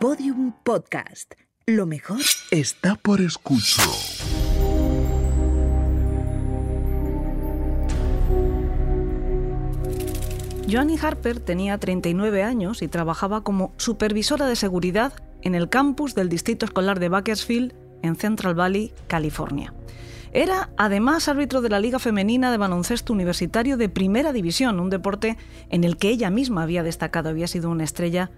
Podium Podcast. Lo mejor está por escuchar. Joanny Harper tenía 39 años y trabajaba como supervisora de seguridad en el campus del Distrito Escolar de Bakersfield, en Central Valley, California. Era además árbitro de la Liga Femenina de Baloncesto Universitario de Primera División, un deporte en el que ella misma había destacado, había sido una estrella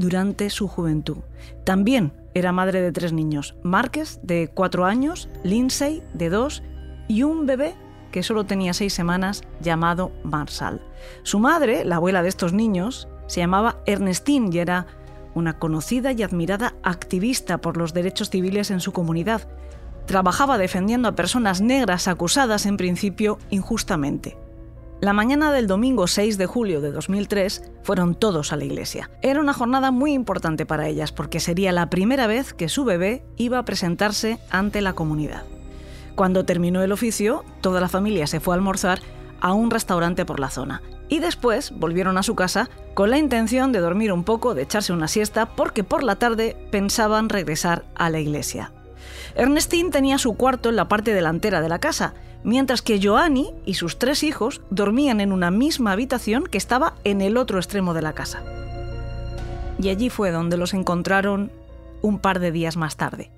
durante su juventud. También era madre de tres niños, Márquez, de cuatro años, Lindsay, de dos, y un bebé que solo tenía seis semanas, llamado Marshall. Su madre, la abuela de estos niños, se llamaba Ernestine y era una conocida y admirada activista por los derechos civiles en su comunidad. Trabajaba defendiendo a personas negras acusadas en principio injustamente. La mañana del domingo 6 de julio de 2003 fueron todos a la iglesia. Era una jornada muy importante para ellas porque sería la primera vez que su bebé iba a presentarse ante la comunidad. Cuando terminó el oficio, toda la familia se fue a almorzar a un restaurante por la zona y después volvieron a su casa con la intención de dormir un poco, de echarse una siesta, porque por la tarde pensaban regresar a la iglesia. Ernestine tenía su cuarto en la parte delantera de la casa, mientras que Joanny y sus tres hijos dormían en una misma habitación que estaba en el otro extremo de la casa. Y allí fue donde los encontraron un par de días más tarde.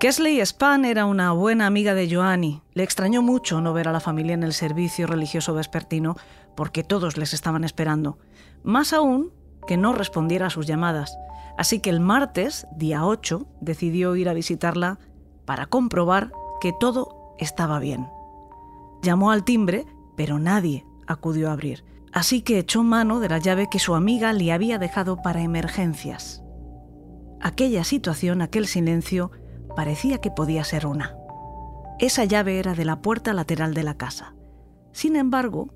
Kesley Span era una buena amiga de Joanny. Le extrañó mucho no ver a la familia en el servicio religioso vespertino porque todos les estaban esperando. Más aún que no respondiera a sus llamadas. Así que el martes, día 8, decidió ir a visitarla para comprobar que todo estaba bien. Llamó al timbre, pero nadie acudió a abrir. Así que echó mano de la llave que su amiga le había dejado para emergencias. Aquella situación, aquel silencio, parecía que podía ser una. Esa llave era de la puerta lateral de la casa. Sin embargo,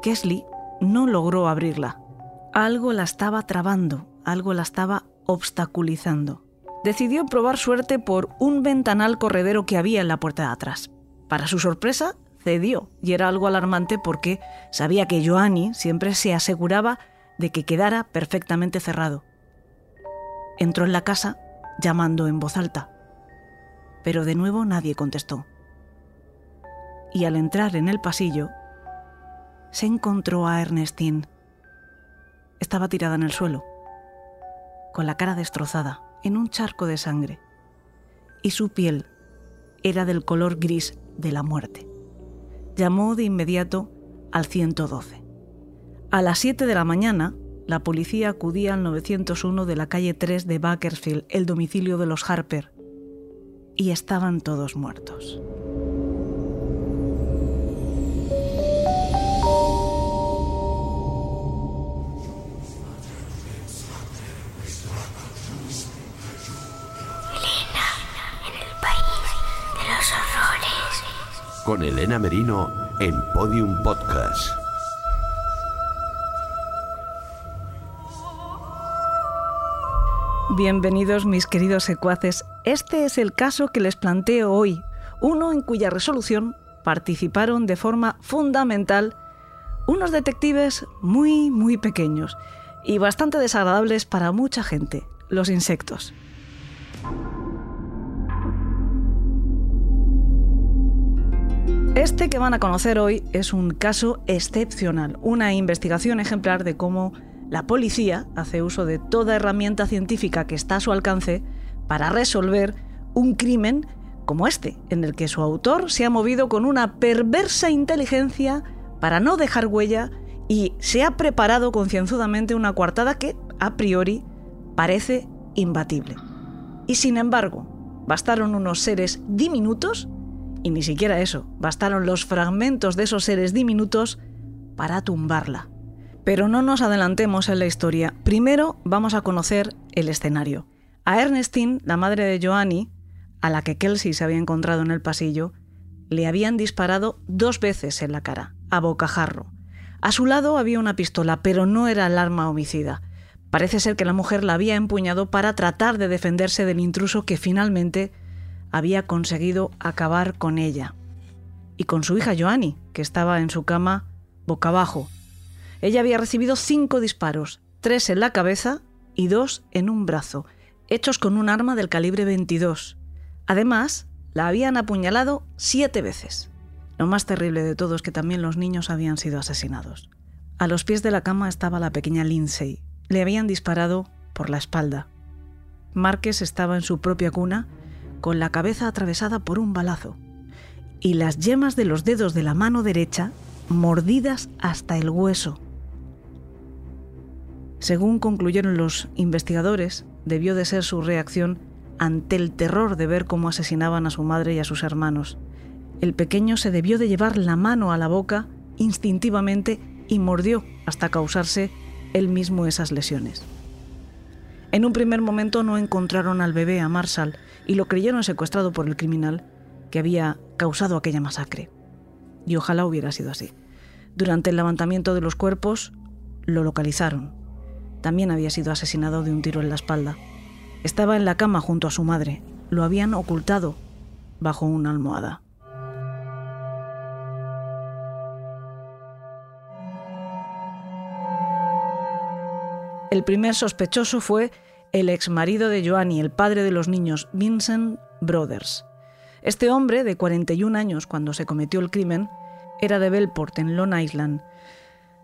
Kesley no logró abrirla. Algo la estaba trabando, algo la estaba obstaculizando. Decidió probar suerte por un ventanal corredero que había en la puerta de atrás. Para su sorpresa, cedió, y era algo alarmante porque sabía que Joanny siempre se aseguraba de que quedara perfectamente cerrado. Entró en la casa llamando en voz alta pero de nuevo nadie contestó. Y al entrar en el pasillo, se encontró a Ernestine. Estaba tirada en el suelo, con la cara destrozada, en un charco de sangre, y su piel era del color gris de la muerte. Llamó de inmediato al 112. A las 7 de la mañana, la policía acudía al 901 de la calle 3 de Bakersfield, el domicilio de los Harper, y estaban todos muertos. Con Elena Merino en Podium Podcast. Bienvenidos mis queridos secuaces. Este es el caso que les planteo hoy, uno en cuya resolución participaron de forma fundamental unos detectives muy, muy pequeños y bastante desagradables para mucha gente, los insectos. Este que van a conocer hoy es un caso excepcional, una investigación ejemplar de cómo la policía hace uso de toda herramienta científica que está a su alcance para resolver un crimen como este, en el que su autor se ha movido con una perversa inteligencia para no dejar huella y se ha preparado concienzudamente una coartada que, a priori, parece imbatible. Y sin embargo, bastaron unos seres diminutos, y ni siquiera eso, bastaron los fragmentos de esos seres diminutos para tumbarla. Pero no nos adelantemos en la historia. Primero vamos a conocer el escenario. A Ernestine, la madre de Joanny, a la que Kelsey se había encontrado en el pasillo, le habían disparado dos veces en la cara, a bocajarro. A su lado había una pistola, pero no era el arma homicida. Parece ser que la mujer la había empuñado para tratar de defenderse del intruso que finalmente había conseguido acabar con ella. Y con su hija Joanny, que estaba en su cama boca abajo. Ella había recibido cinco disparos, tres en la cabeza y dos en un brazo, hechos con un arma del calibre 22. Además, la habían apuñalado siete veces. Lo más terrible de todo es que también los niños habían sido asesinados. A los pies de la cama estaba la pequeña Lindsay. Le habían disparado por la espalda. Márquez estaba en su propia cuna, con la cabeza atravesada por un balazo, y las yemas de los dedos de la mano derecha mordidas hasta el hueso. Según concluyeron los investigadores, debió de ser su reacción ante el terror de ver cómo asesinaban a su madre y a sus hermanos. El pequeño se debió de llevar la mano a la boca instintivamente y mordió hasta causarse él mismo esas lesiones. En un primer momento no encontraron al bebé, a Marshall, y lo creyeron secuestrado por el criminal que había causado aquella masacre. Y ojalá hubiera sido así. Durante el levantamiento de los cuerpos, lo localizaron. También había sido asesinado de un tiro en la espalda. Estaba en la cama junto a su madre. Lo habían ocultado bajo una almohada. El primer sospechoso fue el ex marido de Joanny, el padre de los niños, Vincent Brothers. Este hombre, de 41 años cuando se cometió el crimen, era de Belport, en Long Island.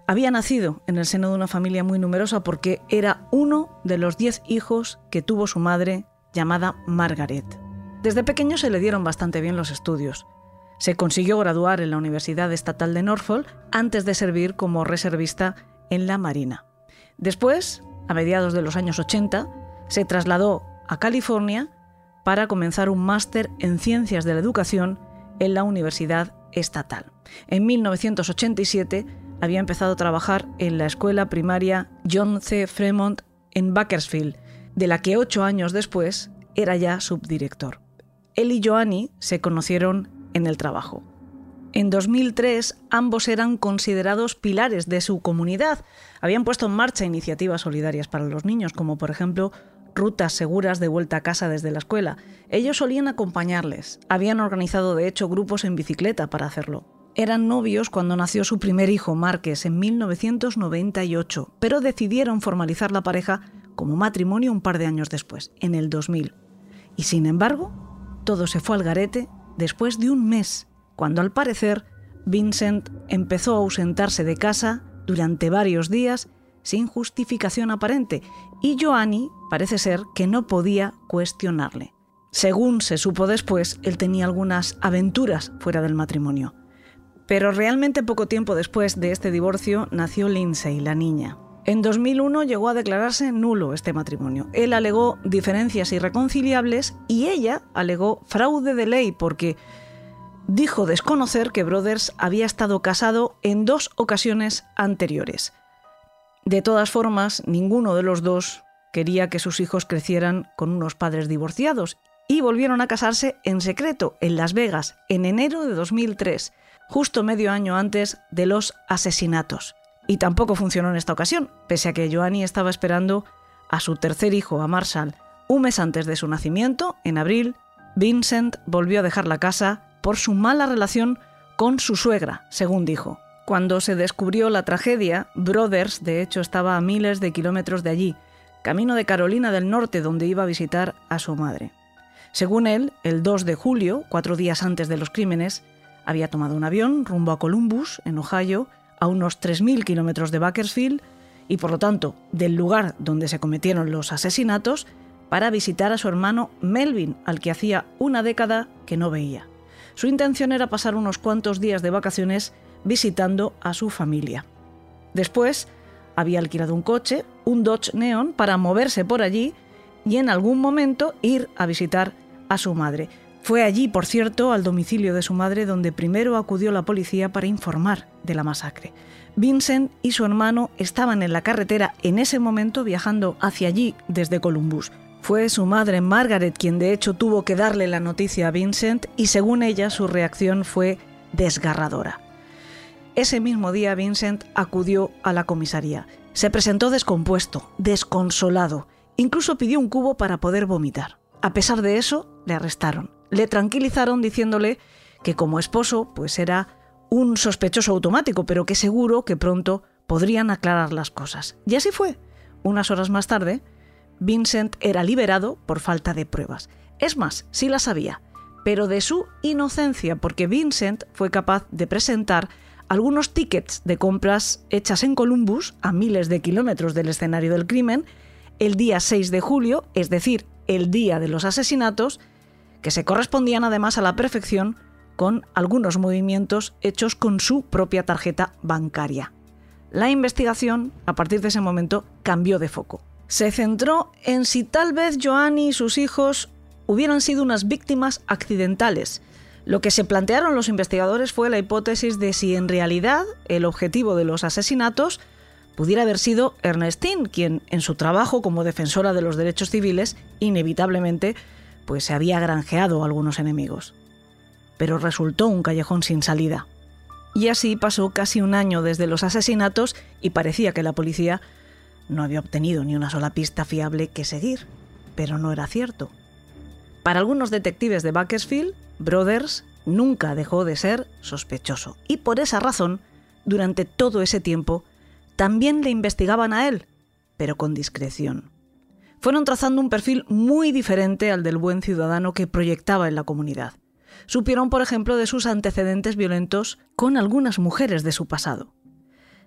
Había nacido en el seno de una familia muy numerosa porque era uno de los diez hijos que tuvo su madre, llamada Margaret. Desde pequeño se le dieron bastante bien los estudios. Se consiguió graduar en la Universidad Estatal de Norfolk antes de servir como reservista en la Marina. Después, a mediados de los años 80, se trasladó a California para comenzar un máster en Ciencias de la Educación en la Universidad Estatal. En 1987 había empezado a trabajar en la escuela primaria John C. Fremont en Bakersfield, de la que ocho años después era ya subdirector. Él y Joanny se conocieron en el trabajo. En 2003 ambos eran considerados pilares de su comunidad. Habían puesto en marcha iniciativas solidarias para los niños, como por ejemplo rutas seguras de vuelta a casa desde la escuela. Ellos solían acompañarles. Habían organizado de hecho grupos en bicicleta para hacerlo. Eran novios cuando nació su primer hijo, Márquez, en 1998, pero decidieron formalizar la pareja como matrimonio un par de años después, en el 2000. Y sin embargo, todo se fue al garete después de un mes cuando al parecer Vincent empezó a ausentarse de casa durante varios días sin justificación aparente y Joanny parece ser que no podía cuestionarle. Según se supo después, él tenía algunas aventuras fuera del matrimonio. Pero realmente poco tiempo después de este divorcio nació Lindsay, la niña. En 2001 llegó a declararse nulo este matrimonio. Él alegó diferencias irreconciliables y ella alegó fraude de ley porque dijo desconocer que Brothers había estado casado en dos ocasiones anteriores. De todas formas, ninguno de los dos quería que sus hijos crecieran con unos padres divorciados y volvieron a casarse en secreto en Las Vegas en enero de 2003, justo medio año antes de los asesinatos. Y tampoco funcionó en esta ocasión, pese a que Joanny estaba esperando a su tercer hijo, a Marshall. Un mes antes de su nacimiento, en abril, Vincent volvió a dejar la casa por su mala relación con su suegra, según dijo. Cuando se descubrió la tragedia, Brothers, de hecho, estaba a miles de kilómetros de allí, camino de Carolina del Norte, donde iba a visitar a su madre. Según él, el 2 de julio, cuatro días antes de los crímenes, había tomado un avión rumbo a Columbus, en Ohio, a unos 3.000 kilómetros de Bakersfield, y por lo tanto del lugar donde se cometieron los asesinatos, para visitar a su hermano Melvin, al que hacía una década que no veía. Su intención era pasar unos cuantos días de vacaciones visitando a su familia. Después, había alquilado un coche, un Dodge Neon, para moverse por allí y en algún momento ir a visitar a su madre. Fue allí, por cierto, al domicilio de su madre donde primero acudió la policía para informar de la masacre. Vincent y su hermano estaban en la carretera en ese momento viajando hacia allí desde Columbus. Fue su madre Margaret quien de hecho tuvo que darle la noticia a Vincent y según ella su reacción fue desgarradora. Ese mismo día Vincent acudió a la comisaría. Se presentó descompuesto, desconsolado, incluso pidió un cubo para poder vomitar. A pesar de eso, le arrestaron. Le tranquilizaron diciéndole que como esposo pues era un sospechoso automático, pero que seguro que pronto podrían aclarar las cosas. Y así fue. Unas horas más tarde, Vincent era liberado por falta de pruebas. Es más, sí las había, pero de su inocencia, porque Vincent fue capaz de presentar algunos tickets de compras hechas en Columbus, a miles de kilómetros del escenario del crimen, el día 6 de julio, es decir, el día de los asesinatos, que se correspondían además a la perfección con algunos movimientos hechos con su propia tarjeta bancaria. La investigación, a partir de ese momento, cambió de foco. Se centró en si tal vez Joanny y sus hijos hubieran sido unas víctimas accidentales. Lo que se plantearon los investigadores fue la hipótesis de si en realidad el objetivo de los asesinatos pudiera haber sido Ernestine, quien en su trabajo como defensora de los derechos civiles inevitablemente pues se había granjeado a algunos enemigos. Pero resultó un callejón sin salida. Y así pasó casi un año desde los asesinatos y parecía que la policía no había obtenido ni una sola pista fiable que seguir. Pero no era cierto. Para algunos detectives de Bakersfield, Brothers nunca dejó de ser sospechoso. Y por esa razón, durante todo ese tiempo, también le investigaban a él, pero con discreción. Fueron trazando un perfil muy diferente al del buen ciudadano que proyectaba en la comunidad. Supieron, por ejemplo, de sus antecedentes violentos con algunas mujeres de su pasado.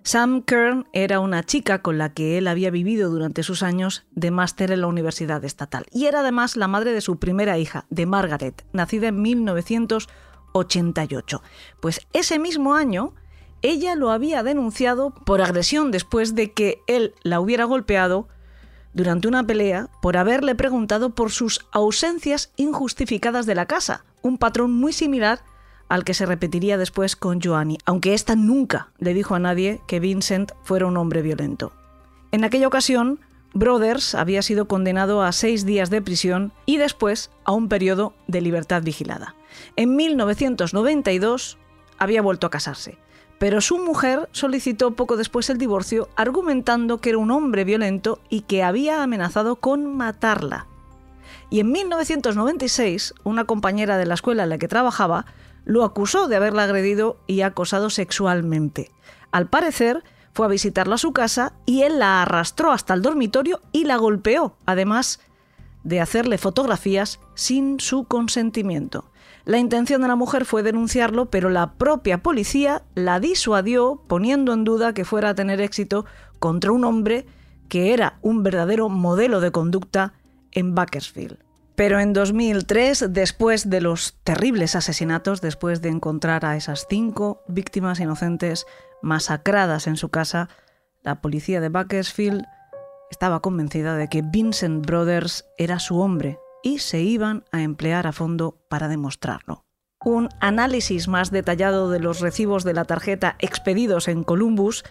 Sam Kern era una chica con la que él había vivido durante sus años de máster en la Universidad Estatal y era además la madre de su primera hija, de Margaret, nacida en 1988. Pues ese mismo año, ella lo había denunciado por agresión después de que él la hubiera golpeado durante una pelea por haberle preguntado por sus ausencias injustificadas de la casa, un patrón muy similar al que se repetiría después con Joanny, aunque ésta nunca le dijo a nadie que Vincent fuera un hombre violento. En aquella ocasión, Brothers había sido condenado a seis días de prisión y después a un periodo de libertad vigilada. En 1992 había vuelto a casarse, pero su mujer solicitó poco después el divorcio argumentando que era un hombre violento y que había amenazado con matarla. Y en 1996, una compañera de la escuela en la que trabajaba lo acusó de haberla agredido y acosado sexualmente. Al parecer, fue a visitarla a su casa y él la arrastró hasta el dormitorio y la golpeó, además de hacerle fotografías sin su consentimiento. La intención de la mujer fue denunciarlo, pero la propia policía la disuadió poniendo en duda que fuera a tener éxito contra un hombre que era un verdadero modelo de conducta en Bakersfield. Pero en 2003, después de los terribles asesinatos, después de encontrar a esas cinco víctimas inocentes masacradas en su casa, la policía de Bakersfield estaba convencida de que Vincent Brothers era su hombre y se iban a emplear a fondo para demostrarlo. Un análisis más detallado de los recibos de la tarjeta expedidos en Columbus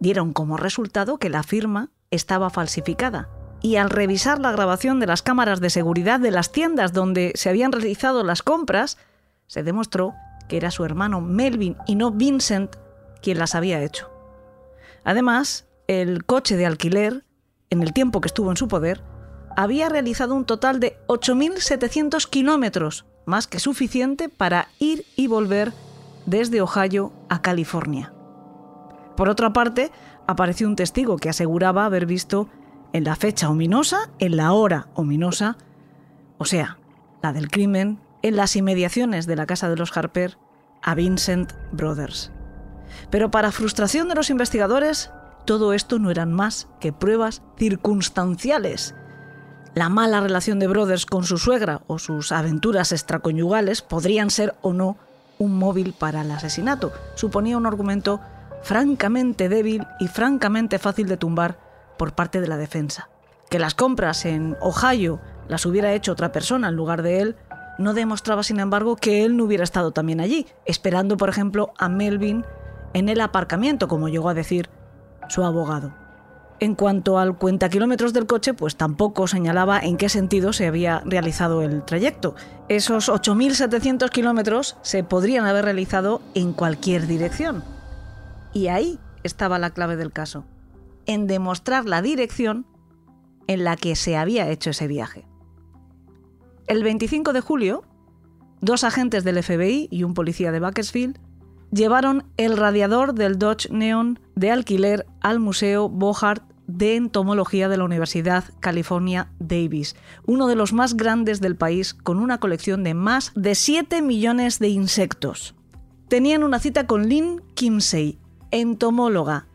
dieron como resultado que la firma estaba falsificada y al revisar la grabación de las cámaras de seguridad de las tiendas donde se habían realizado las compras, se demostró que era su hermano Melvin y no Vincent quien las había hecho. Además, el coche de alquiler, en el tiempo que estuvo en su poder, había realizado un total de 8.700 kilómetros, más que suficiente para ir y volver desde Ohio a California. Por otra parte, apareció un testigo que aseguraba haber visto en la fecha ominosa, en la hora ominosa, o sea, la del crimen, en las inmediaciones de la casa de los Harper, a Vincent Brothers. Pero para frustración de los investigadores, todo esto no eran más que pruebas circunstanciales. La mala relación de Brothers con su suegra o sus aventuras extraconyugales podrían ser o no un móvil para el asesinato. Suponía un argumento francamente débil y francamente fácil de tumbar por parte de la defensa. Que las compras en Ohio las hubiera hecho otra persona en lugar de él, no demostraba, sin embargo, que él no hubiera estado también allí, esperando, por ejemplo, a Melvin en el aparcamiento, como llegó a decir su abogado. En cuanto al cuenta kilómetros del coche, pues tampoco señalaba en qué sentido se había realizado el trayecto. Esos 8.700 kilómetros se podrían haber realizado en cualquier dirección. Y ahí estaba la clave del caso en demostrar la dirección en la que se había hecho ese viaje. El 25 de julio, dos agentes del FBI y un policía de Bakersfield llevaron el radiador del Dodge Neon de alquiler al Museo Bohart de Entomología de la Universidad California Davis, uno de los más grandes del país con una colección de más de 7 millones de insectos. Tenían una cita con Lynn Kimsey, entomóloga,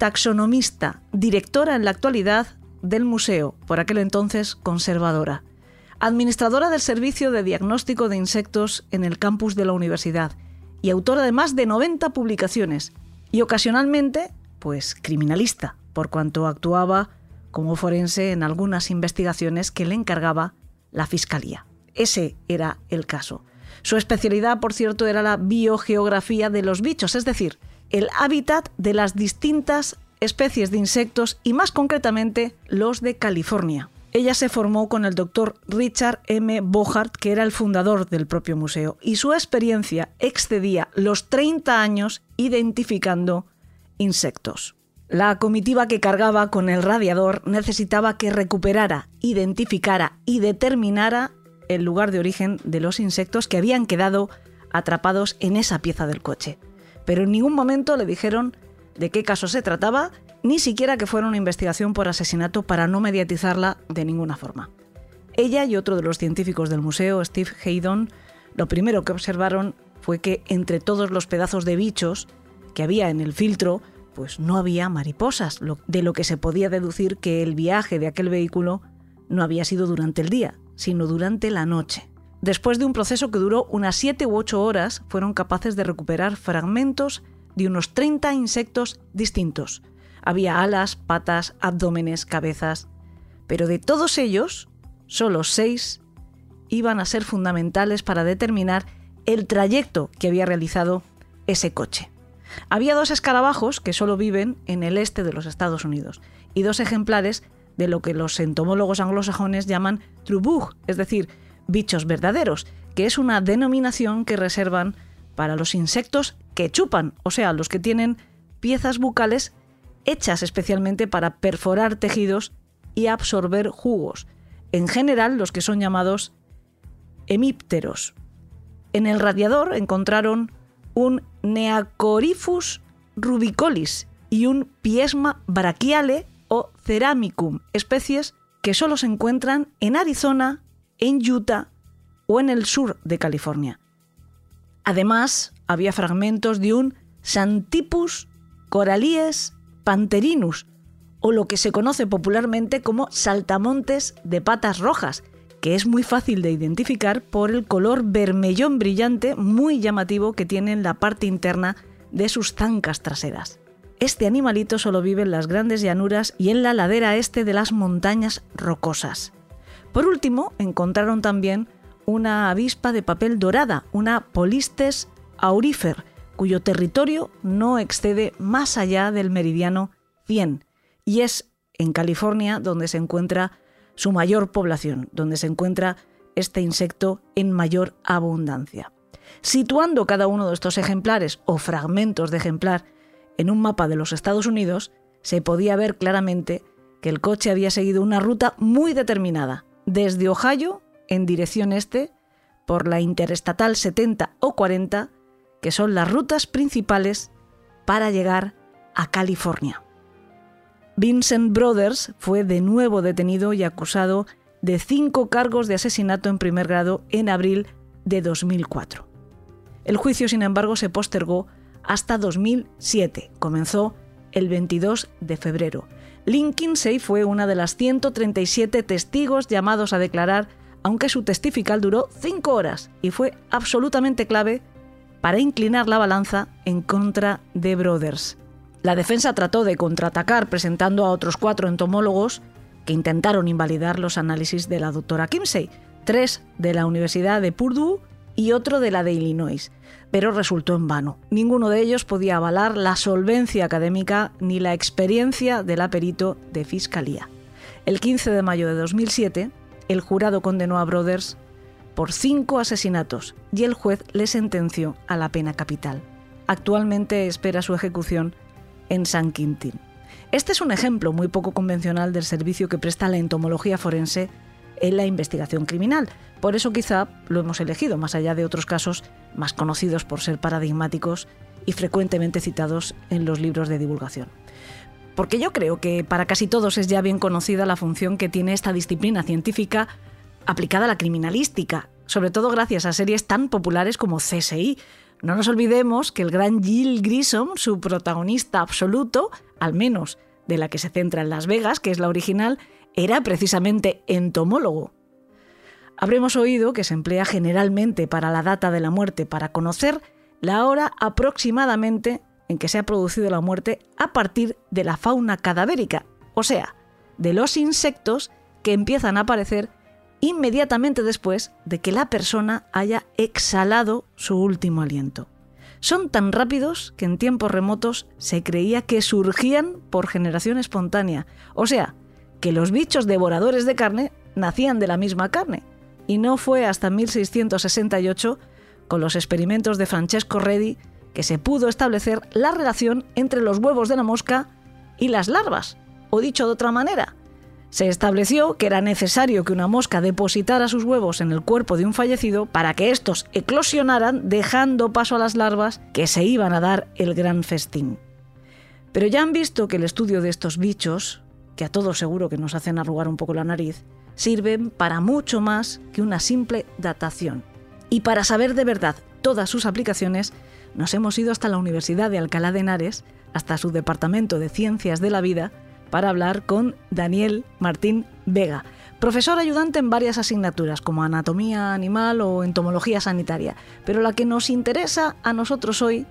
taxonomista, directora en la actualidad del museo, por aquel entonces conservadora, administradora del Servicio de Diagnóstico de Insectos en el campus de la universidad y autora de más de 90 publicaciones, y ocasionalmente, pues criminalista, por cuanto actuaba como forense en algunas investigaciones que le encargaba la Fiscalía. Ese era el caso. Su especialidad, por cierto, era la biogeografía de los bichos, es decir, el hábitat de las distintas especies de insectos y más concretamente los de California. Ella se formó con el doctor Richard M. Bohart, que era el fundador del propio museo, y su experiencia excedía los 30 años identificando insectos. La comitiva que cargaba con el radiador necesitaba que recuperara, identificara y determinara el lugar de origen de los insectos que habían quedado atrapados en esa pieza del coche pero en ningún momento le dijeron de qué caso se trataba, ni siquiera que fuera una investigación por asesinato para no mediatizarla de ninguna forma. Ella y otro de los científicos del museo, Steve Haydon, lo primero que observaron fue que entre todos los pedazos de bichos que había en el filtro, pues no había mariposas, de lo que se podía deducir que el viaje de aquel vehículo no había sido durante el día, sino durante la noche. Después de un proceso que duró unas 7 u 8 horas, fueron capaces de recuperar fragmentos de unos 30 insectos distintos. Había alas, patas, abdómenes, cabezas. Pero de todos ellos, solo 6 iban a ser fundamentales para determinar el trayecto que había realizado ese coche. Había dos escarabajos que solo viven en el este de los Estados Unidos y dos ejemplares de lo que los entomólogos anglosajones llaman trubug, es decir, bichos verdaderos, que es una denominación que reservan para los insectos que chupan, o sea, los que tienen piezas bucales hechas especialmente para perforar tejidos y absorber jugos, en general los que son llamados hemípteros. En el radiador encontraron un Neacorifus rubicolis y un Piesma brachiale o Ceramicum, especies que solo se encuentran en Arizona, en Utah o en el sur de California. Además, había fragmentos de un Santipus coralies panterinus, o lo que se conoce popularmente como saltamontes de patas rojas, que es muy fácil de identificar por el color vermellón brillante muy llamativo que tiene en la parte interna de sus zancas traseras. Este animalito solo vive en las grandes llanuras y en la ladera este de las montañas rocosas. Por último, encontraron también una avispa de papel dorada, una Polistes aurifer, cuyo territorio no excede más allá del meridiano 100, y es en California donde se encuentra su mayor población, donde se encuentra este insecto en mayor abundancia. Situando cada uno de estos ejemplares o fragmentos de ejemplar en un mapa de los Estados Unidos, se podía ver claramente que el coche había seguido una ruta muy determinada, desde Ohio en dirección este por la Interestatal 70 o 40, que son las rutas principales para llegar a California. Vincent Brothers fue de nuevo detenido y acusado de cinco cargos de asesinato en primer grado en abril de 2004. El juicio, sin embargo, se postergó hasta 2007. Comenzó el 22 de febrero Lynn Kinsey fue una de las 137 testigos llamados a declarar, aunque su testifical duró cinco horas y fue absolutamente clave para inclinar la balanza en contra de Brothers. La defensa trató de contraatacar presentando a otros cuatro entomólogos que intentaron invalidar los análisis de la doctora Kinsey, tres de la Universidad de Purdue y otro de la de Illinois, pero resultó en vano. Ninguno de ellos podía avalar la solvencia académica ni la experiencia del aperito de fiscalía. El 15 de mayo de 2007, el jurado condenó a Brothers por cinco asesinatos y el juez le sentenció a la pena capital. Actualmente espera su ejecución en San Quintín. Este es un ejemplo muy poco convencional del servicio que presta la entomología forense en la investigación criminal. Por eso quizá lo hemos elegido, más allá de otros casos más conocidos por ser paradigmáticos y frecuentemente citados en los libros de divulgación. porque yo creo que para casi todos es ya bien conocida la función que tiene esta disciplina científica aplicada a la criminalística, sobre todo gracias a series tan populares como CSI. No nos olvidemos que el gran Jill Grissom, su protagonista absoluto, al menos de la que se centra en Las Vegas, que es la original, era precisamente entomólogo. Habremos oído que se emplea generalmente para la data de la muerte para conocer la hora aproximadamente en que se ha producido la muerte a partir de la fauna cadavérica, o sea, de los insectos que empiezan a aparecer inmediatamente después de que la persona haya exhalado su último aliento. Son tan rápidos que en tiempos remotos se creía que surgían por generación espontánea, o sea, que los bichos devoradores de carne nacían de la misma carne. Y no fue hasta 1668, con los experimentos de Francesco Redi, que se pudo establecer la relación entre los huevos de la mosca y las larvas. O dicho de otra manera, se estableció que era necesario que una mosca depositara sus huevos en el cuerpo de un fallecido para que estos eclosionaran dejando paso a las larvas que se iban a dar el gran festín. Pero ya han visto que el estudio de estos bichos, que a todos seguro que nos hacen arrugar un poco la nariz, sirven para mucho más que una simple datación. Y para saber de verdad todas sus aplicaciones, nos hemos ido hasta la Universidad de Alcalá de Henares, hasta su Departamento de Ciencias de la Vida, para hablar con Daniel Martín Vega, profesor ayudante en varias asignaturas como anatomía animal o entomología sanitaria, pero la que nos interesa a nosotros hoy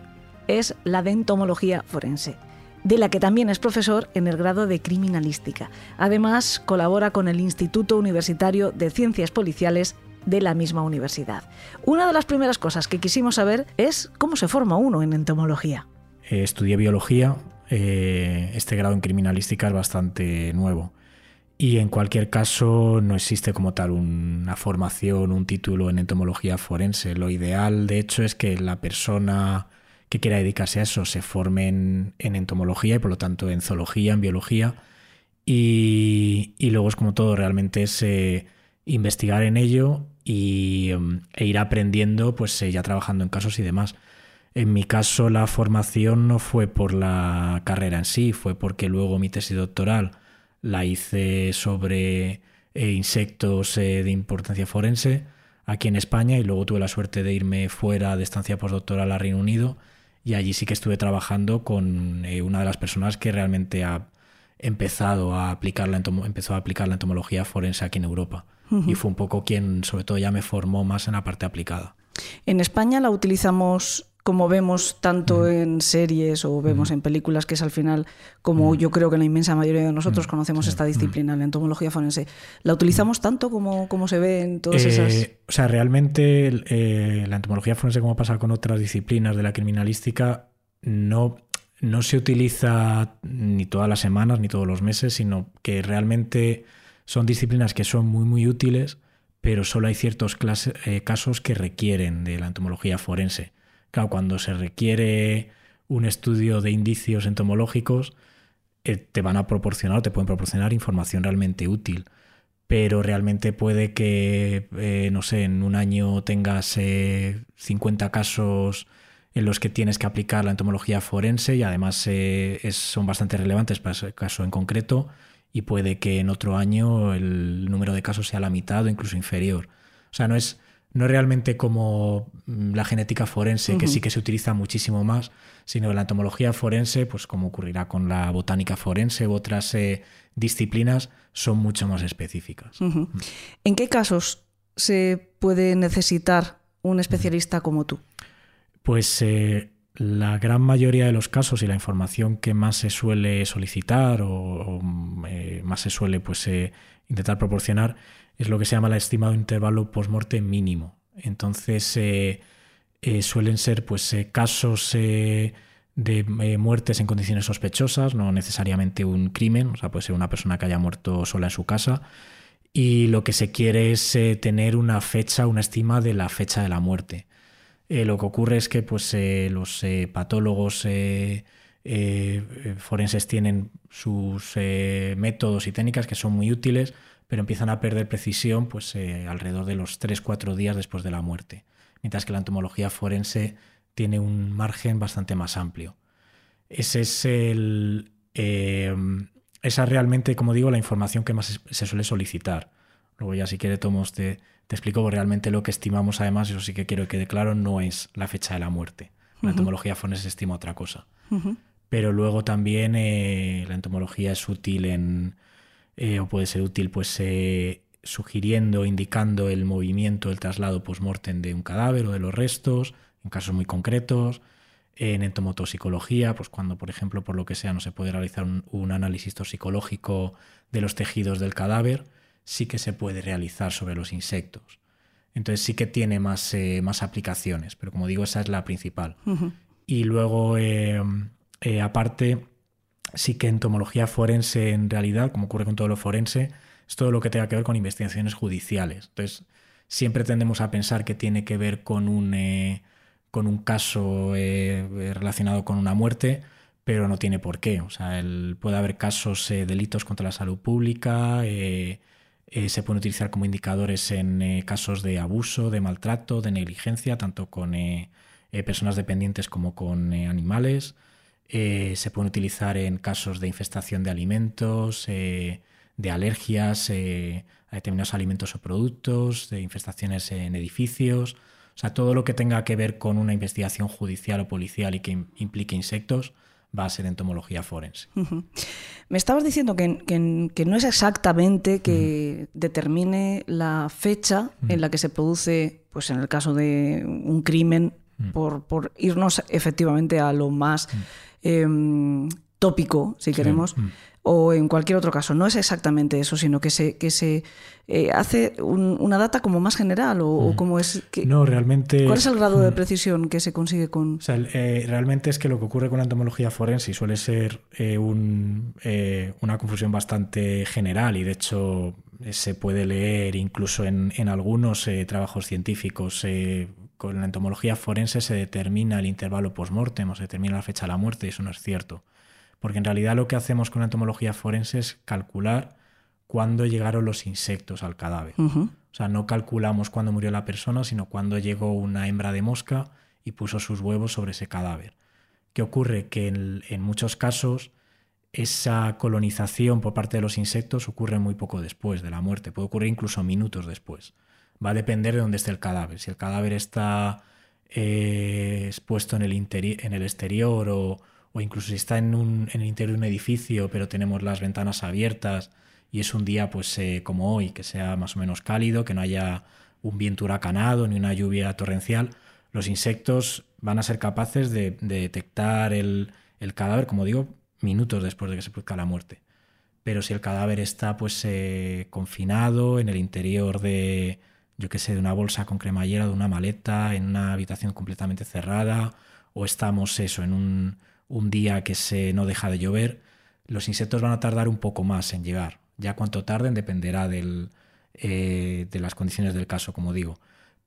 es la de entomología forense de la que también es profesor en el grado de criminalística. Además, colabora con el Instituto Universitario de Ciencias Policiales de la misma universidad. Una de las primeras cosas que quisimos saber es cómo se forma uno en entomología. Eh, estudié biología, eh, este grado en criminalística es bastante nuevo. Y en cualquier caso no existe como tal una formación, un título en entomología forense. Lo ideal, de hecho, es que la persona que quiera dedicarse a eso se forme en, entomología y por lo tanto en zoología, en biología. Y, luego es como todo, realmente es eh, investigar en ello y, em, e ir aprendiendo, pues eh, ya trabajando en casos y demás. En mi caso, la formación no fue por la carrera en sí, fue porque luego mi tesis doctoral la hice sobre eh, insectos de importancia forense aquí en España y luego tuve la suerte de irme fuera de estancia postdoctoral a Reino Unido y allí sí que estuve trabajando con eh, una de las personas que realmente ha empezado a aplicar la empezó a aplicar la entomología forense aquí en Europa y fue un poco quien sobre todo ya me formó más en la parte aplicada. En España la utilizamos como vemos tanto en series o vemos en películas, que es al final como yo creo que la inmensa mayoría de nosotros conocemos esta disciplina, la entomología forense. ¿La utilizamos tanto como, como se ve en todas eh, esas...? O sea, realmente eh, la entomología forense, como pasa con otras disciplinas de la criminalística, no, no se utiliza ni todas las semanas ni todos los meses, sino que realmente son disciplinas que son muy, muy útiles, pero solo hay ciertos eh, casos que requieren de la entomología forense. Claro, cuando se requiere un estudio de indicios entomológicos, eh, te van a proporcionar, te pueden proporcionar información realmente útil. Pero realmente puede que, eh, no sé, en un año tengas 50 eh, casos en los que tienes que aplicar la entomología forense y además son bastante relevantes para ese caso en concreto y puede que en otro año el número de casos sea la mitad o incluso inferior. O sea, no es, no realmente como mm, la genética forense, que sí que se utiliza muchísimo más, sino la entomología forense, pues como ocurrirá con la botánica forense u otras eh, disciplinas, son mucho más específicas. Mm. ¿En qué casos se puede necesitar un especialista como tú? Pues eh, la gran mayoría de los casos y la información que más se suele solicitar o, eh, más se suele pues, intentar proporcionar es lo que se llama el estimado intervalo post-morte mínimo. Entonces, eh, eh, suelen ser pues, eh, casos de muertes en condiciones sospechosas, no necesariamente un crimen, o sea, puede ser una persona que haya muerto sola en su casa. Y lo que se quiere es tener una fecha, una estima de la fecha de la muerte. Lo que ocurre es que pues, los patólogos forenses tienen sus métodos y técnicas que son muy útiles pero empiezan a perder precisión pues, eh, alrededor de los 3-4 días después de la muerte, mientras que la entomología forense tiene un margen bastante más amplio. Ese es el, eh, esa es realmente, como digo, la información que más se suele solicitar. Luego ya si quiere Tomos te, te explico, realmente lo que estimamos además, eso sí que quiero que quede claro, no es la fecha de la muerte. La entomología forense estima otra cosa. Pero luego también eh, la entomología es útil en, eh, o puede ser útil pues eh, sugiriendo, indicando el movimiento, el traslado post-mortem de un cadáver o de los restos, en casos muy concretos. En entomotoxicología, pues cuando, por ejemplo, por lo que sea, no se puede realizar un, análisis toxicológico de los tejidos del cadáver, sí que se puede realizar sobre los insectos. Entonces sí que tiene más, más aplicaciones, pero como digo, esa es la principal. Y luego, eh, eh, aparte, sí que entomología forense en realidad, como ocurre con todo lo forense, es todo lo que tenga que ver con investigaciones judiciales. Entonces, siempre tendemos a pensar que tiene que ver con un, eh, con un caso relacionado con una muerte, pero no tiene por qué. O sea, puede haber casos, delitos contra la salud pública, se pueden utilizar como indicadores en casos de abuso, de maltrato, de negligencia, tanto con eh, personas dependientes como con eh, animales. Eh, se pueden utilizar en casos de infestación de alimentos, de alergias a determinados alimentos o productos, de infestaciones en edificios. O sea, todo lo que tenga que ver con una investigación judicial o policial y que implique insectos va a ser entomología forense. Me estabas diciendo que, no es exactamente que determine la fecha en la que se produce, pues en el caso de un crimen, por, irnos efectivamente a lo más em, tópico, si queremos. O en cualquier otro caso. No es exactamente eso, sino que se, que se eh, hace una data como más general o, como es... Que, no, realmente... ¿Cuál es el grado de precisión que se consigue con...? O sea, eh, realmente es que lo que ocurre con la entomología forense suele ser eh, un, una confusión bastante general y de hecho se puede leer incluso en, en algunos trabajos científicos con la entomología forense se determina el intervalo post-mortem o se determina la fecha de la muerte y eso no es cierto. Porque en realidad lo que hacemos con la entomología forense es calcular cuándo llegaron los insectos al cadáver. O sea, no calculamos cuándo murió la persona, sino cuándo llegó una hembra de mosca y puso sus huevos sobre ese cadáver. ¿Qué ocurre? Que en, en muchos casos esa colonización por parte de los insectos ocurre muy poco después de la muerte, puede ocurrir incluso minutos después va a depender de dónde esté el cadáver. Si el cadáver está eh, expuesto en el, en el exterior o, incluso si está en, un, en, el interior de un edificio, pero tenemos las ventanas abiertas y es un día pues eh, como hoy, que sea más o menos cálido, que no haya un viento huracanado ni una lluvia torrencial, los insectos van a ser capaces de, detectar el, cadáver, como digo, minutos después de que se produzca la muerte. Pero si el cadáver está pues eh, confinado en el interior de, yo qué sé, de una bolsa con cremallera, de una maleta, en una habitación completamente cerrada, o estamos eso, en un, un día que se no deja de llover, los insectos van a tardar un poco más en llegar. Ya cuánto tarden dependerá del, eh, de las condiciones del caso, como digo.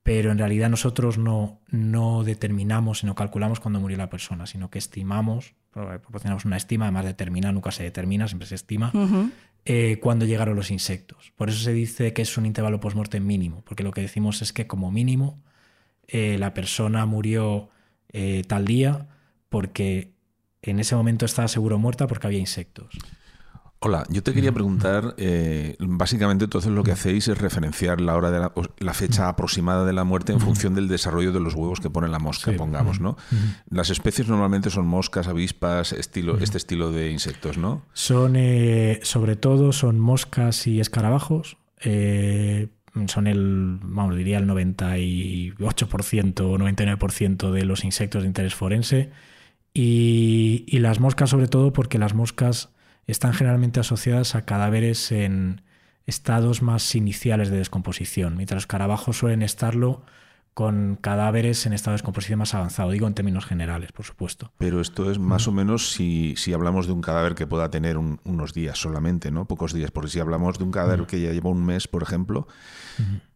Pero en realidad nosotros no, no determinamos y no calculamos cuándo murió la persona, sino que estimamos, proporcionamos una estima, además determinar, nunca se determina, siempre se estima, eh, cuando llegaron los insectos. Por eso se dice que es un intervalo post-mortem mínimo, porque lo que decimos es que como mínimo eh, la persona murió tal día porque en ese momento estaba seguro muerta porque había insectos. Hola, yo te quería preguntar, eh, básicamente entonces lo que hacéis es referenciar la hora de la, fecha aproximada de la muerte en función del desarrollo de los huevos que pone la mosca, pongamos, ¿no? Las especies normalmente son moscas, avispas, estilo, este estilo de insectos, ¿no? Son, eh, sobre todo, son moscas y escarabajos. Eh, son el, vamos, diría el 98% o 99% de los insectos de interés forense. Y, y las moscas sobre todo porque las moscas están generalmente asociadas a cadáveres en estados más iniciales de descomposición, mientras los carabajos suelen estarlo con cadáveres en estado de descomposición más avanzado, digo en términos generales, por supuesto. Pero esto es más o menos si, si, hablamos de un cadáver que pueda tener unos días solamente, ¿no? Pocos días, porque si hablamos de un cadáver que ya lleva un mes, por ejemplo,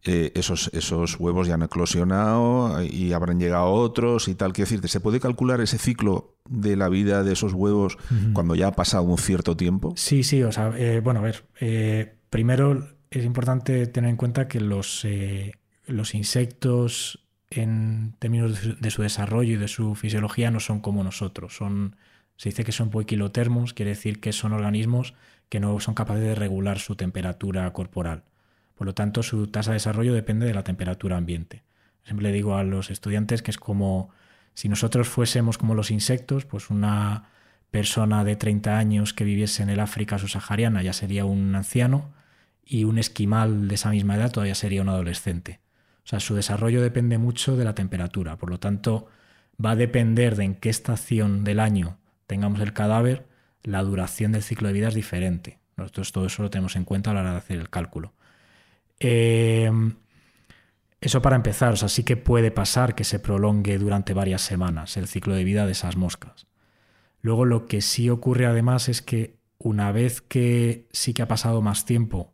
eh, esos, esos huevos ya han eclosionado y habrán llegado otros y tal. Quiero decirte, ¿se puede calcular ese ciclo de la vida de esos huevos cuando ya ha pasado un cierto tiempo? Sí, sí, o sea, eh, bueno, a ver, eh, primero es importante tener en cuenta que los los insectos en términos de su desarrollo y de su fisiología no son como nosotros, son Se dice que son poiquilotermos, quiere decir que son organismos que no son capaces de regular su temperatura corporal. Por lo tanto, su tasa de desarrollo depende de la temperatura ambiente. Siempre le digo a los estudiantes que es como si nosotros fuésemos como los insectos, pues una persona de 30 años que viviese en el África subsahariana ya sería un anciano y un esquimal de esa misma edad todavía sería un adolescente. O sea, su desarrollo depende mucho de la temperatura. Por lo tanto, va a depender de en qué estación del año tengamos el cadáver, la duración del ciclo de vida es diferente. Nosotros todo eso lo tenemos en cuenta a la hora de hacer el cálculo. Eh, eso para empezar, o sea, sí que puede pasar que se prolongue durante varias semanas el ciclo de vida de esas moscas. Luego lo que sí ocurre además es que una vez que sí que ha pasado más tiempo,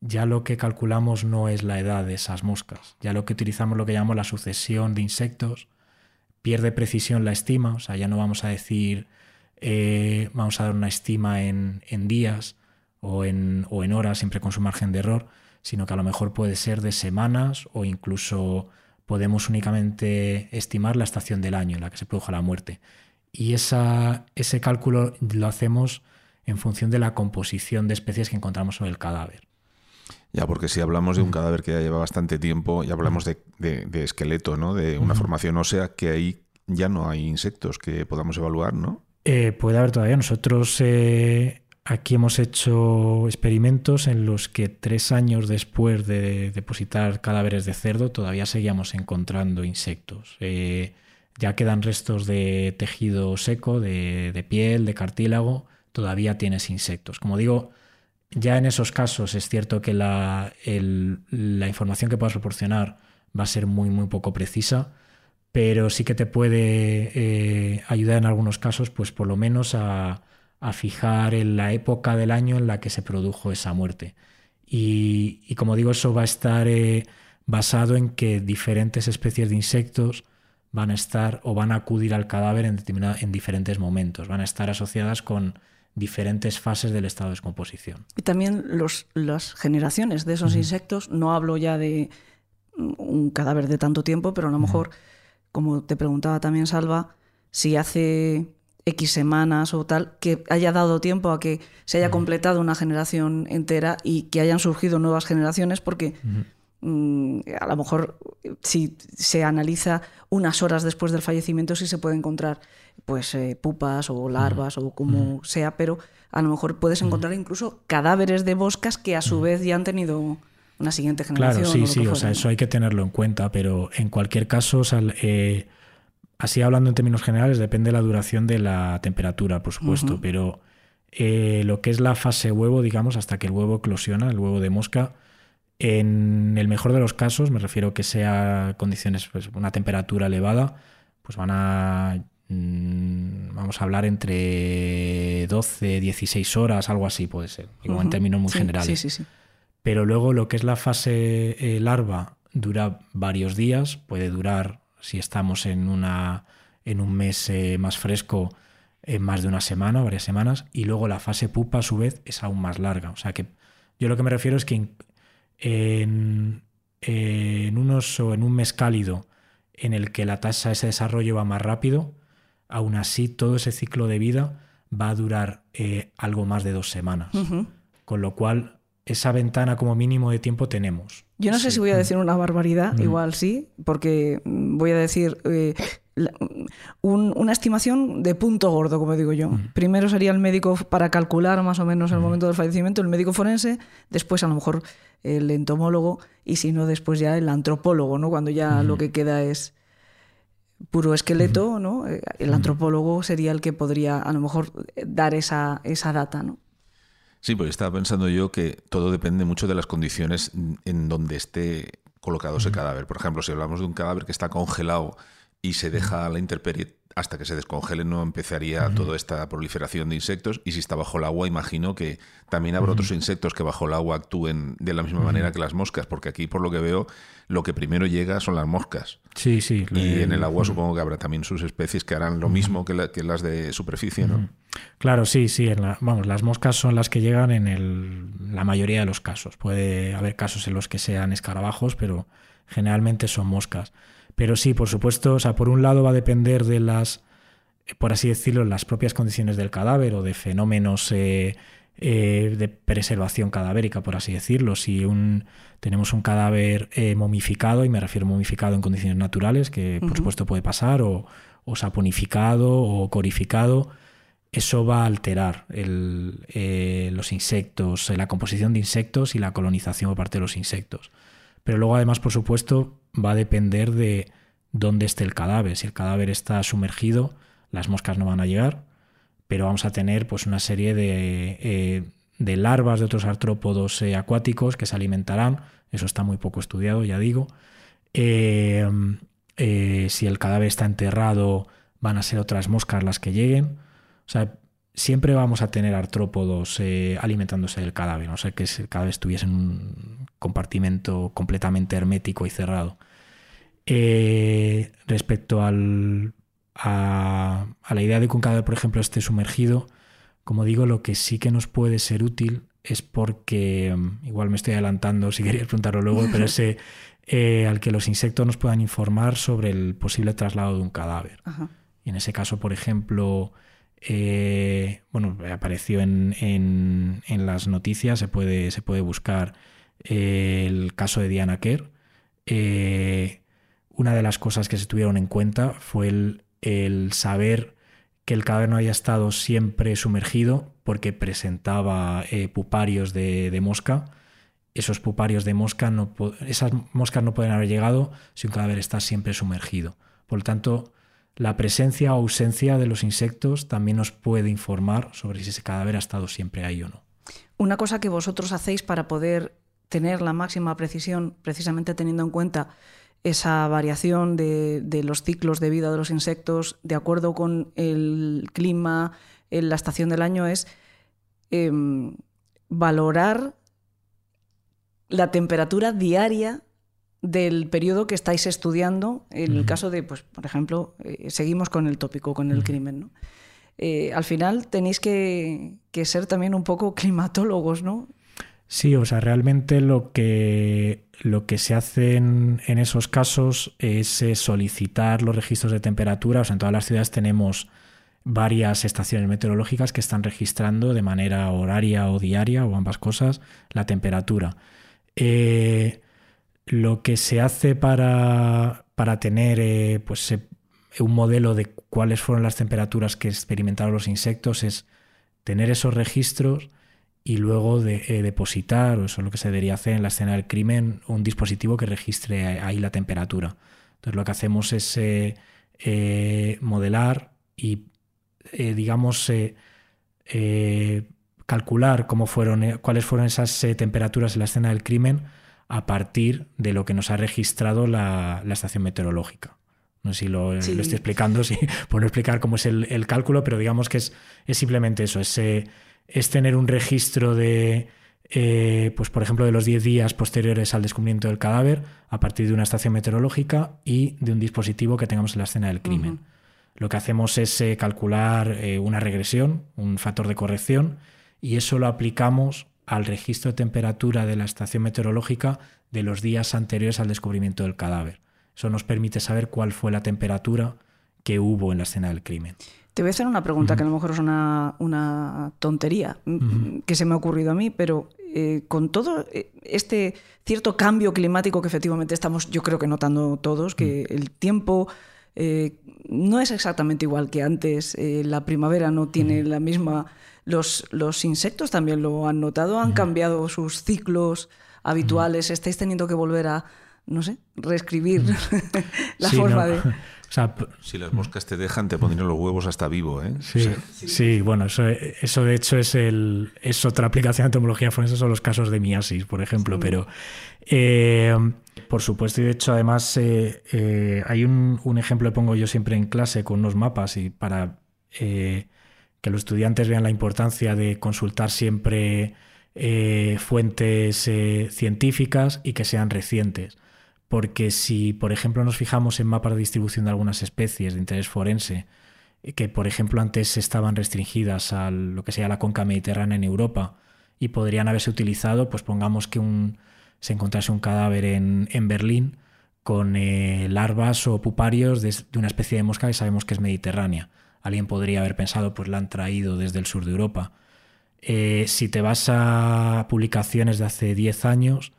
ya lo que calculamos no es la edad de esas moscas, ya lo que utilizamos lo que llamamos la sucesión de insectos, pierde precisión la estima, o sea, ya no vamos a decir, eh, vamos a dar una estima en, días o en horas, siempre con su margen de error, sino que a lo mejor puede ser de semanas o incluso podemos únicamente estimar la estación del año en la que se produjo la muerte. Y esa, ese cálculo lo hacemos en función de la composición de especies que encontramos sobre el cadáver. Ya, porque si hablamos de un cadáver que ya lleva bastante tiempo y hablamos de, esqueleto, ¿no? De una formación ósea que ahí ya no hay insectos que podamos evaluar, ¿no? Eh, puede haber todavía. Nosotros eh, Aquí hemos hecho experimentos en los que tres años después de depositar cadáveres de cerdo todavía seguíamos encontrando insectos. Eh, ya quedan restos de tejido seco, de, piel, de cartílago, todavía tienes insectos. Como digo, ya en esos casos es cierto que la, información que puedas proporcionar va a ser muy, muy poco precisa, pero sí que te puede eh, ayudar en algunos casos, pues por lo menos a a fijar en la época del año en la que se produjo esa muerte. Y, como digo, eso va a estar eh, basado en que diferentes especies de insectos van a estar o van a acudir al cadáver en, en diferentes momentos, van a estar asociadas con diferentes fases del estado de descomposición. Y también los, las generaciones de esos insectos, no hablo ya de un cadáver de tanto tiempo, pero a lo mejor, como te preguntaba también Salva, si hace X semanas o tal, que haya dado tiempo a que se haya completado una generación entera y que hayan surgido nuevas generaciones, porque mm, a lo mejor si se analiza unas horas después del fallecimiento sí se puede encontrar pues eh, pupas o larvas o como sea, pero a lo mejor puedes encontrar incluso cadáveres de boscas que a su vez ya han tenido una siguiente generación. Claro, sí, sí, o sea, eso hay que tenerlo en cuenta, pero en cualquier caso, o eh, Así hablando en términos generales, depende de la duración de la temperatura, por supuesto, pero eh, lo que es la fase huevo, digamos, hasta que el huevo eclosiona, el huevo de mosca, en el mejor de los casos, me refiero que sea condiciones, pues una temperatura elevada, pues van a, mm, vamos a hablar entre 12, 16 horas, algo así puede ser, digo, en términos muy generales. Sí, sí, sí. Pero luego lo que es la fase eh, larva dura varios días, puede durar si estamos en, una, en un mes eh, más fresco, en más de una semana, varias semanas, y luego la fase pupa a su vez es aún más larga. O sea que yo lo que me refiero es que en, en unos o en un mes cálido en el que la tasa de ese desarrollo va más rápido, aún así todo ese ciclo de vida va a durar eh, algo más de dos semanas. Con lo cual, esa ventana como mínimo de tiempo tenemos. Yo no sé si voy a decir una barbaridad, igual sí, porque voy a decir eh, una estimación de punto gordo, como digo yo. Primero sería el médico para calcular más o menos el momento del fallecimiento, el médico forense, después a lo mejor el entomólogo y si no, después ya el antropólogo, ¿no? cuando ya lo que queda es puro esqueleto, ¿no? Eh, el antropólogo sería el que podría a lo mejor dar esa, esa data, ¿no? Sí, porque estaba pensando yo que todo depende mucho de las condiciones en donde esté colocado ese cadáver. Por ejemplo, si hablamos de un cadáver que está congelado y se deja a la intemperie hasta que se descongele no empezaría toda esta proliferación de insectos. Y si está bajo el agua imagino que también habrá otros insectos que bajo el agua actúen de la misma manera que las moscas porque aquí por lo que veo lo que primero llega son las moscas. Sí sí y en el agua supongo que habrá también sus especies que harán lo mismo que, las de superficie no claro sí sí vamos las moscas son las que llegan en el, la mayoría de los casos. Puede haber casos en los que sean escarabajos pero generalmente son moscas. Pero sí, por supuesto, o sea, por un lado va a depender de las por así decirlo, las propias condiciones del cadáver o de fenómenos eh, eh, de preservación cadavérica, por así decirlo. Si un, tenemos un cadáver eh, momificado, y me refiero momificado en condiciones naturales, que por supuesto puede pasar, o, o saponificado o corificado, eso va a alterar los insectos, la composición de insectos y la colonización por parte de los insectos. Pero luego además, por supuesto, va a depender de dónde esté el cadáver. Si el cadáver está sumergido, las moscas no van a llegar, pero vamos a tener pues una serie de, eh, larvas de otros artrópodos eh, acuáticos que se alimentarán. Eso está muy poco estudiado, ya digo. Eh, si el cadáver está enterrado, van a ser otras moscas las que lleguen. O sea, siempre vamos a tener artrópodos alimentándose del cadáver, no sé que el cadáver estuviese en un compartimento completamente hermético y cerrado. respecto al a, la idea de que un cadáver, por ejemplo, esté sumergido, como digo, lo que sí que nos puede ser útil es porque, mm, igual me estoy adelantando si querías preguntarlo luego, pero ese eh, al que los insectos nos puedan informar sobre el posible traslado de un cadáver. Y en ese caso, por ejemplo, eh, bueno, apareció en, en, las noticias, se puede, se puede buscar eh, el caso de Diana Kerr. una de las cosas que se tuvieron en cuenta fue el el saber que el cadáver no haya estado siempre sumergido porque presentaba eh, puparios de, mosca. Esos puparios de mosca, no, esas moscas no pueden haber llegado si un cadáver está siempre sumergido. Por lo tanto, la presencia o ausencia de los insectos también nos puede informar sobre si ese cadáver ha estado siempre ahí o no. Una cosa que vosotros hacéis para poder tener la máxima precisión, precisamente teniendo en cuenta esa variación de, los ciclos de vida de los insectos de acuerdo con el clima, en la estación del año, es em, valorar la temperatura diaria del periodo que estáis estudiando, en el caso de, pues, por ejemplo, eh, seguimos con el tópico, con el crimen. Eh, al final tenéis que, que, ser también un poco climatólogos, ¿no? Sí, o sea, realmente lo que, lo que se hace en, esos casos es eh, solicitar los registros de temperatura. O sea, en todas las ciudades tenemos varias estaciones meteorológicas que están registrando de manera horaria o diaria o ambas cosas la temperatura. Eh, lo que se hace para, para tener eh, pues, un modelo de cuáles fueron las temperaturas que experimentaron los insectos es tener esos registros y luego de, eh, depositar, o eso es lo que se debería hacer en la escena del crimen, un dispositivo que registre ahí la temperatura. Entonces lo que hacemos es eh, eh, modelar y, digamos, calcular cómo fueron, cuáles fueron esas temperaturas en la escena del crimen a partir de lo que nos ha registrado la, estación meteorológica. No sé si lo, estoy explicando, si por no explicar cómo es el, cálculo, pero digamos que es, es simplemente eso, es es tener un registro de, eh, pues por ejemplo, de los 10 días posteriores al descubrimiento del cadáver a partir de una estación meteorológica y de un dispositivo que tengamos en la escena del crimen. Lo que hacemos es eh, calcular eh, una regresión, un factor de corrección, y eso lo aplicamos al registro de temperatura de la estación meteorológica de los días anteriores al descubrimiento del cadáver. Eso nos permite saber cuál fue la temperatura que hubo en la escena del crimen. Te voy a hacer una pregunta que a lo mejor es una, tontería que se me ha ocurrido a mí, pero eh, con todo eh, este cierto cambio climático que efectivamente estamos, yo creo que notando todos, que el tiempo eh, no es exactamente igual que antes, la primavera no tiene la misma... Los, los insectos también lo han notado, han cambiado sus ciclos habituales, estáis teniendo que volver a, no sé, reescribir la forma de si las moscas te dejan, te pondrían los huevos hasta vivo, ¿eh? Sí, bueno, eso, eso, de hecho es, el, es otra aplicación de entomología forense, son los casos de miasis, por ejemplo, pero eh, por supuesto, y de hecho además eh, eh, hay un, un, ejemplo que pongo yo siempre en clase con unos mapas y para que los estudiantes vean la importancia de consultar siempre fuentes científicas y que sean recientes porque si, por ejemplo, nos fijamos en mapas de distribución de algunas especies de interés forense, eh, que por ejemplo antes estaban restringidas a lo que sea la conca mediterránea en Europa y podrían haberse utilizado, pues pongamos que un, se encontrase un cadáver en, Berlín con eh, larvas o puparios de, una especie de mosca que sabemos que es mediterránea. alguien podría haber pensado, pues la han traído desde el sur de Europa. Eh, si te vas a publicaciones de hace 10 años,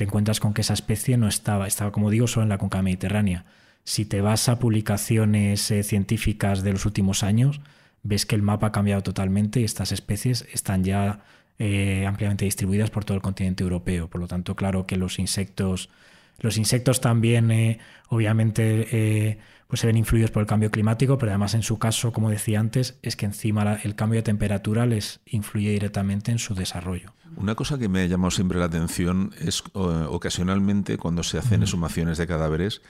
te encuentras con que esa especie no estaba, estaba como digo, solo en la cuenca mediterránea. Si te vas a publicaciones eh, científicas de los últimos años, ves que el mapa ha cambiado totalmente y estas especies están ya eh, ampliamente distribuidas por todo el continente europeo. Por lo tanto, claro que los insectos, los insectos también, eh, obviamente, pues se ven influidos por el cambio climático, pero además en su caso, como decía antes, es que encima el cambio de temperatura les influye directamente en su desarrollo. Una cosa que me ha llamado siempre la atención es ocasionalmente cuando se hacen exhumaciones de cadáveres,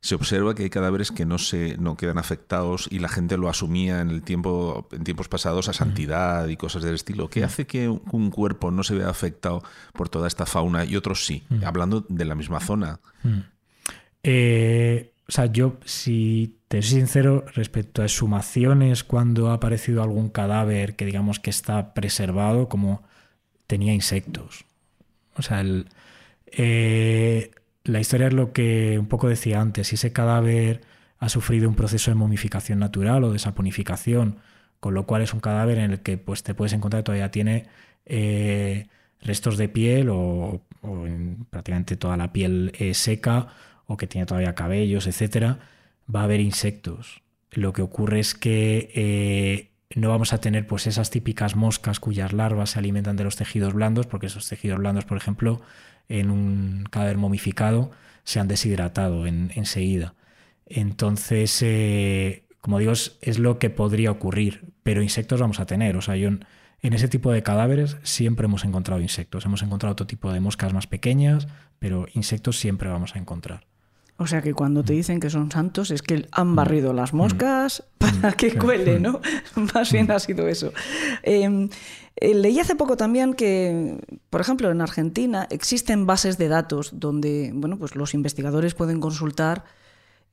se observa que hay cadáveres que no se no quedan afectados y la gente lo asumía en el tiempo en tiempos pasados a santidad y cosas del estilo. ¿Qué hace que un cuerpo no se vea afectado por toda esta fauna y otros sí? Hablando de la misma zona. Eh, o sea, yo, si te soy sincero, respecto a exhumaciones, cuando ha aparecido algún cadáver que digamos que está preservado, como tenía insectos. O sea, eh, la historia es lo que un poco decía antes. Si ese cadáver ha sufrido un proceso de momificación natural o de saponificación, con lo cual es un cadáver en el que pues, te puedes encontrar todavía tiene eh, restos de piel o, prácticamente toda la piel eh, seca o que tiene todavía cabellos, etcétera, va a haber insectos. Lo que ocurre es que no vamos a tener pues esas típicas moscas cuyas larvas se alimentan de los tejidos blandos, porque esos tejidos blandos, por ejemplo, en un cadáver momificado se han deshidratado enseguida. Entonces, eh, como digo, es, lo que podría ocurrir, pero insectos vamos a tener. O sea, yo en, en ese tipo de cadáveres siempre hemos encontrado insectos. Hemos encontrado otro tipo de moscas más pequeñas, pero insectos siempre vamos a encontrar. O sea que cuando te mm. dicen que son santos es que han mm. barrido las mm. moscas para que cuele, ¿no? Más bien ha sido eso. Em, eh, leí hace poco también que, por ejemplo, en Argentina existen bases de datos donde bueno, pues los investigadores pueden consultar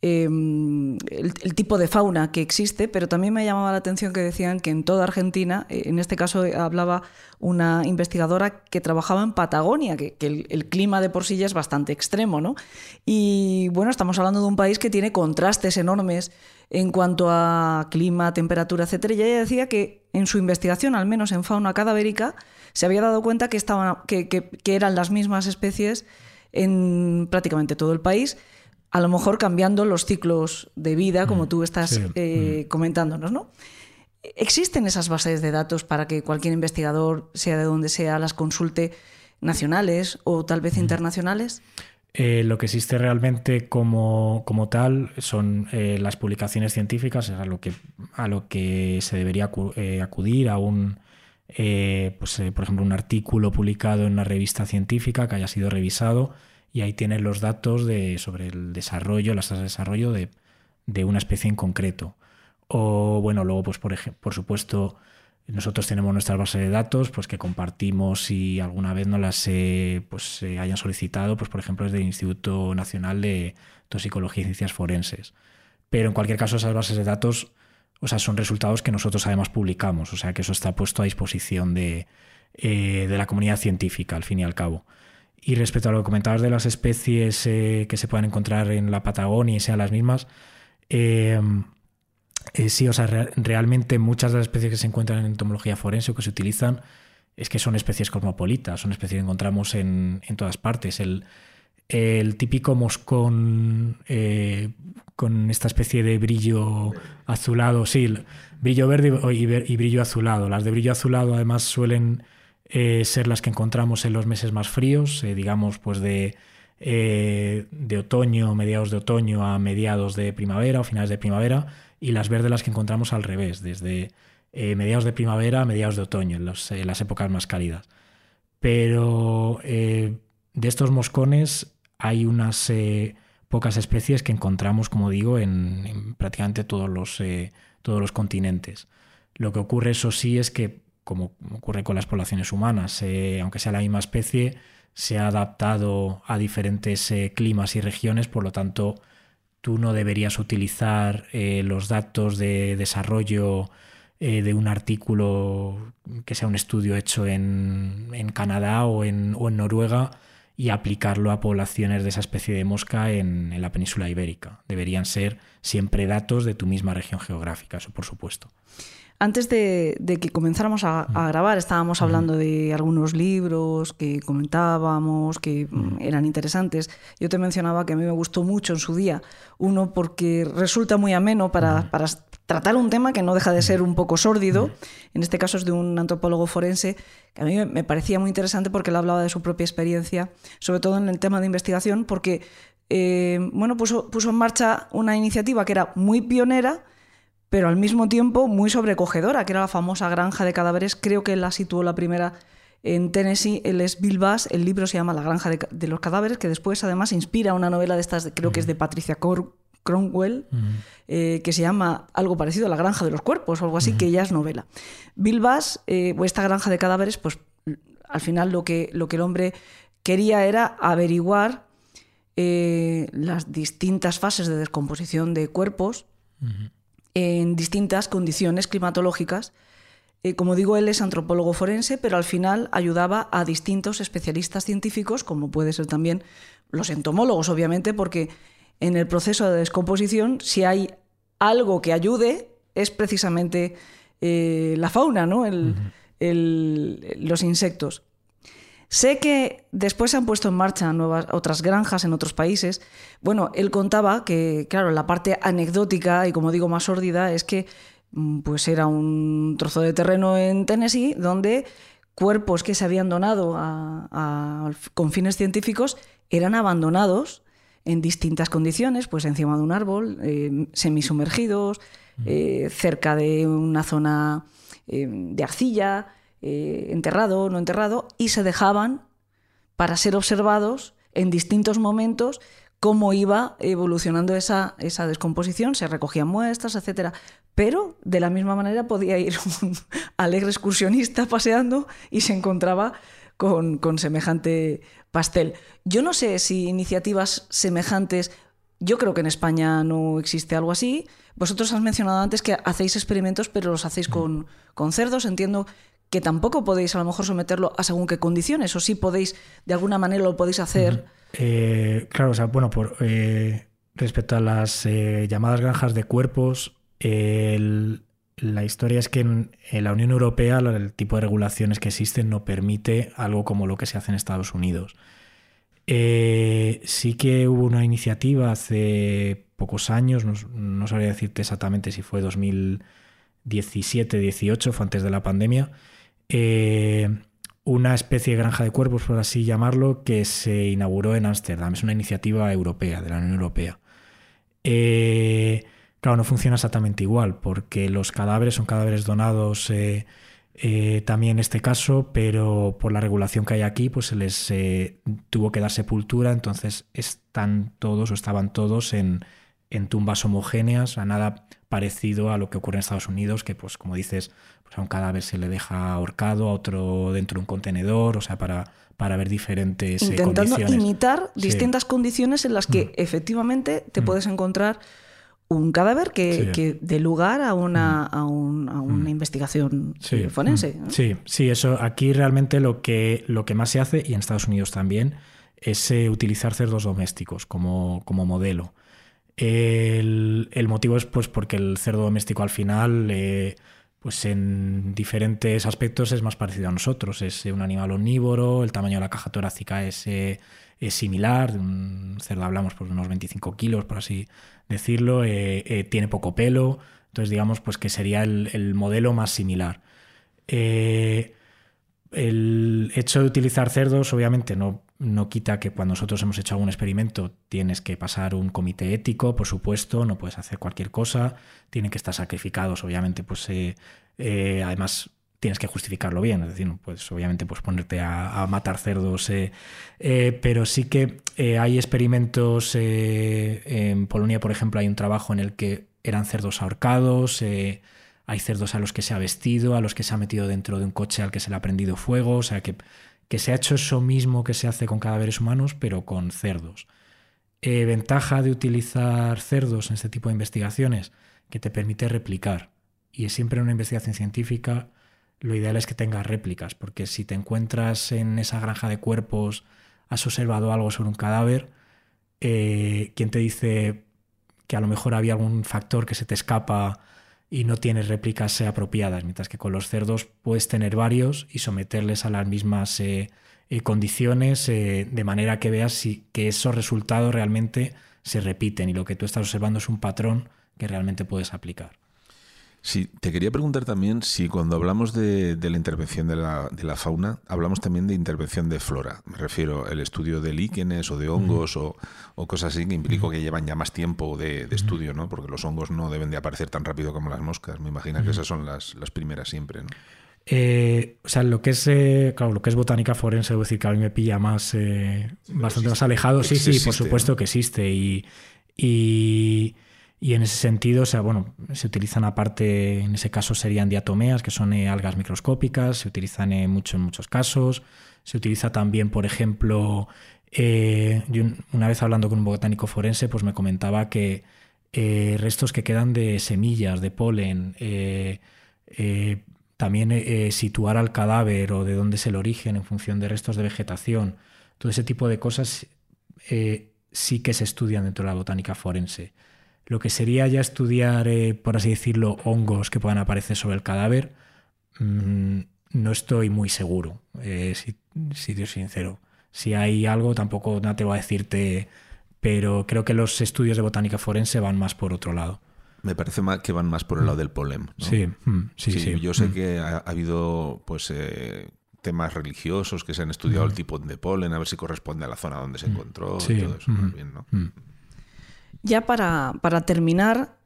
Em, el, tipo de fauna que existe, pero también me llamaba la atención que decían que en toda Argentina, eh, en este caso eh, hablaba una investigadora que trabajaba en Patagonia, que, el, clima de por sí ya es bastante extremo, ¿no? Y bueno, estamos hablando de un país que tiene contrastes enormes en cuanto a clima, temperatura, etcétera. Y ella decía que en su investigación, al menos en fauna cadavérica, se había dado cuenta que, estaban, que, que eran las mismas especies en prácticamente todo el país a lo mejor cambiando los ciclos de vida, como mm, tú estás eh, mm. comentándonos, ¿no? ¿Existen esas bases de datos para que cualquier investigador, sea de donde sea, las consulte nacionales o tal vez mm. internacionales? Eh, lo que existe realmente como, como tal son eh, las publicaciones científicas, es a lo que, a lo que se debería acudir a un, pues, por ejemplo, un artículo publicado en una revista científica que haya sido revisado y ahí tienes los datos de, sobre el desarrollo, las tasas de desarrollo de, una especie en concreto. O bueno, luego, pues por, por supuesto, nosotros tenemos nuestras bases de datos, pues que compartimos si alguna vez no las pues, se hayan solicitado, pues por ejemplo, desde el Instituto Nacional de Toxicología y Ciencias Forenses. Pero en cualquier caso, esas bases de datos, o sea, son resultados que nosotros además publicamos, o sea, que eso está puesto a disposición de, eh, de la comunidad científica, al fin y al cabo. Y respecto a lo que comentabas de las especies eh, que se puedan encontrar en la Patagonia y sean las mismas, eh, eh, sí, o sea, realmente muchas de las especies que se encuentran en entomología forense o que se utilizan es que son especies cosmopolitas, son especies que encontramos en, todas partes. El, típico moscón con esta especie de brillo azulado, sí, brillo verde y brillo azulado. Las de brillo azulado además suelen eh, ser las que encontramos en los meses más fríos, eh, digamos pues de, eh, de otoño, mediados de otoño a mediados de primavera o finales de primavera, y las verdes las que encontramos al revés, desde mediados de primavera a mediados de otoño, en, las épocas más cálidas. Pero de estos moscones hay unas pocas especies que encontramos, como digo, en, prácticamente todos los, todos los continentes. Lo que ocurre, eso sí, es que como ocurre con las poblaciones humanas, eh, aunque sea la misma especie, se ha adaptado a diferentes eh, climas y regiones, por lo tanto, tú no deberías utilizar eh, los datos de desarrollo de un artículo que sea un estudio hecho en, Canadá o en, Noruega y aplicarlo a poblaciones de esa especie de mosca en, la península ibérica. Deberían ser siempre datos de tu misma región geográfica, eso por supuesto. Antes de, que comenzáramos a, grabar, estábamos hablando de algunos libros que comentábamos, que eran interesantes. Yo te mencionaba que a mí me gustó mucho en su día. Uno porque resulta muy ameno para, para tratar un tema que no deja de ser un poco sórdido. En este caso es de un antropólogo forense que a mí me parecía muy interesante porque él hablaba de su propia experiencia, sobre todo en el tema de investigación, porque eh, bueno, puso, puso en marcha una iniciativa que era muy pionera, pero al mismo tiempo muy sobrecogedora, que era la famosa granja de cadáveres. Creo que la situó la primera en Tennessee. Él es Bill Bass, el libro se llama La granja de, los cadáveres, que después además inspira una novela de estas, creo que es de Patricia Cor Cromwell, eh, que se llama algo parecido a La Granja de los Cuerpos o algo así, que ya es novela. Bill Bass, eh, o esta granja de cadáveres, pues al final lo que, lo que el hombre quería era averiguar eh, las distintas fases de descomposición de cuerpos en distintas condiciones climatológicas. como digo, él es antropólogo forense, pero al final ayudaba a distintos especialistas científicos, como puede ser también los entomólogos, obviamente, porque en el proceso de descomposición, si hay algo que ayude, es precisamente eh, la fauna, ¿no? los insectos. Sé que después se han puesto en marcha nuevas, otras granjas en otros países. Bueno, él contaba que, claro, la parte anecdótica y, como digo, más sórdida es que mm, pues era un trozo de terreno en Tennessee donde cuerpos que se habían donado con fines científicos eran abandonados en distintas condiciones, pues encima de un árbol, eh, semisumergidos, eh, cerca de una zona eh, de arcilla, enterrado, no enterrado, y se dejaban para ser observados en distintos momentos cómo iba evolucionando esa, esa descomposición, se recogían muestras, etc. Pero de la misma manera podía ir un alegre excursionista paseando y se encontraba con, con semejante pastel. Yo no sé si iniciativas semejantes, yo creo que en España no existe algo así. Vosotros has mencionado antes que hacéis experimentos, pero los hacéis con, con cerdos. Entiendo que tampoco podéis a lo mejor someterlo a según qué condiciones, o sí podéis, de alguna manera lo podéis hacer. Eh, claro, o sea, bueno, por, eh, respecto a las eh, llamadas granjas de cuerpos, la historia es que en, la Unión Europea el tipo de regulaciones que existen no permite algo como lo que se hace en Estados Unidos. Sí que hubo una iniciativa hace pocos años, no, sabría decirte exactamente si fue 2017-18, fue antes de la pandemia, eh, una especie de granja de cuerpos, por así llamarlo, que se inauguró en Ámsterdam. Es una iniciativa europea, de la Unión Europea. Eh, Claro, no funciona exactamente igual, porque los cadáveres son cadáveres donados eh, también en este caso, pero por la regulación que hay aquí, pues se les tuvo que dar sepultura, entonces están todos o estaban todos en, tumbas homogéneas, a nada parecido a lo que ocurre en Estados Unidos, que pues como dices, pues a un cadáver se le deja ahorcado, a otro dentro de un contenedor, o sea, para, para ver diferentes Intentando imitar distintas condiciones en las que mm. efectivamente te mm. puedes encontrar un cadáver que, que dé lugar a una, mm. a, una mm. investigación forense. Mm. Sí, sí, eso aquí realmente lo que, lo que más se hace, y en Estados Unidos también, es eh, utilizar cerdos domésticos como, como modelo. El, motivo es pues porque el cerdo doméstico al final, eh, pues en diferentes aspectos es más parecido a nosotros. Es un animal omnívoro, el tamaño de la caja torácica es, eh, es similar, de un cerdo hablamos por unos 25 kilos, por así decirlo, eh, eh, tiene poco pelo, entonces digamos pues que sería el, modelo más similar. Eh, el hecho de utilizar cerdos obviamente no, no quita que cuando nosotros hemos hecho algún experimento tienes que pasar un comité ético, por supuesto, no puedes hacer cualquier cosa, tienen que estar sacrificados, obviamente, pues además tienes que justificarlo bien, es decir, pues obviamente pues ponerte a, matar cerdos, eh, eh, pero sí que eh, hay experimentos, en Polonia por ejemplo hay un trabajo en el que eran cerdos ahorcados, hay cerdos a los que se ha vestido, a los que se ha metido dentro de un coche al que se le ha prendido fuego, o sea que, que se ha hecho eso mismo que se hace con cadáveres humanos, pero con cerdos. ventaja de utilizar cerdos en este tipo de investigaciones, que te permite replicar. Y siempre una investigación científica lo ideal es que tengas réplicas, porque si te encuentras en esa granja de cuerpos has observado algo sobre un cadáver, eh, ¿quién te dice que a lo mejor había algún factor que se te escapa y no tienes réplicas eh, apropiadas? Mientras que con los cerdos puedes tener varios y someterles a las mismas eh, condiciones de manera que veas si, que esos resultados realmente se repiten y lo que tú estás observando es un patrón que realmente puedes aplicar. Sí, te quería preguntar también si cuando hablamos de, la intervención de la, de la, fauna, hablamos también de intervención de flora. Me refiero al estudio de líquenes o de hongos o, cosas así que implico que llevan ya más tiempo de, estudio, ¿no? Porque los hongos no deben de aparecer tan rápido como las moscas. Me imagino que esas son las, las primeras siempre, ¿no? Eh, o sea, lo que es eh, claro, lo que es botánica forense, debo decir que a mí me pilla más eh, bastante más alejado. Sí, sí, por supuesto que existe. Y, y, y, en ese sentido, o sea, bueno, se utilizan aparte, en ese caso serían diatomeas, que son algas microscópicas, se utilizan mucho en muchos casos. Se utiliza también, por ejemplo, yo una vez hablando con un botánico forense, pues me comentaba que restos que quedan de semillas, de polen, también eh, eh, situar al cadáver o de dónde es el origen en función de restos de vegetación, todo ese tipo de cosas eh, sí que se estudian dentro de la botánica forense. Lo que sería ya estudiar, por así decirlo, hongos que puedan aparecer sobre el cadáver, mm, no estoy muy seguro, si, si soy sincero. Si hay algo, tampoco no te voy a decirte, pero creo que los estudios de botánica forense van más por otro lado. Me parece que van más por el lado del polen. Sí, mm, sí, sí, Yo sé mm. que ha, habido pues eh, temas religiosos que se han estudiado el mm. tipo de polen, a ver si corresponde a la zona donde se encontró y todo eso. Ya para, terminar,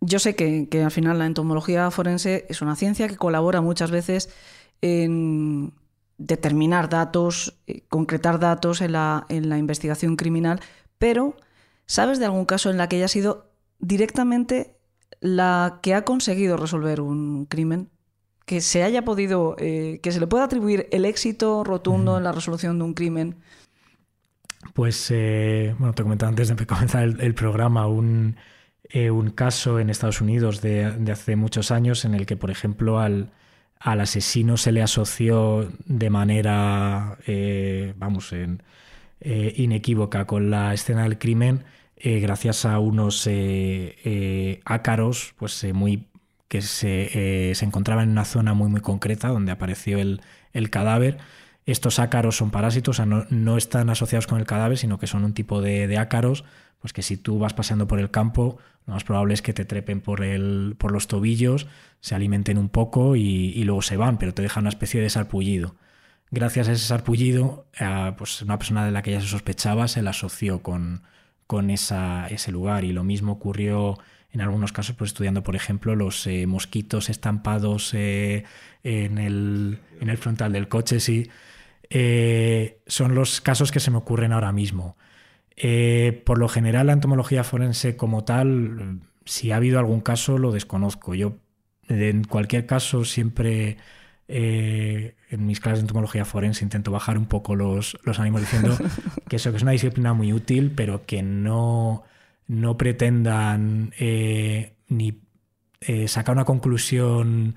yo sé que, al final la entomología forense es una ciencia que colabora muchas veces en determinar datos, eh, concretar datos en la, en la investigación criminal, pero ¿sabes de algún caso en la que haya sido directamente la que ha conseguido resolver un crimen, que se haya podido, eh, que se le pueda atribuir el éxito rotundo en la resolución de un crimen. Pues, eh, bueno, te comentaba antes de comenzar el, programa un, eh, un, caso en Estados Unidos de, hace muchos años en el que, por ejemplo, al, al asesino se le asoció de manera, vamos, inequívoca con la escena del crimen eh, gracias a unos eh, eh, ácaros pues, muy, que se, se, encontraban en una zona muy, muy concreta donde apareció el, el cadáver. Estos ácaros son parásitos, no, no, están asociados con el cadáver, sino que son un tipo de, de, ácaros, pues que si tú vas paseando por el campo, lo más probable es que te trepen por, el, por los tobillos, se alimenten un poco y, y, luego se van, pero te dejan una especie de sarpullido. Gracias a ese sarpullido, pues una persona de la que ya se sospechaba se la asoció con, con esa, ese lugar. Y lo mismo ocurrió en algunos casos, pues estudiando, por ejemplo, los eh, mosquitos estampados eh, en, el, en, el, frontal del coche, sí. Eh, son los casos que se me ocurren ahora mismo. por lo general, la entomología forense como tal, si ha habido algún caso, lo desconozco. Yo, en cualquier caso, siempre eh, en mis clases de entomología forense intento bajar un poco los, los ánimos diciendo que eso que es una disciplina muy útil, pero que no, no pretendan eh, ni eh, sacar una conclusión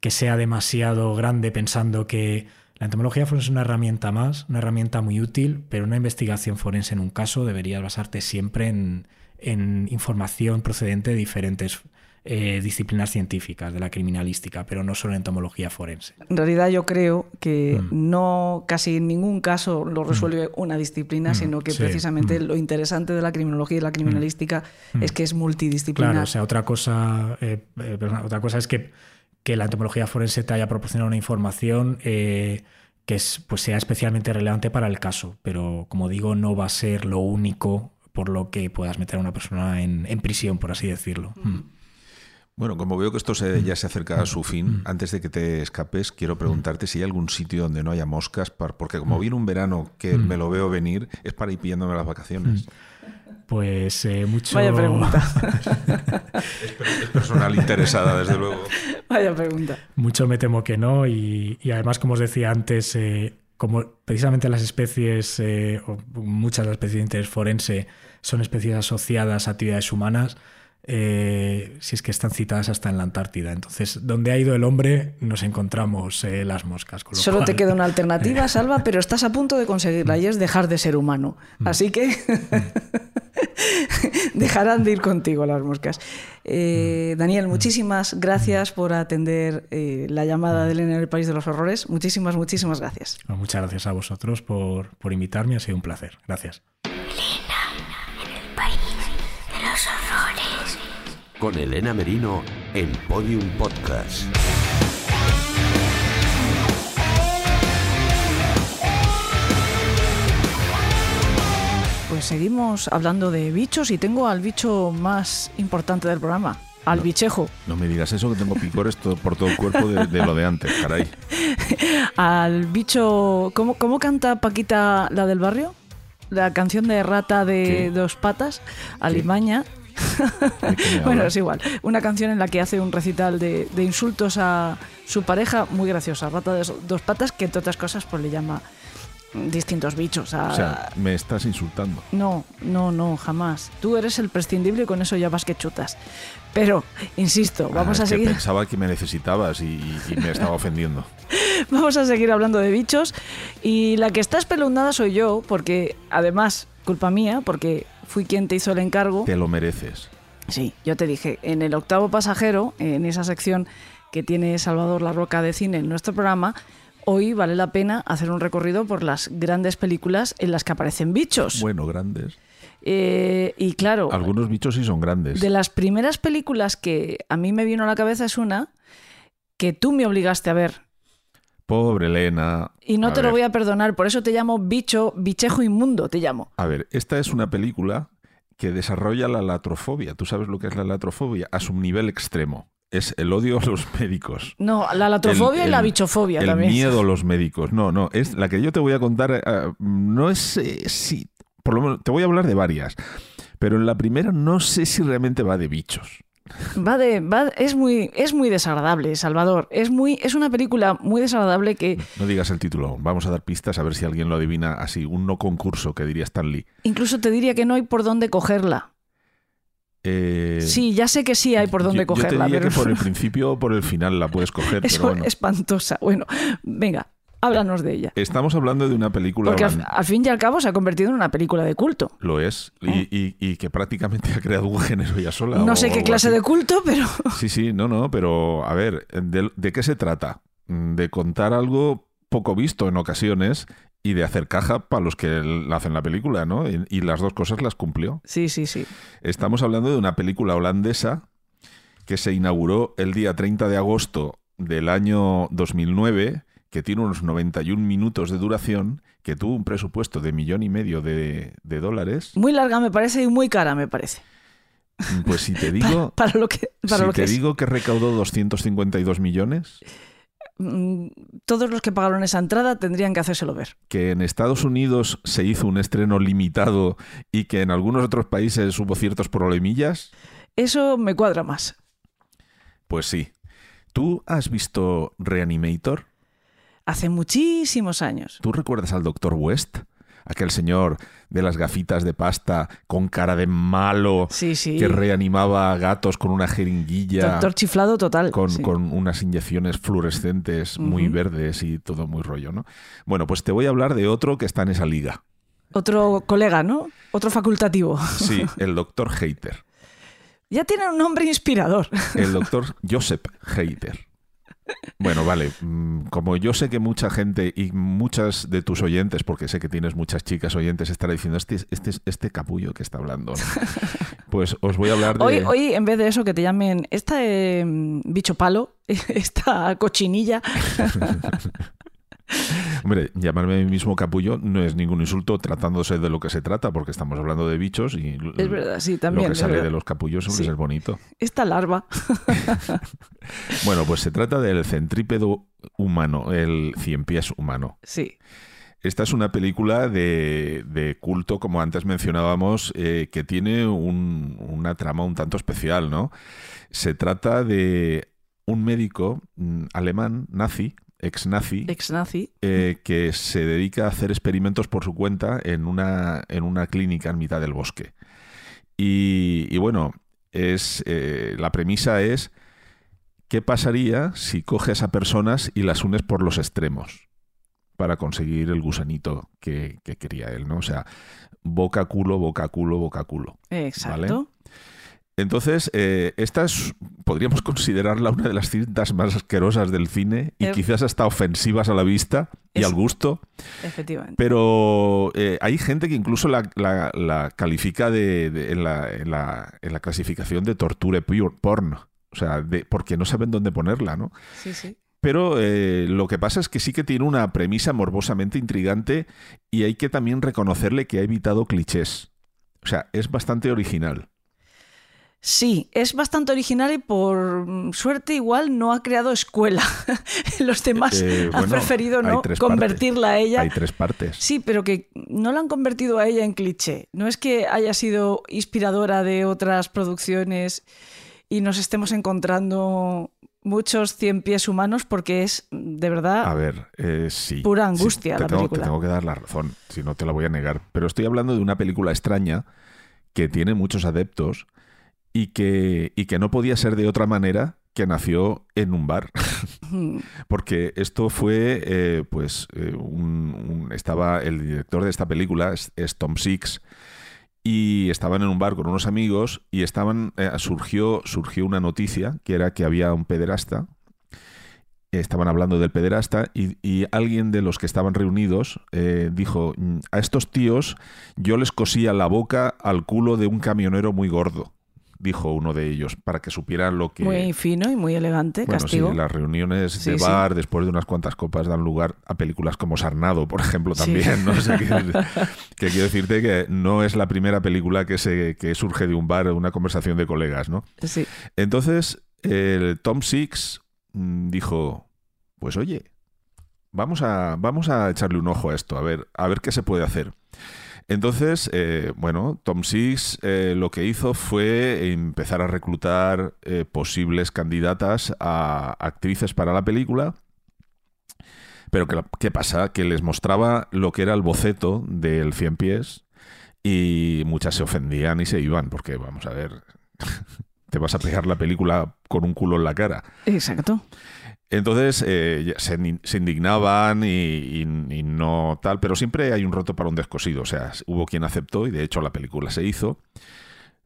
que sea demasiado grande pensando que la entomología forense es una herramienta más, una herramienta muy útil, pero una investigación forense en un caso debería basarte siempre en, en información procedente de diferentes eh, disciplinas científicas de la criminalística, pero no solo en entomología forense. En realidad yo creo que mm. no casi en ningún caso lo mm. resuelve una disciplina, mm. sino que precisamente lo interesante de la criminología y la criminalística es que es multidisciplinar. Claro, o sea, otra cosa, eh, eh, otra cosa es que, que la entomología forense te haya proporcionado una información que es, pues sea especialmente relevante para el caso, pero como digo, no va a ser lo único por lo que puedas meter a una persona en, en prisión, por así decirlo. Bueno, como veo que esto ya se acerca a su fin, antes de que te escapes, quiero preguntarte si hay algún sitio donde no haya moscas, porque como viene un verano que me lo veo venir, es para ir pillándome las vacaciones. Pues eh, mucho. Vaya pregunta. es personal interesada, desde luego. Vaya pregunta. Mucho me temo que no, y, además, como os decía antes, eh, como precisamente las especies, eh, o muchas de las especies de interés forense, son especies asociadas a actividades humanas eh, si es que están citadas hasta en la Antártida. Entonces, donde ha ido el hombre, nos encontramos eh, las moscas. con lo Solo te queda una alternativa, Salva, pero estás a punto de conseguirla y es dejar de ser humano. Así que dejarán de ir contigo las moscas. Eh, Daniel, muchísimas gracias por atender eh, la llamada de Elena en el País de los Horrores. Muchísimas, muchísimas gracias. Bueno, Muchas gracias a vosotros por, por invitarme, ha sido un placer. Gracias. El país de los horrores. Con Elena Merino en Podium Podcast. Pues seguimos hablando de bichos y tengo al bicho más importante del programa, al bichejo, No me digas eso, que tengo picores todo- por todo el cuerpo de, de lo de antes, caray. al bicho... ¿Cómo, cómo canta Paquita la del barrio? La canción de rata de ¿Qué? dos patas, Alimaña. ¿De qué me Bueno, hablas? es igual. Una canción en la que hace un recital de, de insultos a su pareja, muy graciosa, rata de dos patas, que entre otras cosas pues le llama distintos bichos. A, O sea, me estás insultando. no, no, no, jamás. Tú eres el prescindible y con eso ya vas que chutas. Pero, insisto, vamos Ah, a es que seguir. pensaba que me necesitabas y, y me estaba ofendiendo. Vamos a seguir hablando de bichos. Y la que está espeluznada soy yo, porque además, culpa mía, porque fui quien te hizo el encargo. Te lo mereces. Sí, yo te dije, en el octavo pasajero, en esa sección que tiene Salvador La Roca de cine en nuestro programa, hoy vale la pena hacer un recorrido por las grandes películas en las que aparecen bichos. Bueno, grandes. Eh, y claro, Algunos bichos sí son grandes. de las primeras películas que a mí me vino a la cabeza es una que tú me obligaste a ver. Pobre Elena. Y no A te lo voy a perdonar, por eso te llamo bicho, bichejo inmundo, te llamo. A ver, esta es una película que desarrolla la latrofobia. ¿Tú sabes lo que es la latrofobia? A su nivel extremo. Es el odio a los médicos. No, la latrofobia El- y la el- bichofobia el también. miedo a los médicos. No, no, es la que yo te voy a contar. eh, no es eh, si, por lo menos te voy a hablar de varias, pero en la primera no sé si realmente va de bichos. Va de, va- es muy, es muy desagradable, Salvador. Es muy, es una película muy desagradable que No digas el título. Vamos a dar pistas a ver si alguien lo adivina así. Un no concurso que diría Stan Lee. incluso te diría que no hay por dónde cogerla. Eh, Sí, ya sé que sí hay por dónde yo- yo cogerla, te diría pero que por el principio o por el final la puedes coger, es pero bueno. espantosa. Bueno, venga, háblanos de ella. Estamos hablando de una película Porque al, fin y al cabo se ha convertido en una película de culto. Lo es. Y, y- y que prácticamente ha creado un género ya sola. No o sé qué clase así. de culto, pero Sí, sí, no, no, pero a ver, ¿de, de qué se trata? Mm, De contar algo poco visto en ocasiones y de hacer caja para los que hacen la película, ¿no? Y, y las dos cosas las cumplió. sí, sí, sí. Estamos hablando de una película holandesa que se inauguró el día 30 de agosto del año 2009, que tiene unos 91 minutos de duración, que tuvo un presupuesto de millón y medio de, de dólares. Muy larga me parece y muy cara me parece. Pues si te digo, Para lo que, para si lo te digo que recaudó 252 millones, todos los que pagaron esa entrada tendrían que hacérselo ver. que en Estados Unidos se hizo un estreno limitado y que en algunos otros países hubo ciertos problemillas, Eso me cuadra más. pues sí. ¿Tú has visto Reanimator? Hace muchísimos años. ¿Tú recuerdas al Dr. West? Aquel señor de las gafitas de pasta con cara de malo Sí, sí. que reanimaba a gatos con una jeringuilla, Doctor chiflado total. con, sí. con unas inyecciones fluorescentes muy verdes y todo muy rollo, ¿no? Bueno, pues te voy a hablar de otro que está en esa liga. Otro colega, ¿no? Otro facultativo. Sí, el Dr. Hater. Ya tiene un nombre inspirador. El doctor Joseph Hater. Bueno, vale. mm, Como yo sé que mucha gente y muchas de tus oyentes, porque sé que tienes muchas chicas oyentes, estará diciendo este, este, este capullo que está hablando. ¿no?". Pues os voy a hablar de. Hoy, hoy, en vez de eso, que te llamen esta eh, bicho palo, esta cochinilla. Hombre, llamarme a mí mismo capullo no es ningún insulto tratándose de lo que se trata, porque estamos hablando de bichos y Es verdad, sí, también. lo que es sale verdad. de los capullos suele Sí. ser bonito. Esta larva. Bueno, pues se trata del centrípedo humano, el cien pies humano. Sí. Esta es una película de, de culto, como antes mencionábamos, eh, que tiene un- una trama un tanto especial, ¿no? Se trata de un médico mm, alemán, nazi, ex-nazi, Ex-nazi. eh, que se dedica a hacer experimentos por su cuenta en una, en una clínica en mitad del bosque. Y, y bueno, es eh, la premisa es qué pasaría si coges a personas y las unes por los extremos para conseguir el gusanito que, que quería él, ¿no? O sea, boca culo, boca culo, boca culo. Exacto. Entonces, eh, esta es, podríamos considerarla una de las cintas más asquerosas del cine y Eh, quizás hasta ofensivas a la vista y es- al gusto, Efectivamente. pero eh, hay gente que incluso la, la- la califica de, de- en, la, en la- en la clasificación de torture pure- porn, o sea, de, porque no saben dónde ponerla, ¿no? Sí, sí. Pero eh, lo que pasa es que sí que tiene una premisa morbosamente intrigante y hay que también reconocerle que ha evitado clichés. O sea, es bastante original. Sí, es bastante original y por mm, suerte igual no ha creado escuela. Los demás Eh, han preferido no convertirla a ella. Hay tres partes. Sí, pero que no la han convertido a ella en cliché. No es que haya sido inspiradora de otras producciones y nos estemos encontrando muchos cien pies humanos porque es de verdad A ver, eh, sí. Pura Sí, angustia te la tengo, te película. tengo que dar la razón, si no te la voy a negar. Pero estoy hablando de una película extraña que tiene muchos adeptos y que, y que no podía ser de otra manera que nació en un bar. Porque esto fue, eh, pues, eh, un, un- estaba el director de esta película, es, es Tom Six, y estaban en un bar con unos amigos y estaban, eh, surgió, surgió una noticia que era que había un pederasta. Estaban hablando del pederasta y, y alguien de los que estaban reunidos eh, dijo, "Mm, a estos tíos yo les cosía la boca al culo de un camionero muy gordo, dijo uno de ellos, para que supieran lo que... muy fino y muy elegante, Bueno, castigo. sí, las reuniones Sí, de sí. bar después de unas cuantas copas dan lugar a películas como Sarnado, por ejemplo, también. ¿no? O sea, que, que quiero decirte que no es la primera película que, se, que surge de un bar, una conversación de colegas, ¿no? Sí. Entonces, el Tom Six mm, dijo, pues oye, vamos a, vamos a echarle un ojo a esto, a ver, a ver qué se puede hacer. Entonces, eh, bueno, Tom Six eh, lo que hizo fue empezar a reclutar eh, posibles candidatas a actrices para la película. Pero que- ¿qué pasa? Que les mostraba lo que era el boceto del Cien Pies y muchas se ofendían y se iban, porque vamos a ver, te vas a pegar la película con un culo en la cara. Exacto. Entonces eh, se, se indignaban y, y- y no tal, pero siempre hay un roto para un descosido. O sea, hubo quien aceptó y de hecho la película se hizo.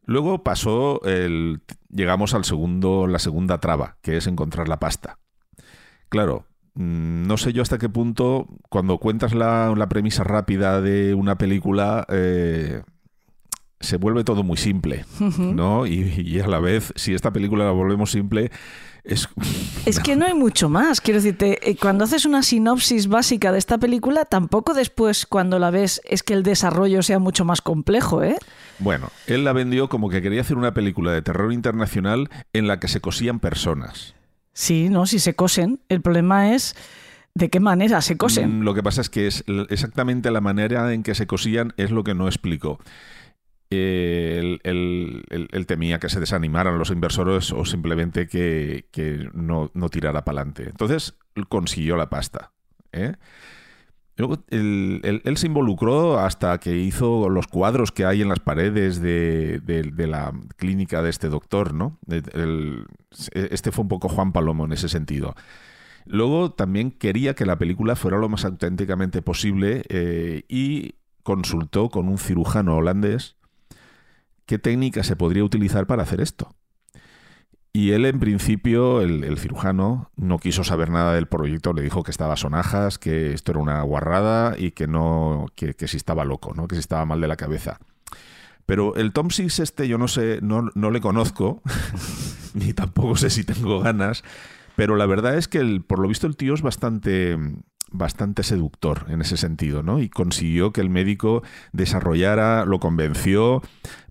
Luego pasó el. Llegamos al segundo, la segunda traba, que es encontrar la pasta. Claro, mm, no sé yo hasta qué punto, cuando cuentas la, la premisa rápida de una película, eh, se vuelve todo muy simple, ¿no? Y, y a la vez, si esta película la volvemos simple, es. Es que no hay mucho más. Quiero decirte, eh, cuando haces una sinopsis básica de esta película, tampoco después, cuando la ves, es que el desarrollo sea mucho más complejo, ¿eh? Bueno, él la vendió como que quería hacer una película de terror internacional en la que se cosían personas. Sí, no, si se cosen. El problema es de qué manera se cosen. Mm, Lo que pasa es que es exactamente la manera en que se cosían es lo que no explicó. Eh, Él, temía que se desanimaran los inversores o simplemente que, que no, no tirara para adelante. Entonces consiguió la pasta. ¿eh? Luego, él, se involucró hasta que hizo los cuadros que hay en las paredes de, de- la clínica de este doctor, ¿no? Este fue un poco Juan Palomo en ese sentido. Luego también quería que la película fuera lo más auténticamente posible eh, y consultó con un cirujano holandés qué técnica se podría utilizar para hacer esto. Y él, en principio, el, cirujano, no quiso saber nada del proyecto, le dijo que estaba sonajas, que esto era una guarrada y que no, que, que si estaba loco, ¿no? que si estaba mal de la cabeza. Pero el Tom Six este yo no sé, no, no le conozco, ni tampoco sé si tengo ganas, pero la verdad es que por lo visto el tío es bastante, bastante seductor en ese sentido, ¿no? Y consiguió que el médico desarrollara, lo convenció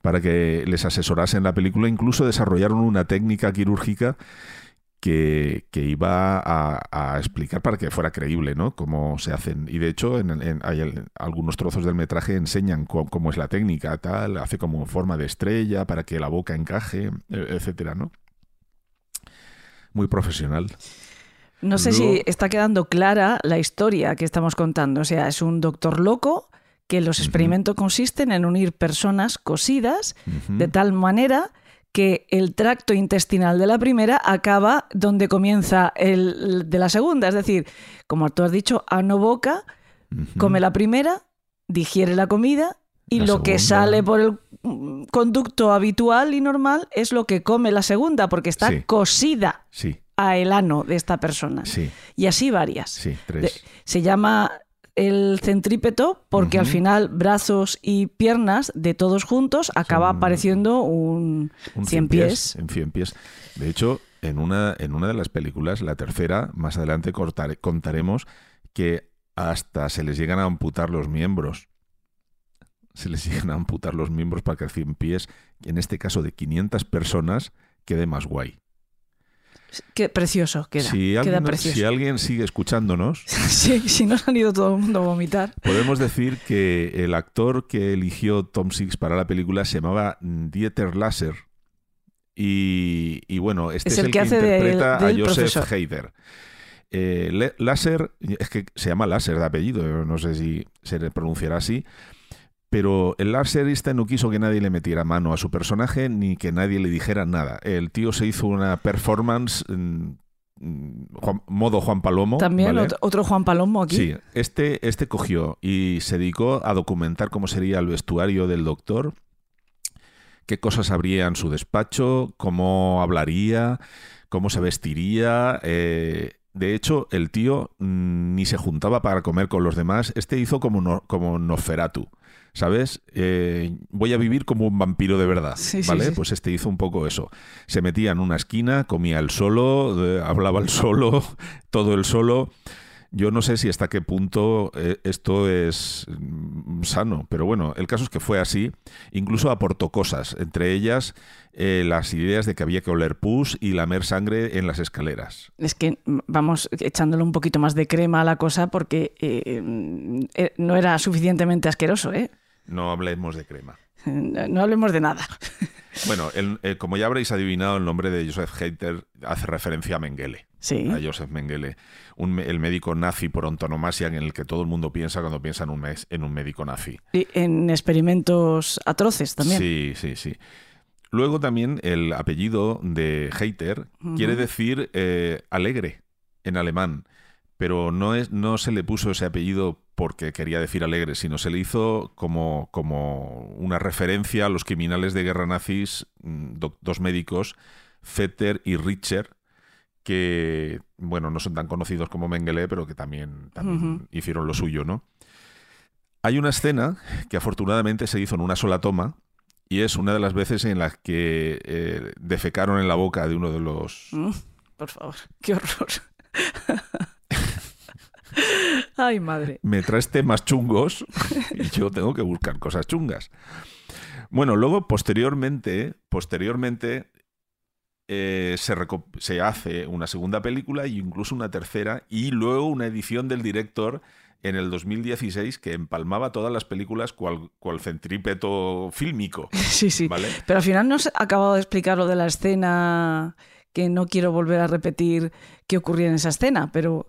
para que les asesorase en la película, incluso desarrollaron una técnica quirúrgica que, que iba a, explicar para que fuera creíble, ¿no? Cómo se hacen. Y de hecho, en, algunos trozos del metraje enseñan co- cómo es la técnica, tal, hace como forma de estrella para que la boca encaje, e- etcétera, ¿no? Muy profesional. No sé Luego- si está quedando clara la historia que estamos contando. O sea, es un doctor loco que los experimentos consisten en unir personas cosidas de tal manera que el tracto intestinal de la primera acaba donde comienza el de la segunda. Es decir, como tú has dicho, ano boca, come la primera, digiere la comida y La lo que sale por el conducto habitual y normal es lo que come la segunda, porque está Sí. cosida. Sí, a el ano de esta persona. sí, Y así varias. sí, tres. se llama el centrípeto porque al final brazos y piernas de todos juntos acaba apareciendo un, Un cien pies. En cien pies. De hecho, en una, en una de las películas, la tercera, más adelante cortare- contaremos que hasta se les llegan a amputar los miembros. Se les llegan a amputar los miembros para que el cien pies, en este caso de 500 personas, quede más guay. Qué precioso queda. si, queda alguien, precioso. si alguien sigue escuchándonos, Sí, si no se han ido todo el mundo a vomitar. podemos decir que el actor que eligió Tom Six para la película se llamaba Dieter Lasser. Y, y bueno, este Es es, el que hace interpreta del a Joseph profesor. Heider. Eh, Lasser, es que se llama Lasser de apellido, no sé si se le pronunciará así, pero el Lasser este no quiso que nadie le metiera mano a su personaje ni que nadie le dijera nada. El tío se hizo una performance mm, Juan- modo Juan Palomo. También ¿vale? otro, Juan Palomo aquí. Sí, este, este cogió y se dedicó a documentar cómo sería el vestuario del doctor, qué cosas habría en su despacho, cómo hablaría, cómo se vestiría. eh, de hecho, el tío mm, ni se juntaba para comer con los demás. Este hizo como, no- como Nosferatu. ¿Sabes? Eh, voy a vivir como un vampiro de verdad. Sí, sí, ¿Vale? sí. Pues este hizo un poco eso. Se metía en una esquina, comía el solo, eh, hablaba el solo, todo el solo. Yo no sé si hasta qué punto eh, esto es mm, sano, pero bueno, el caso es que fue así. Incluso aportó cosas, entre ellas eh, las ideas de que había que oler pus y lamer sangre en las escaleras. Es que mm, vamos echándole un poquito más de crema a la cosa porque eh, mm, eh, no era suficientemente asqueroso, ¿eh? No hablemos de crema. No hablemos de nada. Bueno, el- eh, como ya habréis adivinado, el nombre de Joseph Heiter hace referencia a Mengele. Sí. A Joseph Mengele, un el médico nazi por antonomasia en el que todo el mundo piensa cuando piensa en un, mes- en un médico nazi. Y en experimentos atroces también. Sí, sí, sí. Luego también el apellido de Heiter quiere decir eh, alegre en alemán, pero no, es, no se le puso ese apellido porque quería decir alegre, sino se le hizo como, como una referencia a los criminales de guerra nazis, mm, do- dos médicos, Vetter y Richter, que, bueno, no son tan conocidos como Mengele, pero que también, hicieron lo suyo, ¿no? Hay una escena que afortunadamente se hizo en una sola toma y es una de las veces en las que eh, defecaron en la boca de uno de los... Mm, por favor, qué horror. Ay, madre. Me traes temas chungos y yo tengo que buscar cosas chungas. Bueno, luego posteriormente, posteriormente eh, se, se hace una segunda película e incluso una tercera y luego una edición del director en el 2016 que empalmaba todas las películas cual, cual centrípeto fílmico. Sí, sí. ¿Vale? Pero al final no has acabado de explicar lo de la escena que no quiero volver a repetir qué ocurría en esa escena, pero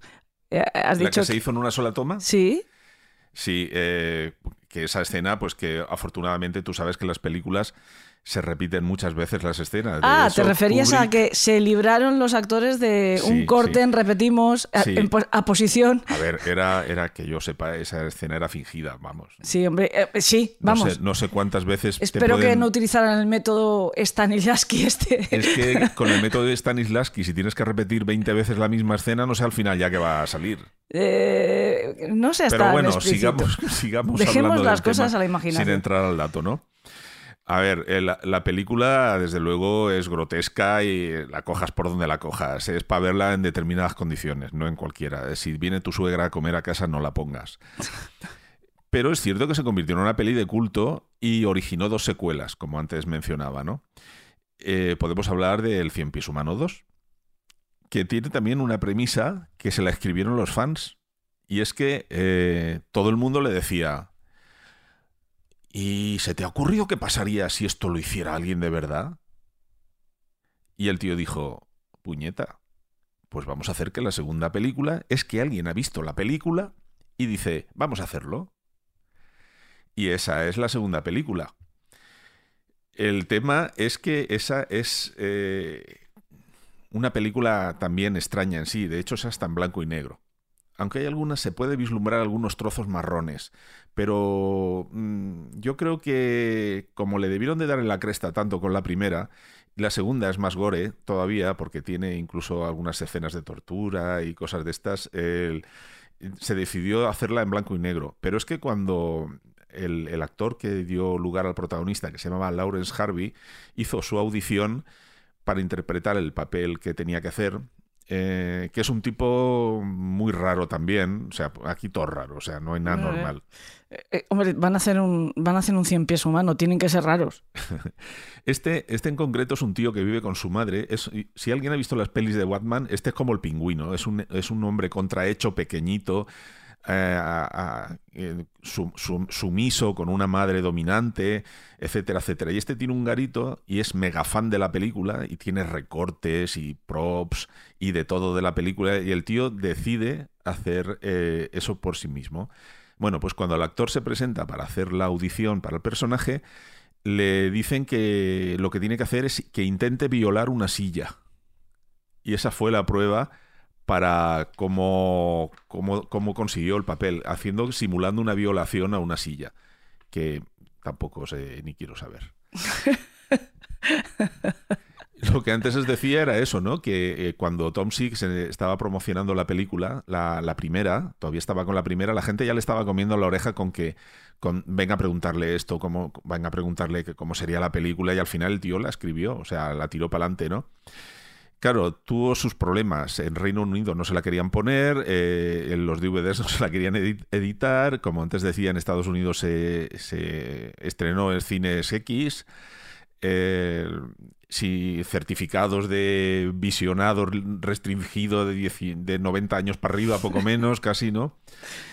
has La dicho que se hizo en una sola toma. Sí, Sí, eh, que esa escena, pues que afortunadamente tú sabes que las películas se repiten muchas veces las escenas. Ah, te referías a que se libraron los actores de Sí, un corte, sí. en repetimos, a, Sí. en pos- a posición. A ver, era, era que yo sepa, esa escena era fingida, vamos. Sí, hombre, eh, sí, No vamos. sé, no sé cuántas veces. Espero que no utilizaran el método Stanislavski este. Es que con el método de Stanislavski, si tienes que repetir 20 veces la misma escena, no sé al final ya que va a salir. Eh, no sé hasta Pero bueno, explícito. sigamos, sigamos Dejemos hablando las del cosas tema a la imaginación. Sin entrar al dato, ¿no? A ver, eh, la, la película, desde luego, es grotesca y la cojas por donde la cojas. Es para verla en determinadas condiciones, no en cualquiera. Si viene tu suegra a comer a casa, no la pongas. Pero es cierto que se convirtió en una peli de culto y originó dos secuelas, como antes mencionaba, ¿no? Eh, podemos hablar de El Cien Pies Humano 2, que tiene también una premisa que se la escribieron los fans. Y es que eh, todo el mundo le decía, ¿y se te ha ocurrido qué pasaría si esto lo hiciera alguien de verdad? Y el tío dijo, puñeta, pues vamos a hacer que la segunda película es que alguien ha visto la película y dice, vamos a hacerlo. Y esa es la segunda película. El tema es que esa es eh, una película también extraña en sí. De hecho, es hasta en blanco y negro. Aunque hay algunas, se puede vislumbrar algunos trozos marrones. Pero mm, yo creo que como le debieron de dar en la cresta tanto con la primera, la segunda es más gore todavía, porque tiene incluso algunas escenas de tortura y cosas de estas. se decidió hacerla en blanco y negro. Pero es que cuando el, el, actor que dio lugar al protagonista, que se llamaba Lawrence Harvey, hizo su audición para interpretar el papel que tenía que hacer, eh, que es un tipo muy raro también. O sea, aquí todo raro, o sea, no hay nada normal. Eh, eh, hombre, van a hacer un van a hacer un cien pies humano, tienen que ser raros. este, este en concreto es un tío que vive con su madre. Es, si alguien ha visto las pelis de Batman, este es como el pingüino. Es un, es un hombre contrahecho, pequeñito, eh, sumiso con una madre dominante, etcétera, etcétera. Y este tiene un garito y es mega fan de la película y tiene recortes y props y de todo de la película y el tío decide hacer eh, eso por sí mismo. Bueno, pues cuando el actor se presenta para hacer la audición para el personaje, le dicen que lo que tiene que hacer es que intente violar una silla. Y esa fue la prueba para cómo, cómo, consiguió el papel, haciendo, simulando una violación a una silla, que tampoco sé ni quiero saber. Lo que antes les decía era eso, ¿no? Que eh, cuando Tom Six estaba promocionando la película, la, primera, todavía estaba con la primera, la gente ya le estaba comiendo la oreja con que con, venga a preguntarle esto, cómo, venga a preguntarle cómo sería la película, y al final el tío la escribió, o sea, la tiró para adelante, ¿no? Claro, tuvo sus problemas. En Reino Unido no se la querían poner, eh, en los DVDs no se la querían editar. Como antes decía, en Estados Unidos se, estrenó en Cines X. Eh, si certificados de visionado restringido de, de 90 años para arriba, poco menos, casi, ¿no?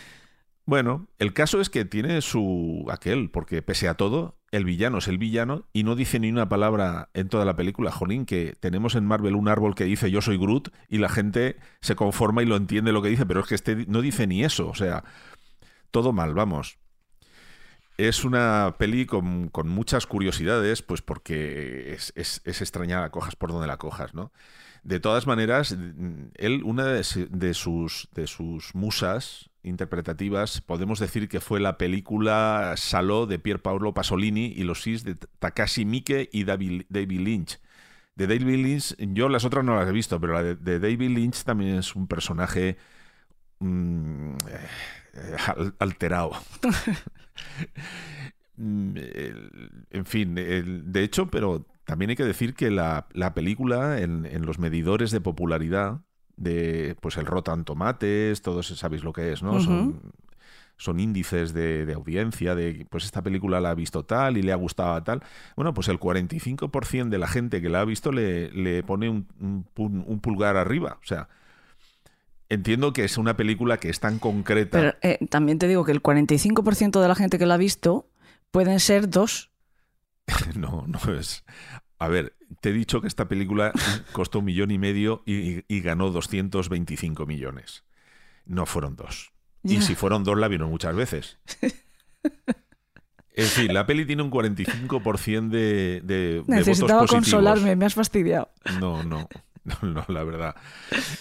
Bueno, el caso es que tiene su aquel, porque pese a todo, el villano es el villano y no dice ni una palabra en toda la película. Jolín, que tenemos en Marvel un árbol que dice yo soy Groot y la gente se conforma y lo entiende lo que dice, pero es que este no dice ni eso. O sea, todo mal, vamos. Es una peli con, muchas curiosidades, pues porque es, es, extraña, cojas por donde la cojas, ¿no? De todas maneras, él, una de, sus, de sus musas interpretativas, podemos decir que fue la película Saló de Pier Paolo Pasolini y los Sis de Takashi Miike y David Lynch. De David Lynch, yo las otras no las he visto, pero la de, David Lynch también es un personaje mm, eh, alterado. Mm, en fin, de hecho, pero también hay que decir que la, película en, los medidores de popularidad de pues el Rotan Tomates, todos sabéis lo que es, ¿no? Son son índices de, audiencia, de pues esta película la ha visto tal y le ha gustado tal. Bueno, pues el 45% de la gente que la ha visto le, le pone un, un, pulgar arriba. O sea, entiendo que es una película que es tan concreta. Pero eh, también te digo que el 45% de la gente que la ha visto pueden ser dos. no, no es. A ver, te he dicho que esta película costó un millón y medio y, ganó 225 millones. No fueron dos. Y si fueron dos, la vieron muchas veces. En fin, la peli tiene un 45% de, de, Necesitaba votos consolarme, me has fastidiado. No, no, no, la verdad.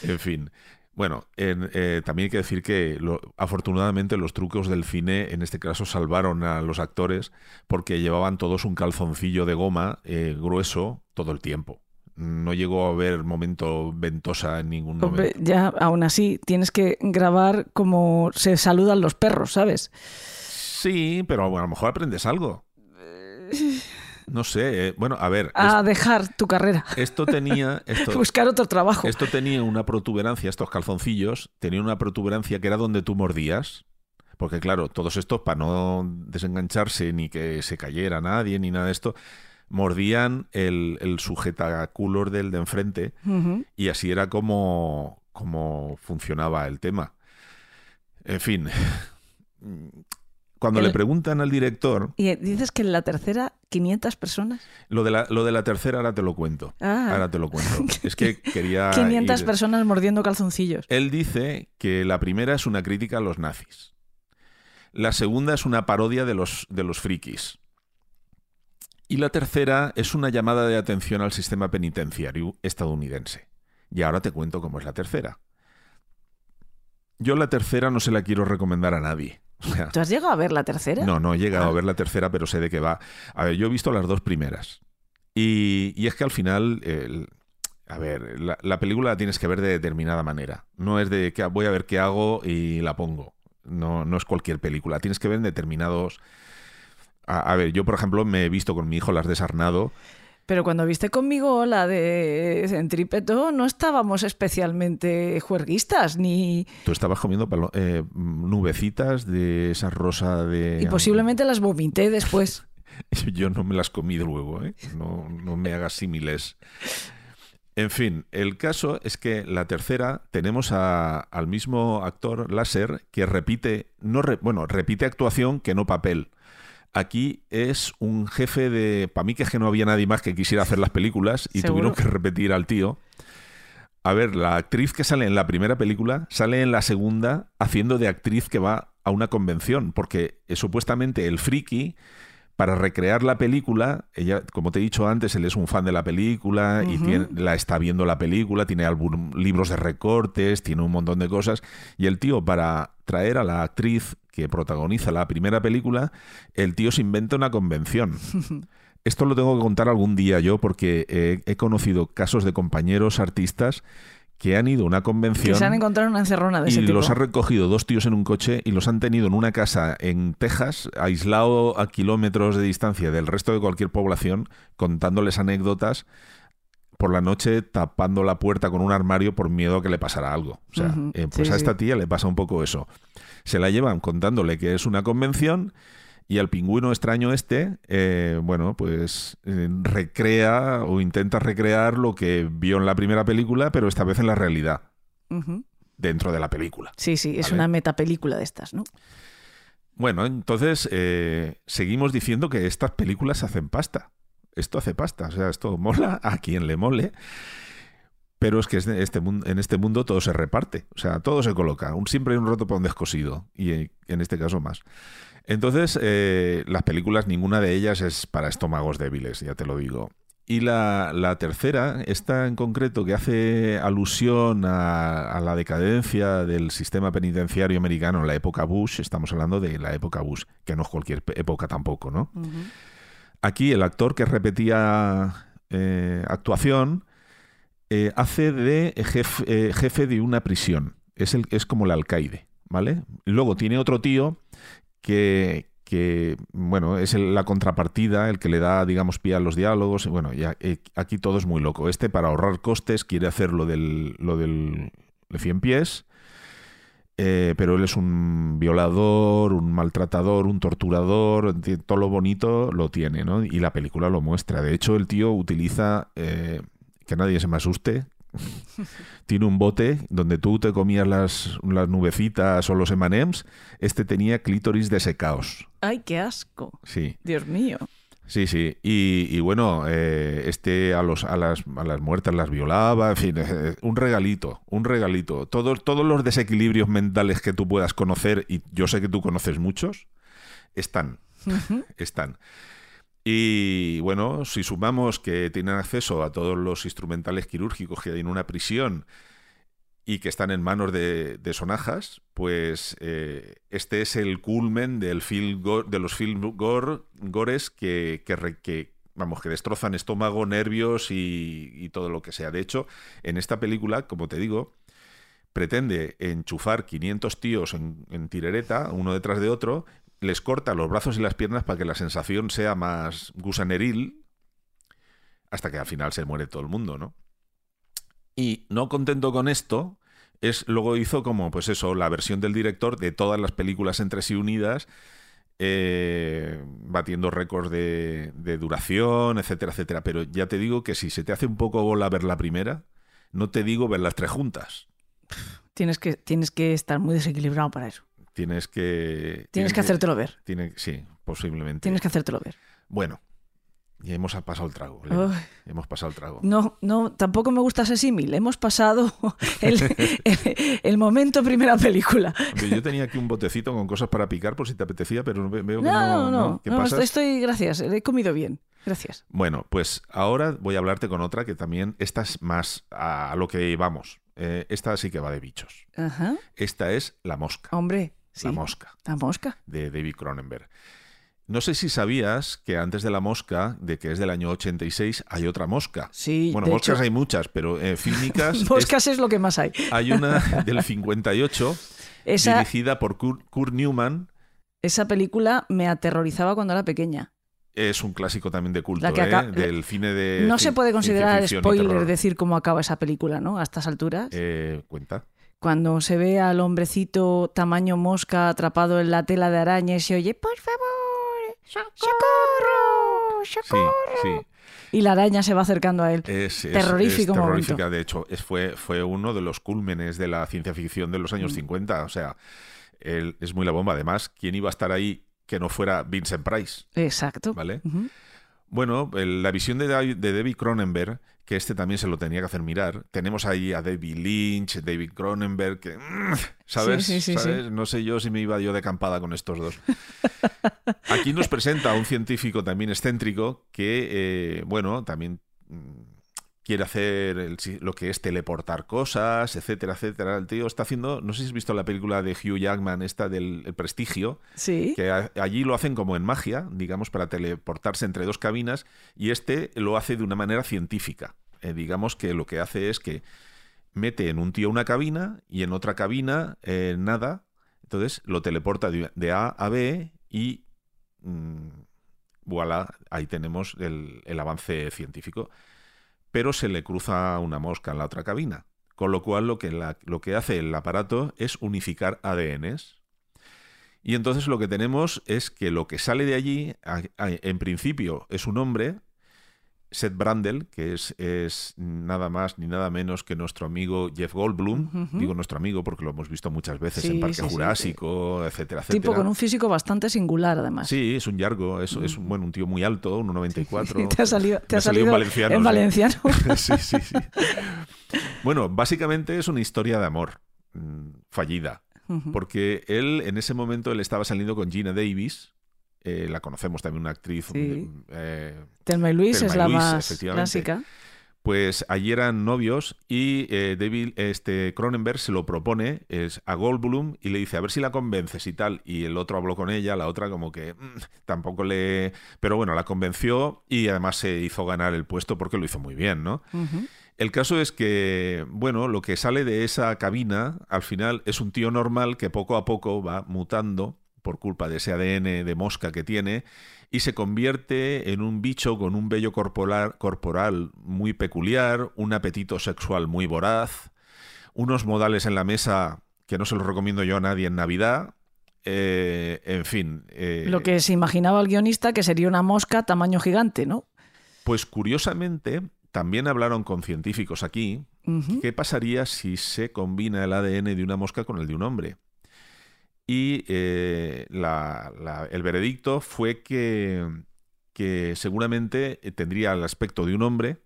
En fin. Bueno, eh, también hay que decir que afortunadamente los trucos del cine en este caso salvaron a los actores porque llevaban todos un calzoncillo de goma eh, grueso todo el tiempo. No llegó a haber momento ventosa en ningún momento. Ya, aún así, tienes que grabar como se saludan los perros, ¿sabes? Sí, pero a lo mejor aprendes algo. No sé, eh, bueno, a ver. A dejar tu carrera. Esto tenía. Esto, Buscar otro trabajo. Esto tenía una protuberancia, estos calzoncillos, tenía una protuberancia que era donde tú mordías. Porque, claro, todos estos, para no desengancharse ni que se cayera nadie ni nada de esto, mordían el, el sujetaculos del de enfrente y así era como, como funcionaba el tema. En fin, cuando le preguntan al director... ¿Y dices que en la tercera 500 personas? Lo de la, lo de la tercera ahora te lo cuento. Ah. Ahora te lo cuento. Es que quería... 500 personas mordiendo calzoncillos. Él dice que la primera es una crítica a los nazis. La segunda es una parodia de los, de los frikis. Y la tercera es una llamada de atención al sistema penitenciario estadounidense. Y ahora te cuento cómo es la tercera. Yo la tercera no se la quiero recomendar a nadie. ¿Tú has llegado a ver la tercera? no, no he llegado Ah. a ver la tercera, pero sé de qué va. A ver, yo he visto las dos primeras. Y, y es que al final, el- a ver, la, la película la tienes que ver de determinada manera. No es de que voy a ver qué hago y la pongo. No, no es cualquier película. Tienes que ver en determinados... A, a ver, yo por ejemplo me he visto con mi hijo las de Sarnado. Pero cuando viste conmigo la de Centrípeto, no estábamos especialmente juerguistas, ni... Tú estabas comiendo palo- eh, nubecitas de esa rosa de... Y posiblemente las vomité después. Yo no me las comí luego, ¿eh? No, no me hagas símiles. En fin, el caso es que la tercera tenemos a- al mismo actor láser que repite, no re- bueno, repite actuación que no papel. Aquí es un jefe de. Para mí que es que no había nadie más que quisiera hacer las películas y Seguro. tuvieron que repetir al tío. A ver, la actriz que sale en la primera película sale en la segunda haciendo de actriz que va a una convención, porque eh, supuestamente el friki, para recrear la película, ella, como te he dicho antes, él es un fan de la película y tiene- la está viendo la película, tiene álbum- libros de recortes, tiene un montón de cosas, y el tío, para traer a la actriz que protagoniza la primera película, el tío se inventa una convención. Esto lo tengo que contar algún día yo porque he conocido casos de compañeros artistas que han ido a una convención Que se han encontrado una encerrona de y ese tipo. los ha recogido dos tíos en un coche y los han tenido en una casa en Texas, aislado a kilómetros de distancia del resto de cualquier población, contándoles anécdotas por la noche tapando la puerta con un armario por miedo a que le pasara algo. O sea, eh, pues sí, a esta tía le pasa un poco eso. Se la llevan contándole que es una convención y al pingüino extraño este, eh, bueno, pues eh, recrea o intenta recrear lo que vio en la primera película, pero esta vez en la realidad, dentro de la película. Sí, sí, es Vale. una metapelícula de estas, ¿no? Bueno, entonces eh, seguimos diciendo que estas películas hacen pasta. Esto hace pasta, o sea, esto mola a quien le mole. Pero es que este- en este mundo todo se reparte, o sea, todo se coloca. Un, siempre hay un roto para un descosido, y en este caso más. Entonces, eh, las películas, ninguna de ellas es para estómagos débiles, ya te lo digo. Y la, la tercera, esta en concreto, que hace alusión a, la decadencia del sistema penitenciario americano en la época Bush, estamos hablando de la época Bush, que no es cualquier época tampoco, ¿no? Aquí el actor que repetía eh, actuación eh, hace de jef- eh, jefe de una prisión. Es, el, es como el alcaide, ¿vale? Luego tiene otro tío que, que, bueno, es la contrapartida, el que le da, digamos, pie a los diálogos. Bueno, ya, aquí todo es muy loco. Este, para ahorrar costes, quiere hacer lo del, lo del de 100 pies. Eh, pero él es un violador, un maltratador, un torturador, todo lo bonito lo tiene, ¿no? Y la película lo muestra. De hecho, el tío utiliza, eh, que nadie se me asuste, tiene un bote donde tú te comías las, las nubecitas o los emanems, este tenía clítoris desecaos. ¡Ay, qué asco! Sí, Dios mío. Sí, sí. Y, y bueno, eh, este a, los, a, las, a las muertas las violaba, en fin, eh, un regalito, un regalito. Todos, todos los desequilibrios mentales que tú puedas conocer, y yo sé que tú conoces muchos, están, están. Y bueno, si sumamos que tienen acceso a todos los instrumentales quirúrgicos que hay en una prisión y que están en manos de, sonajas, pues eh, este es el culmen del film de los film gore, gores que, que, vamos, que destrozan estómago, nervios y, y todo lo que sea. De hecho, en esta película, como te digo, pretende enchufar 500 tíos en, en tirereta, uno detrás de otro, les corta los brazos y las piernas para que la sensación sea más gusaneril, hasta que al final se muere todo el mundo, ¿no? Y no contento con esto, es, luego hizo como, pues eso, la versión del director de todas las películas entre sí unidas, eh, batiendo récords de, de duración, etcétera, etcétera. Pero ya te digo que si se te hace un poco bola ver la primera, no te digo ver las tres juntas. Tienes que, tienes que estar muy desequilibrado para eso. Tienes que... Tienes que hacértelo ver. Tiene, sí, posiblemente. Tienes que hacértelo ver. Bueno, ya hemos pasado el trago. Hemos pasado el trago. No, no, tampoco me gusta ese símil. Hemos pasado el, el- el momento primera película. Yo tenía aquí un botecito con cosas para picar por si te apetecía, pero ve- veo que No, no. no, no. ¿Qué no, estoy, gracias. He comido bien. Gracias. Bueno, pues ahora voy a hablarte con otra que también, esta es más a lo que vamos. Eh, esta sí que va de bichos. Ajá. Esta es La Mosca. Hombre, sí. La Mosca, La mosca. de David Cronenberg. No sé si sabías que antes de La Mosca, de que es del año 86, hay otra mosca. Sí, Bueno, de moscas hecho- hay muchas, pero eh, fílmicas... Moscas es lo que más hay. hay una del 58, Esa, dirigida por Kurt, Kurt Newman. esa película me aterrorizaba cuando era pequeña. Es un clásico también de culto, ¿eh? acá- del cine de. no se puede considerar spoiler decir cómo acaba esa película, ¿no? A estas alturas. Eh, cuenta. Cuando se ve al hombrecito tamaño mosca atrapado en la tela de araña y se oye, por favor, socorro, Sí, socorro. sí. Y la araña se va acercando a él. Es, es- Terrorífico es momento. terrorífica, de hecho, es, fue, fue uno de los cúlmenes de la ciencia ficción de los años Mm. 50. O sea, él- es muy la bomba. Además, ¿quién iba a estar ahí que no fuera Vincent Price? Exacto. ¿Vale? Bueno, el- la visión de David, de David Cronenberg, que este también se lo tenía que hacer mirar. Tenemos ahí a David Lynch, David Cronenberg, que, mm, ¿sabes? Sí, sí, sí, ¿Sabes? No sé yo si me iba yo de acampada con estos dos. Aquí nos presenta a un científico también excéntrico que, eh, bueno, también mm, quiere hacer el lo que es teleportar cosas, etcétera, etcétera. El tío está haciendo, no sé si has visto la película de Hugh Jackman, esta del El Prestigio, Sí. que a- allí lo hacen como en magia, digamos, para teleportarse entre dos cabinas, y este lo hace de una manera científica. Eh, digamos que lo que hace es que mete en un tío una cabina y en otra cabina eh, nada, entonces lo teleporta de, de A a B y mm, voilà, ahí tenemos el, el avance científico. Pero se le cruza una mosca en la otra cabina, con lo cual lo que, lo que hace el aparato es unificar ADNs. Y entonces lo que tenemos es que lo que sale de allí, en principio, es un hombre, Seth Brandel, que es, es nada más ni nada menos que nuestro amigo Jeff Goldblum. Digo nuestro amigo porque lo hemos visto muchas veces Sí, en Parque sí, sí. Jurásico, etcétera, etcétera. Tipo con un físico bastante singular, además. Sí, es un yargo, es, es un, bueno, un tío muy alto, 1,94. te ha salido, te ha salido en valenciano. en sí. valenciano. sí, sí, sí. Bueno, básicamente es una historia de amor mm, fallida. Porque él, en ese momento, él estaba saliendo con Gina Davis. Eh, la conocemos también, una actriz. Sí. eh, Telma y Luis es la Luis, más clásica. pues allí eran novios y eh, David este, Cronenberg se lo propone es a Goldblum y le dice a ver si la convences y tal. Y el otro habló con ella, la otra como que mm, tampoco le... Pero bueno, la convenció y además se hizo ganar el puesto porque lo hizo muy bien, ¿no? El caso es que, bueno, lo que sale de esa cabina al final es un tío normal que poco a poco va mutando por culpa de ese ADN de mosca que tiene y se convierte en un bicho con un vello corporal, corporal muy peculiar, un apetito sexual muy voraz, unos modales en la mesa que no se los recomiendo yo a nadie en Navidad. eh, en fin. eh, Lo que se imaginaba el guionista que sería una mosca tamaño gigante, ¿no? Pues curiosamente, también hablaron con científicos aquí. ¿Qué pasaría si se combina el ADN de una mosca con el de un hombre? Y eh, la- el veredicto fue que, que seguramente tendría el aspecto de un hombre,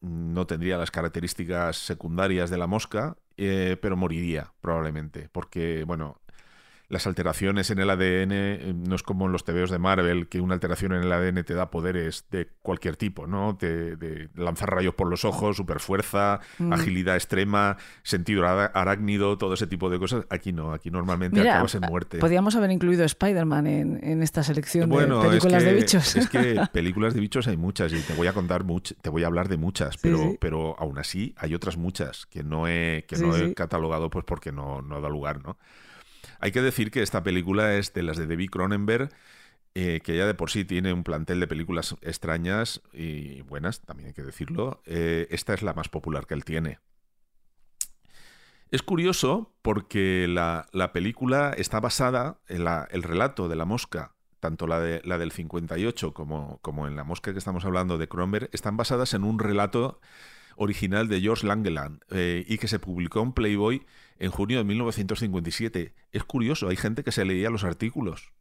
no tendría las características secundarias de la mosca, eh, pero moriría probablemente, porque, bueno, las alteraciones en el ADN eh, no es como en los tebeos de Marvel, que una alteración en el ADN te da poderes de cualquier tipo, ¿no? Te- de lanzar rayos por los ojos, superfuerza, Mm. agilidad extrema, sentido arácnido, todo ese tipo de cosas. Aquí no, aquí normalmente Mira, acabas en muerte. podríamos haber incluido Spider-Man en, en esta selección Bueno, de películas es que, de bichos. Es que películas de bichos hay muchas y te voy a contar much- te voy a hablar de muchas, pero, sí. pero aún así hay otras muchas que no he, que Sí, no he catalogado pues porque no, no da lugar, ¿no? Hay que decir que esta película es de las de David Cronenberg, eh, que ya de por sí tiene un plantel de películas extrañas y buenas, también hay que decirlo. Eh, esta es la más popular que él tiene. Es curioso porque la, la película está basada en la- el relato de la mosca, tanto la, de, la del 58 como, como en la mosca que estamos hablando de Cronenberg, están basadas en un relato original de George Langeland eh, y que se publicó en Playboy en junio de 1957. Es curioso, hay gente que se leía los artículos.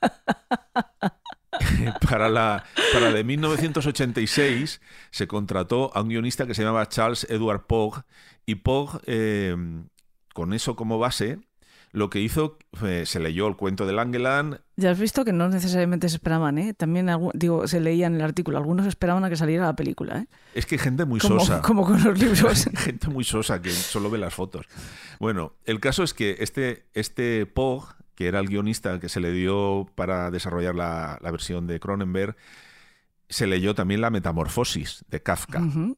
para, la, para de 1986 se contrató a un guionista que se llamaba Charles Edward Pogg y Pogg, eh, con eso como base, lo que hizo, fue- se leyó el cuento del Angelan, Ya has visto que no necesariamente se esperaban, ¿eh? También, digo, se leía en el artículo, algunos esperaban a que saliera la película, ¿eh? es que hay gente muy Como, sosa. como con los libros. Hay gente muy sosa que solo ve las fotos. Bueno, el caso es que este, este Pog, que era el guionista que se le dio para desarrollar la, la versión de Cronenberg, se leyó también La Metamorfosis de Kafka, Ujú.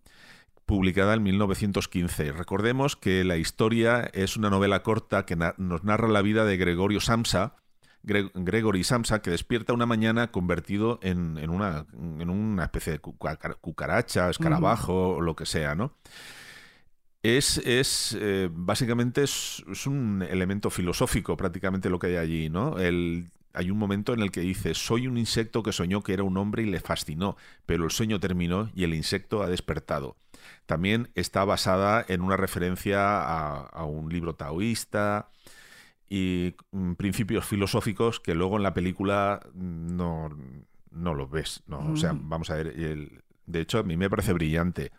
Publicada en 1915. Recordemos que la historia es una novela corta que na- nos narra la vida de Gregorio Samsa, Gre- Gregory Samsa, que despierta una mañana convertido en, en una, en una especie de cuca- cucaracha, escarabajo, o lo que sea, ¿no? Es, es eh, básicamente es, es un elemento filosófico prácticamente lo que hay allí, ¿no? El, hay un momento en el que dice, soy un insecto que soñó que era un hombre y le fascinó, pero el sueño terminó y el insecto ha despertado. También está basada en una referencia a, a un libro taoísta y mm, principios filosóficos que luego en la película no, no los ves. ¿no? O sea, Mm. vamos a ver, el- de hecho a mí me parece brillante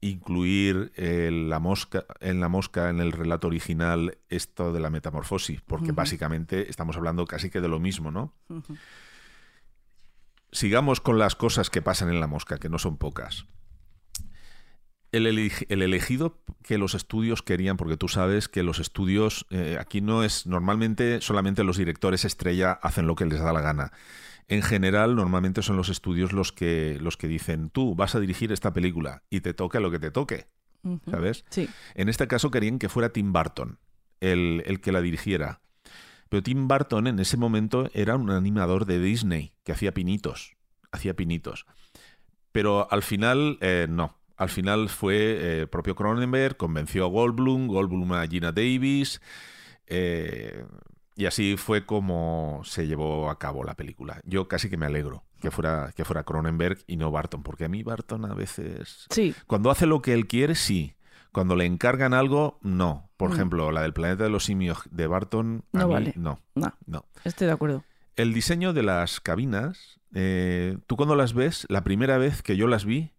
incluir eh, la mosca, en la mosca en el relato original esto de la metamorfosis, porque básicamente estamos hablando casi que de lo mismo, ¿no? Sigamos con las cosas que pasan en la mosca, que no son pocas. El, eleg- el elegido que los estudios querían, porque tú sabes que los estudios, eh, aquí no es, normalmente solamente los directores estrella hacen lo que les da la gana. En general, normalmente son los estudios los que, los que dicen, tú vas a dirigir esta película y te toque lo que te toque. ¿sabes? Sí. En este caso querían que fuera Tim Burton el, el que la dirigiera. Pero Tim Burton en ese momento era un animador de Disney que hacía pinitos. Hacía pinitos. Pero al final, eh, no. Al final fue eh, propio Cronenberg, convenció a Goldblum, Goldblum a Gina Davis. eh, y así fue como se llevó a cabo la película. Yo casi que me alegro que fuera, que fuera Cronenberg y no Barton, porque a mí Barton a veces Sí. cuando hace lo que él quiere, sí. Cuando le encargan algo, no. Por Mm. ejemplo, la del planeta de los simios de Barton, a No mí, vale. no, No, no. estoy de acuerdo. El diseño de las cabinas, eh, tú cuando las ves, la primera vez que yo las vi,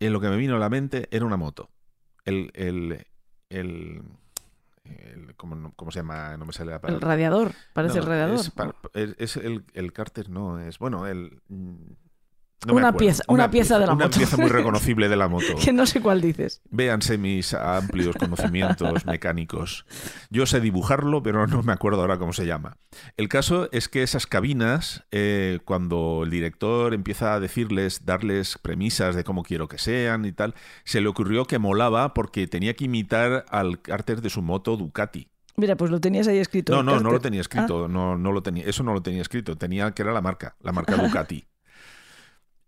en lo que me vino a la mente era una moto. El, el, el, el- ¿cómo, cómo se llama? No me sale la El palabra. radiador, parece No, el radiador. Es, pa- es- es el, el cárter, no, es, bueno, el... no Una pieza- una pieza de la Una moto. pieza muy reconocible de la moto. Que no sé cuál dices. Véanse mis amplios conocimientos mecánicos. Yo sé dibujarlo, pero no me acuerdo ahora cómo se llama. El caso es que esas cabinas, eh, cuando el director empieza a decirles, darles premisas de cómo quiero que sean y tal, se le ocurrió que molaba porque tenía que imitar al cárter de su moto Ducati. Mira, pues lo tenías ahí escrito. No, no, no lo tenía escrito. No, no lo tenía. Eso no lo tenía escrito. Tenía que era la marca, la marca Ducati.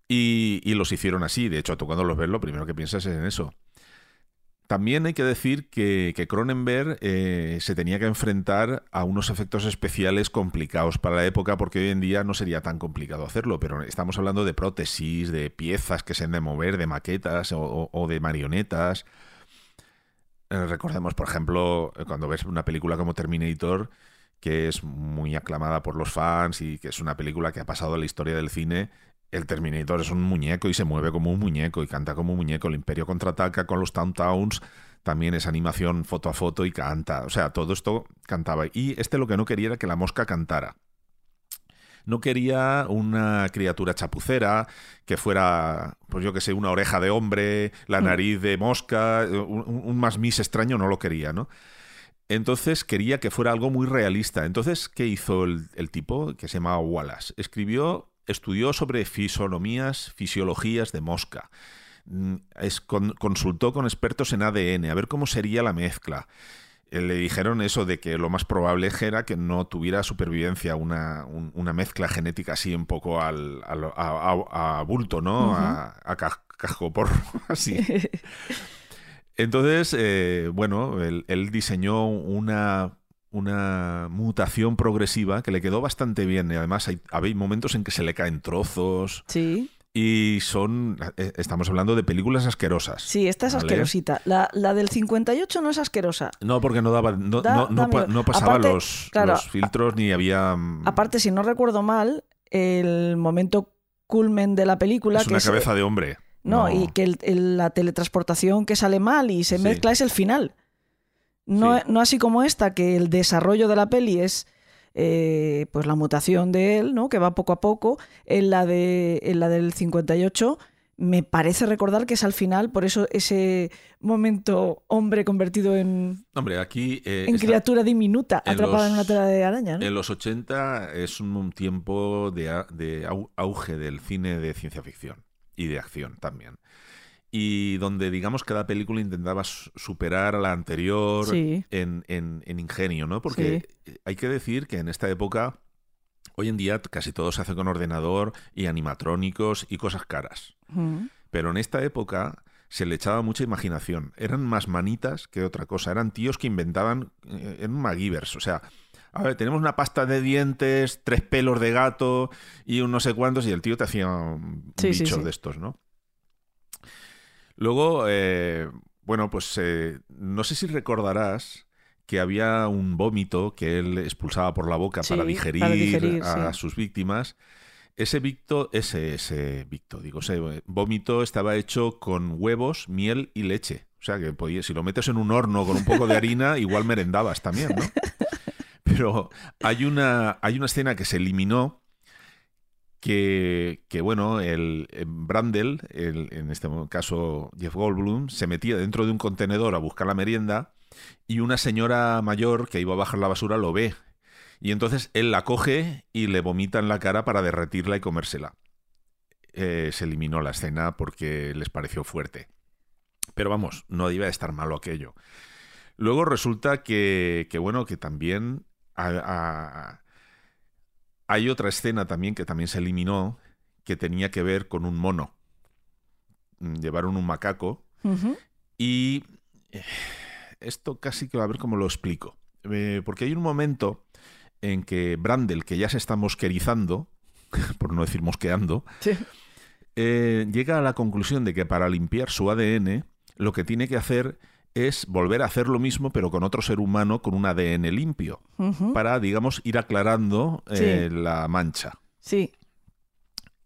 Y, los hicieron así. De hecho, tú cuando los ves, lo primero que piensas es en eso. También hay que decir que, que Cronenberg eh, se tenía que enfrentar a unos efectos especiales complicados para la época, porque hoy en día no sería tan complicado hacerlo, pero estamos hablando de prótesis, de piezas que se han de mover, de maquetas o de marionetas. Eh, recordemos, por ejemplo, eh, cuando ves una película como Terminator, que es muy aclamada por los fans y que es una película que ha pasado a la historia del cine. El Terminator es un muñeco y se mueve como un muñeco y canta como un muñeco. El Imperio contraataca con los Town Towns, también es animación foto a foto y canta. O sea, todo esto cantaba. Y este lo que no quería era que la mosca cantara. No quería una criatura chapucera que fuera, pues yo que sé, una oreja de hombre, la Mm. nariz de mosca, un, un- un más mis extraño no lo quería, ¿no? Entonces quería que fuera algo muy realista. Entonces, ¿qué hizo el, el tipo que se llamaba Wallace? Escribió, estudió sobre fisonomías, fisiologías de mosca. Mm, Es, con- consultó con expertos en ADN a ver cómo sería la mezcla. Eh, Le dijeron eso de que lo más probable era que no tuviera supervivencia una, un- una mezcla genética así un poco al, al- a, a- a bulto, ¿no? A, a ca- cascoporro, así. Entonces, eh, bueno, él, él diseñó una, una mutación progresiva que le quedó bastante bien. Y además, hay, hay momentos en que se le caen trozos Sí, y son. eh, Estamos hablando de películas asquerosas. sí, esta es ¿vale? asquerosita. La, la del 58 no es asquerosa. No, porque no daba, no, Da- no, no da pa- miedo. no pasaba Aparte, los, claro, los filtros ni había. mm, Aparte, si no recuerdo mal, el momento culmen de la película... es que una es- cabeza de hombre. No, y que el- el- la teletransportación que sale mal y se Sí. mezcla es el final. No, Sí. no así como esta, que el desarrollo de la peli es eh, pues la mutación de él, ¿no? Que va poco a poco. En la, de, en la del 58 me parece recordar que es al final, por eso ese momento hombre convertido en, Hombre, aquí... eh, en está- criatura diminuta, en atrapada en una tela de araña, ¿no? En los 80 es un, un tiempo de, de au- auge del cine de ciencia ficción y de acción también. Y donde, digamos, cada película intentaba su- superar a la anterior Sí. en, en- en ingenio, ¿no? Porque hay que decir que en esta época, hoy en día casi todo se hace con ordenador y animatrónicos y cosas caras. Pero en esta época se le echaba mucha imaginación. Eran más manitas que otra cosa. Eran tíos que inventaban eh, en MacGyvers. O sea, a ver, tenemos una pasta de dientes, tres pelos de gato y un no sé cuántos, y el tío te hacía un Sí, bicho de estos, ¿no? Luego, eh, bueno, pues eh, no sé si recordarás que había un vómito que él expulsaba por la boca Sí, para para digerir, a sí. sus víctimas. Ese victo, ese, ese victo, digo, ese vómito estaba hecho con huevos, miel y leche. O sea que podía, si lo metes en un horno con un poco de harina, igual merendabas también, ¿no? Pero hay una, hay una escena que se eliminó que, bueno, el, el Brandel, el- en este caso Jeff Goldblum, se metía dentro de un contenedor a buscar la merienda y una señora mayor que iba a bajar la basura lo ve. Y entonces él la coge y le vomita en la cara para derretirla y comérsela. Eh, se eliminó la escena porque les pareció fuerte. Pero vamos, no iba a estar malo aquello. Luego resulta que, que, bueno, que también a- hay otra escena también que también se eliminó que tenía que ver con un mono. Mm, Llevaron un macaco y eh, esto casi que a ver cómo lo explico. Eh, porque hay un momento en que Brandel, que ya se está mosquerizando, por no decir mosqueando, Sí. eh, llega a la conclusión de que para limpiar su ADN lo que tiene que hacer es volver a hacer lo mismo pero con otro ser humano con un ADN limpio para, digamos, ir aclarando eh, la mancha. Sí.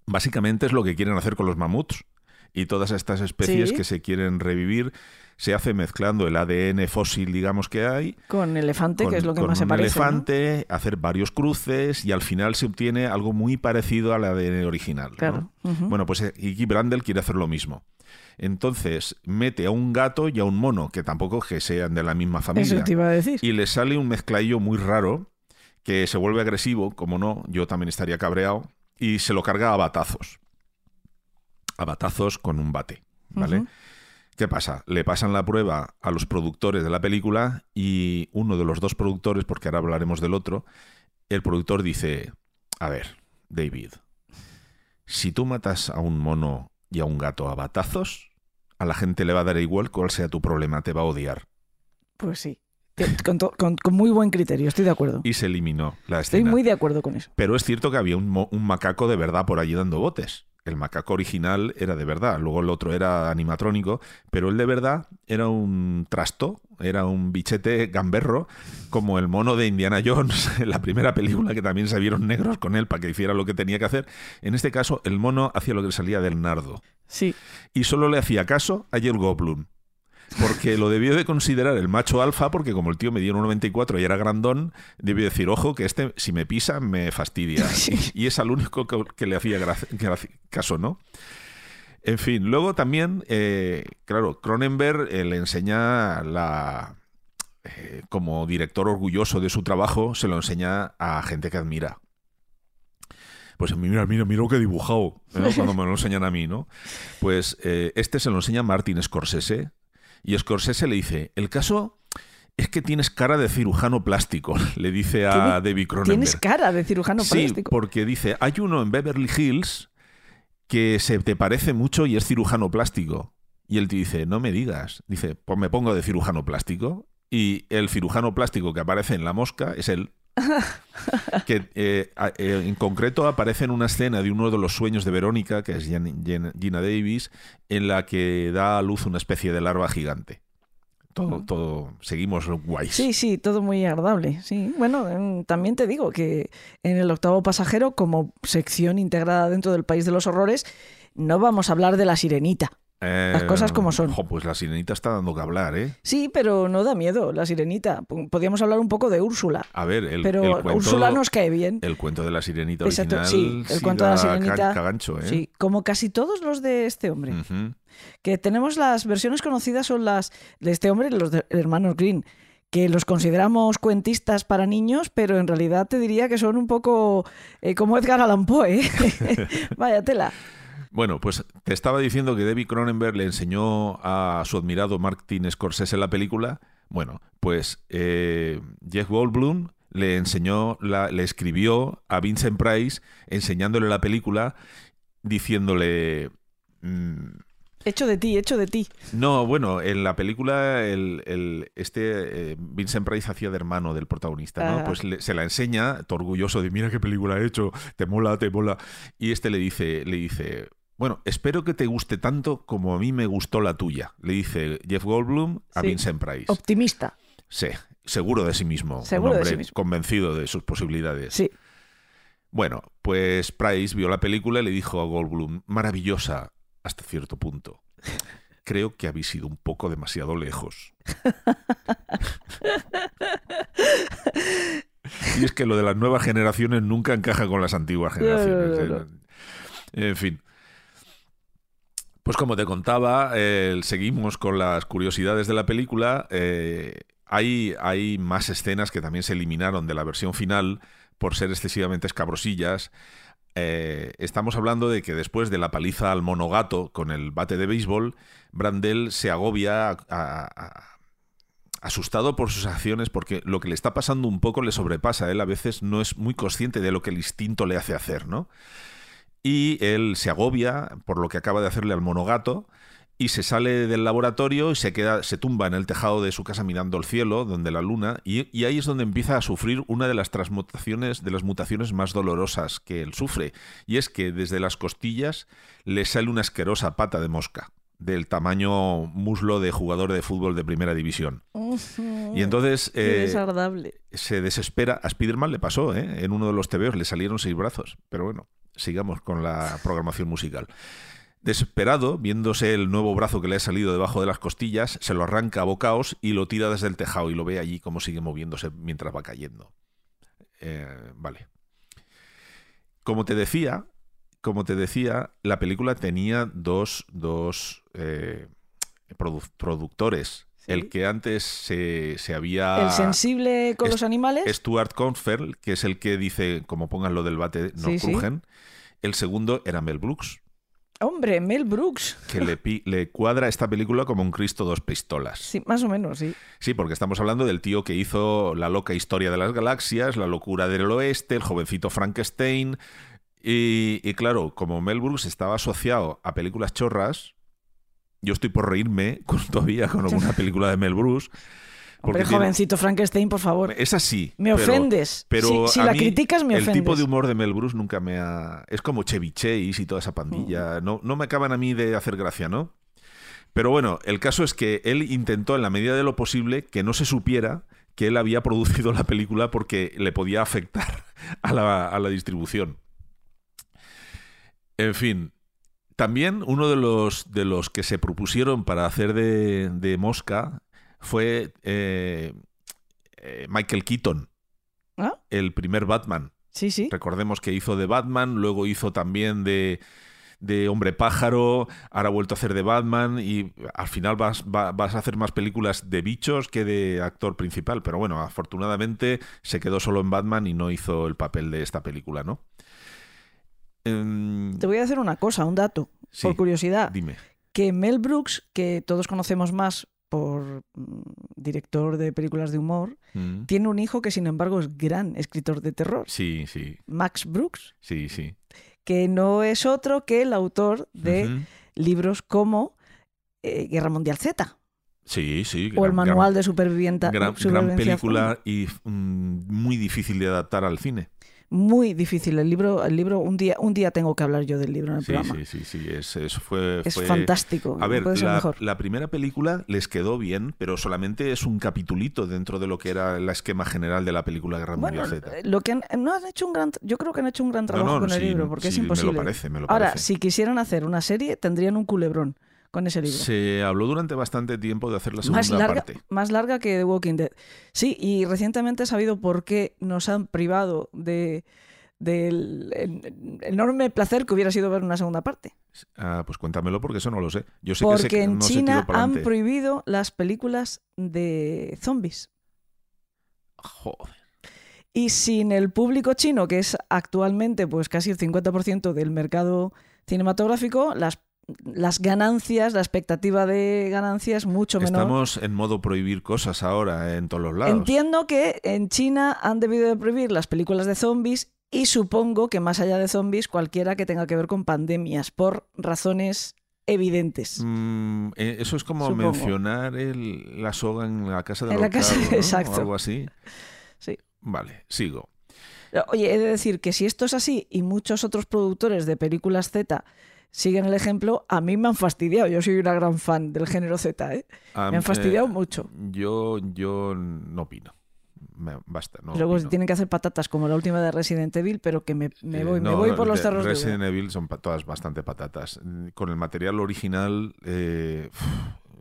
Básicamente es lo que quieren hacer con los mamuts y todas estas especies Sí. que se quieren revivir. Se hace mezclando el ADN fósil, digamos, que hay, Con elefante, con, que es lo que más se parece. ¿no? elefante, hacer varios cruces y al final se obtiene algo muy parecido al ADN original. ¿no? Claro. Bueno, pues eh, Iggy Brandel quiere hacer lo mismo. Entonces mete a un gato y a un mono, que tampoco que sean de la misma Eso familia, te iba a decir. y le sale un mezcladillo muy raro que se vuelve agresivo, como no, yo también estaría cabreado, y se lo carga a batazos. A batazos con un bate, ¿vale? ¿Qué pasa? Le pasan la prueba a los productores de la película y uno de los dos productores, porque ahora hablaremos del otro, el productor dice, a ver, David, si tú matas a un mono y a un gato a batazos, a la gente le va a dar igual cuál sea tu problema, te va a odiar. Pues sí. Con, to- con- con muy buen criterio, estoy de acuerdo. Y se eliminó la Estoy escena. muy de acuerdo con eso. Pero es cierto que había un, un macaco de verdad por allí dando botes. El macaco original era de verdad, luego el otro era animatrónico, pero el de verdad era un trasto, era un bichete gamberro, como el mono de Indiana Jones en la primera película, que también se vieron negros con él para que hiciera lo que tenía que hacer. En este caso, el mono hacía lo que le salía del nardo. Sí. Y solo le hacía caso a Jeff Goldblum. Porque lo debió de considerar el macho alfa, porque como el tío medía 1,94 y era grandón, debió decir, ojo, que este si me pisa me fastidia. Sí. Y es al único que, que le hacía caso, ¿no? En fin, luego también, eh, claro, Cronenberg eh, le enseña la... eh, como director orgulloso de su trabajo, se lo enseña a gente que admira. Pues mira, mira, mira lo que he dibujado, ¿no? cuando me lo enseñan a mí, ¿no? Pues eh, este se lo enseña Martin Scorsese y Scorsese le dice, el caso es que tienes cara de cirujano plástico, le dice a David Cronenberg. Tienes cara de cirujano sí, plástico. porque dice, hay uno en Beverly Hills que se te parece mucho y es cirujano plástico. Y él te dice, no me digas. Dice, pues me pongo de cirujano plástico. Y el cirujano plástico que aparece en La Mosca es él. que eh, eh, en concreto aparece en una escena de uno de los sueños de Verónica, que es Gina Davis, en la que da a luz una especie de larva gigante. Todo, todo, seguimos guays. Sí, sí, todo muy agradable. Sí, bueno, también te digo que en el octavo pasajero, como sección integrada dentro del país de los horrores, no vamos a hablar de la sirenita. Las cosas como son. jo, pues la sirenita está dando que hablar, ¿eh? Sí, pero no da miedo la sirenita. Podríamos hablar un poco de Úrsula. A ver, el, pero el cuento, Úrsula nos cae bien. el cuento de la sirenita Exacto, original sí, el cuento de la sirenita. cagancho, ¿eh? Sí, como casi todos los de este hombre. Que tenemos las versiones conocidas son las de este hombre los de hermanos Green, que los consideramos cuentistas para niños, pero en realidad te diría que son un poco eh, como Edgar Allan Poe. ¿eh? Vaya tela. Bueno, pues te estaba diciendo que David Cronenberg le enseñó a su admirado Martin Scorsese la película. Bueno, pues eh, Jeff Goldblum le enseñó, la, le escribió a Vincent Price enseñándole la película, diciéndole... mm, Hecho de ti, hecho de ti. no, bueno, en la película el, el- este eh, Vincent Price hacía de hermano del protagonista, ¿no? Ajá. Pues le- se la enseña, orgulloso de mira qué película he hecho, te mola, te mola. Y este le dice, le dice, bueno, espero que te guste tanto como a mí me gustó la tuya. Le dice Jeff Goldblum a Sí. Vincent Price. Optimista. Sí, seguro de sí mismo, un Seguro de hombre sí mismo. convencido de sus posibilidades. Sí. Bueno, pues Price vio la película y le dijo a Goldblum, maravillosa hasta cierto punto. Creo que habéis ido un poco demasiado lejos. y es que lo de las nuevas generaciones nunca encaja con las antiguas No, no, generaciones. no, ¿eh? En fin. Pues como te contaba, eh, seguimos con las curiosidades de la película. Eh, hay, más escenas que también se eliminaron de la versión final por ser excesivamente escabrosillas. Eh, estamos hablando de que después de la paliza al monogato con el bate de béisbol, Brandel se agobia asustado por sus acciones porque lo que le está pasando un poco le sobrepasa. Él a veces no es muy consciente de lo que el instinto le hace hacer, ¿no? Y él se agobia por lo que acaba de hacerle al monogato y se sale del laboratorio y se queda, se tumba en el tejado de su casa mirando el cielo, donde la luna, y, y ahí es donde empieza a sufrir una de las transmutaciones, de las mutaciones más dolorosas que él sufre. Y es que desde las costillas le sale una asquerosa pata de mosca, del tamaño muslo de jugador de fútbol de primera división. Y entonces eh, se desespera. A Spiderman le pasó, ¿eh? En uno de los TVOs le salieron seis brazos. Pero bueno, sigamos con la programación musical. Desesperado, viéndose el nuevo brazo que le ha salido debajo de las costillas, se lo arranca a bocaos y lo tira desde el tejado y lo ve allí cómo sigue moviéndose mientras va cayendo. Eh, vale. Como te decía, como te decía, la película tenía dos, dos eh, produ- productores. Sí. El que antes se, se había... El sensible con los animales. Stuart Conferl, que es el que dice, como pongan lo del bate, no Sí, sí. El segundo era Mel Brooks, Hombre, Mel Brooks. que le, pi- le cuadra esta película como un Cristo dos pistolas. Sí, más o menos, sí. Sí, porque estamos hablando del tío que hizo La loca historia de las galaxias, La locura del oeste, El jovencito Frankenstein. Y, y claro, como Mel Brooks estaba asociado a películas chorras, yo estoy por reírme con- todavía con alguna película de Mel Brooks. Hombre, tiene- jovencito Frankenstein, por favor. Es así. Me pero- ofendes. Pero si la mí criticas, me el ofendes. tipo de humor de Mel Brooks nunca me ha... Es como Chevy Chase y toda esa pandilla. Mm. No, no me acaban a mí de hacer gracia, ¿no? Pero bueno, el caso es que él intentó en la medida de lo posible que no se supiera que él había producido la película porque le podía afectar a la, a la distribución. En fin, también uno de los, de los que se propusieron para hacer de, de Mosca fue eh, eh, Michael Keaton, ¿Ah? el primer Batman. Sí, sí. Recordemos que hizo de Batman, luego hizo también de, de Hombre Pájaro, ahora ha vuelto a hacer de Batman y al final vas, va- vas a hacer más películas de bichos que de actor principal. Pero bueno, afortunadamente se quedó solo en Batman y no hizo el papel de esta película, ¿no? Em, Te voy a decir una cosa, un dato, Sí. por curiosidad. dime. Que Mel Brooks, que todos conocemos más por mm, director de películas de humor, Mm. tiene un hijo que sin embargo es gran escritor de terror, Sí, sí, Max Brooks, sí, sí. que no es otro que el autor de libros como eh, Guerra Mundial Z Sí, sí. o el gran- manual de supervivienta, Gran, gran película y mm, muy difícil de adaptar al cine. Muy difícil el libro, el libro un día un día tengo que hablar yo del libro en el Sí, programa. sí, sí, sí. Es, es- fue, Es fue- fantástico. A no ver, la, mejor. la primera película les quedó bien, pero solamente es un capitulito dentro de lo que era el esquema general de la película Guerra Bueno, Mundial Z. lo que han- no han hecho un gran, yo creo que han hecho un gran No, trabajo no, con el sí, libro, porque sí, es imposible. Me lo parece, me lo Ahora, parece. si quisieran hacer una serie, tendrían un culebrón. Con ese libro. Se habló durante bastante tiempo de hacer la segunda Más larga, parte. más larga que The Walking Dead. Sí, y recientemente he sabido por qué nos han privado de del en- enorme placer que hubiera sido ver una segunda parte. Ah, pues cuéntamelo porque eso no lo sé. Yo sé que Porque se, en no China han prohibido las películas de zombies. Joder. Y sin el público chino, que es actualmente pues casi el 50% del mercado cinematográfico, las, las ganancias, la expectativa de ganancias mucho menor. Estamos en modo prohibir cosas ahora en todos los lados. Entiendo que en China han debido de prohibir las películas de zombies y supongo que más allá de zombies cualquiera que tenga que ver con pandemias por razones evidentes. Mm, eh, eso es como Supongo. mencionar el- la soga en la casa En la casa- exacto. O algo así. Sí. Vale, sigo. Oye, he de decir que si esto es así y muchos otros productores de películas Z siguen el ejemplo, a mí me han fastidiado. Yo soy una gran fan del género Z, ¿eh? Me han fastidiado eh, mucho. Yo, yo no opino. Me- basta, no Luego opino. tienen que hacer patatas como la última de Resident Evil, pero que me, me Eh, voy, me no, voy por los de- cerros de Resident Úbeda. Evil son todas bastante patatas. Con el material original eh,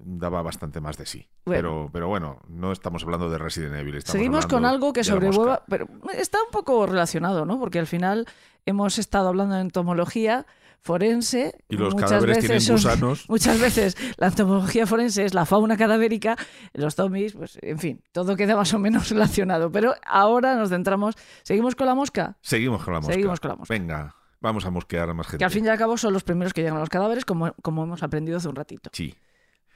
daba bastante más de sí. Bueno. Pero, pero bueno, no estamos hablando de Resident Evil. Seguimos con algo que de la sobrevuela, pero está un poco relacionado, ¿no? Porque al final hemos estado hablando de entomología forense. Y los muchas cadáveres veces tienen son- gusanos. Muchas veces la entomología forense es la fauna cadavérica, los zombies, pues en fin, todo queda más o menos relacionado. Pero ahora nos centramos. ¿Seguimos con la mosca? Seguimos con la mosca. Seguimos con la mosca. Venga, vamos a mosquear a más gente. Que al fin y al cabo son los primeros que llegan a los cadáveres, como, como hemos aprendido hace un ratito. Sí.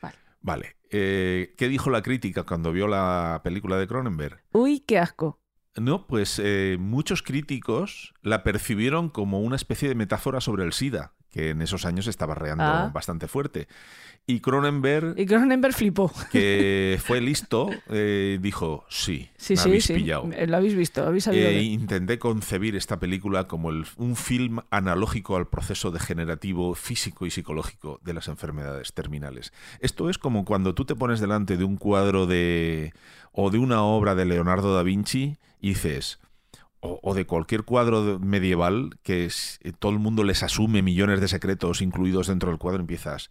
Vale. Vale. Eh, ¿Qué dijo la crítica cuando vio la película de Cronenberg? Uy, qué asco. No, pues eh, muchos críticos la percibieron como una especie de metáfora sobre el SIDA, que en esos años estaba reando Ah. bastante fuerte. Y Cronenberg, Y Cronenberg flipó. que fue listo, eh, dijo, sí, Sí, me sí, habéis sí. pillado. Lo habéis visto, lo habéis sabido. Eh, intenté concebir esta película como el- un film analógico al proceso degenerativo físico y psicológico de las enfermedades terminales. Esto es como cuando tú te pones delante de un cuadro de o de una obra de Leonardo da Vinci y dices o, o de cualquier cuadro de- medieval que es- eh, todo el mundo les asume millones de secretos incluidos dentro del cuadro empiezas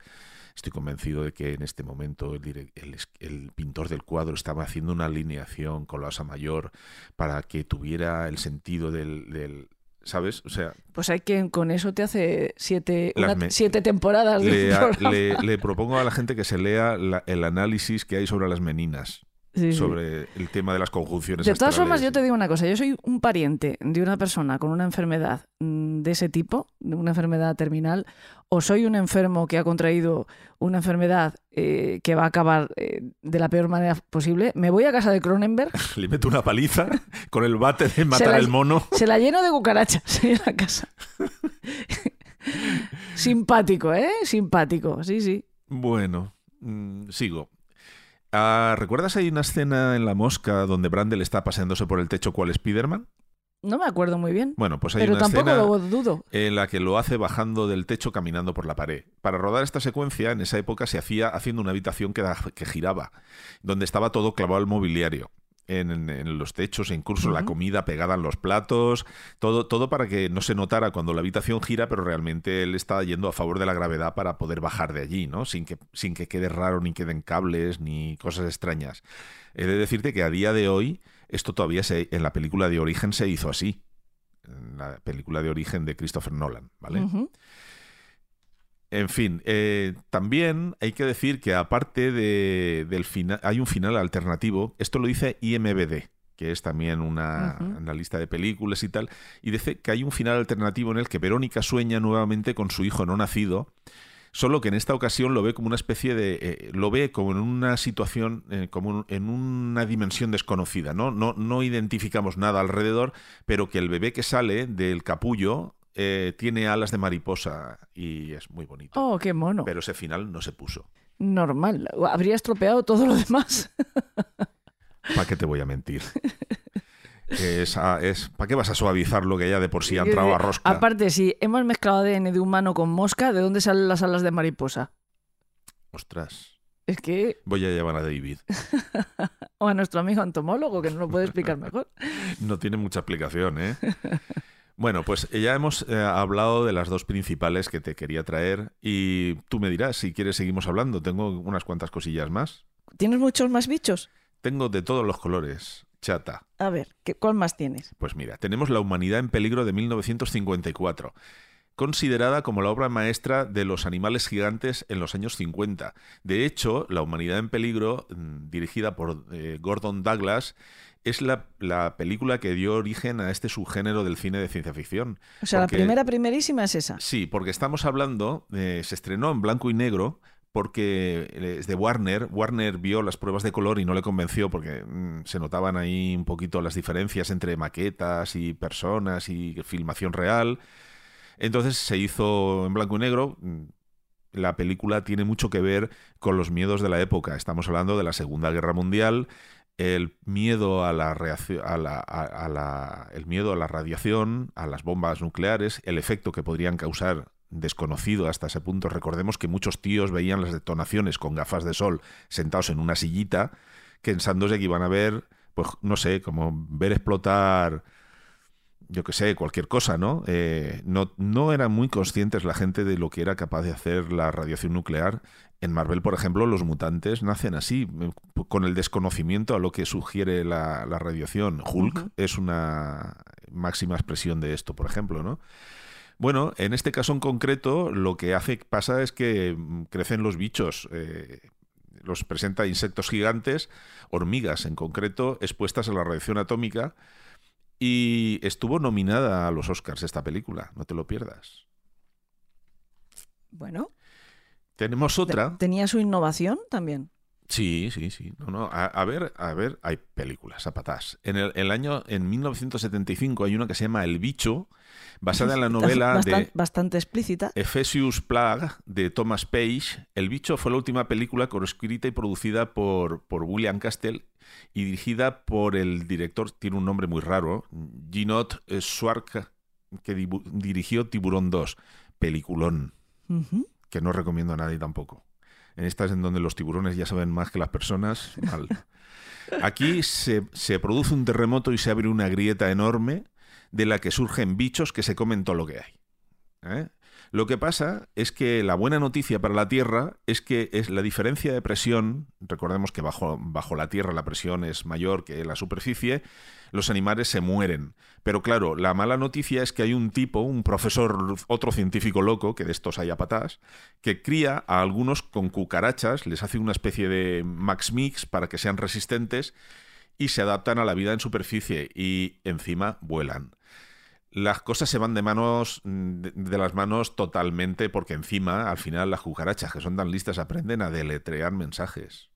Estoy convencido de que en este momento el, pintor del cuadro estaba haciendo una alineación con la osa mayor para que tuviera el sentido del, del- ¿sabes? O sea, Pues hay quien con eso te hace siete, Las una- me- siete temporadas de le, un a- le- le propongo a la gente que se lea la- el análisis que hay sobre las meninas, Sí, sí. sobre el tema de las conjunciones. De todas formas, yo te digo una cosa, yo soy un pariente de una persona con una enfermedad mm, de ese tipo, de una enfermedad terminal, o soy un enfermo que ha contraído una enfermedad eh, que va a acabar eh, de la peor manera posible, me voy a casa de Cronenberg, Le meto una paliza con el bate de matar la- al mono. se la lleno de cucarachas en la casa. Simpático, ¿eh? Simpático, sí, sí. Bueno, mm, sigo. Ah, ¿Recuerdas hay una escena en La Mosca donde Brandel está paseándose por el techo cual Spiderman? No me acuerdo muy bien, Bueno, pues hay pero una tampoco escena lo dudo. en la que lo hace bajando del techo caminando por la pared. Para rodar esta secuencia, en esa época se hacía haciendo una habitación que, da- que giraba, donde estaba todo clavado al mobiliario. En, los techos, e incluso la Ujú. comida pegada en los platos, todo, todo para que no se notara cuando la habitación gira, pero realmente él está yendo a favor de la gravedad para poder bajar de allí, ¿no? Sin que, sin que quede raro, ni queden cables, ni cosas extrañas. He de decirte que a día de hoy, esto todavía se, en la película de Origen se hizo así. En la película de Origen de Christopher Nolan, ¿vale? En fin, eh, también hay que decir que aparte de- del final, hay un final alternativo. Esto lo dice IMBD, que es también una, lista de películas y tal, y dice que hay un final alternativo en el que Verónica sueña nuevamente con su hijo no nacido, solo que en esta ocasión lo ve como una especie de, eh, lo ve como en una situación, eh, como un- en una dimensión desconocida, ¿no? ¿no? No identificamos nada alrededor, pero que el bebé que sale del capullo eh, tiene alas de mariposa y es muy bonito. Oh, qué mono. Pero ese final no se puso. Normal. Habría estropeado todo lo demás. ¿Para qué te voy a mentir? Es, a- es, ¿Para qué vas a suavizar lo que ya de por sí ha entrado a rosca? Aparte, si hemos mezclado ADN de humano con mosca, ¿de dónde salen las alas de mariposa? Ostras, Es que, voy a llevar a David. o a nuestro amigo entomólogo, que nos lo puede explicar mejor. No tiene mucha explicación, ¿eh? Bueno, pues ya hemos eh, hablado de las dos principales que te quería traer y tú me dirás si quieres seguimos hablando. Tengo unas cuantas cosillas más. ¿Tienes muchos más bichos? Tengo de todos los colores, chata. A ver, ¿qué, ¿cuál más tienes? Pues mira, tenemos La humanidad en peligro de 1954, considerada como la obra maestra de los animales gigantes en los años 50. De hecho, La humanidad en peligro, mm, dirigida por eh, Gordon Douglas, es la, la película que dio origen a este subgénero del cine de ciencia ficción. O sea, Porque- la primera, primerísima es esa. Sí, porque estamos hablando, eh, se estrenó en blanco y negro porque es de Warner. Warner vio las pruebas de color y no le convenció porque mm, se notaban ahí un poquito las diferencias entre maquetas y personas y filmación real. Entonces se hizo en blanco y negro. Mm, La película tiene mucho que ver con los miedos de la época. Estamos hablando de la Segunda Guerra Mundial, el miedo a la a la- el miedo a la radiación, a las bombas nucleares, el efecto que podrían causar desconocido hasta ese punto. Recordemos que muchos tíos veían las detonaciones con gafas de sol sentados en una sillita, pensándose que iban a ver, pues no sé, como ver explotar, yo qué sé, cualquier cosa, ¿no? Eh, no, no eran muy conscientes la gente de lo que era capaz de hacer la radiación nuclear. En Marvel, por ejemplo, los mutantes nacen así, con el desconocimiento a lo que sugiere la, la radiación. Hulk es una máxima expresión de esto, por ejemplo, ¿no? Bueno, en este caso en concreto, lo que hace pasa es que mm, crecen los bichos. eh, los presenta insectos gigantes, hormigas en concreto, expuestas a la radiación atómica. Y estuvo nominada a los Oscars esta película, no te lo pierdas. Bueno, Tenemos otra. tenía su innovación también. Sí, sí, sí. No, no. A, a ver, a ver, hay películas, a patás. En el, el año, en 1975 hay una que se llama El Bicho, basada en la novela de Bastante explícita. Ephesius Plague de Thomas Page. El bicho fue la última película coescrita y producida por, por William Castle y dirigida por el director, tiene un nombre muy raro, Ginot Schwark, que dirigió Tiburón 2, peliculón. Que no recomiendo a nadie tampoco. En estas en donde los tiburones ya saben más que las personas, mal. Aquí se, se produce un terremoto y se abre una grieta enorme de la que surgen bichos que se comen todo lo que hay. ¿eh? Lo que pasa es que la buena noticia para la Tierra es que es la diferencia de presión, recordemos que bajo, bajo la Tierra la presión es mayor que la superficie, los animales se mueren. Pero claro, la mala noticia es que hay un tipo, un profesor, otro científico loco, que de estos hay a patás, que cría a algunos con cucarachas, les hace una especie de max mix para que sean resistentes y se adaptan a la vida en superficie y encima vuelan. Las cosas se van de manos de, de las manos totalmente porque encima al final las cucarachas que son tan listas aprenden a deletrear mensajes.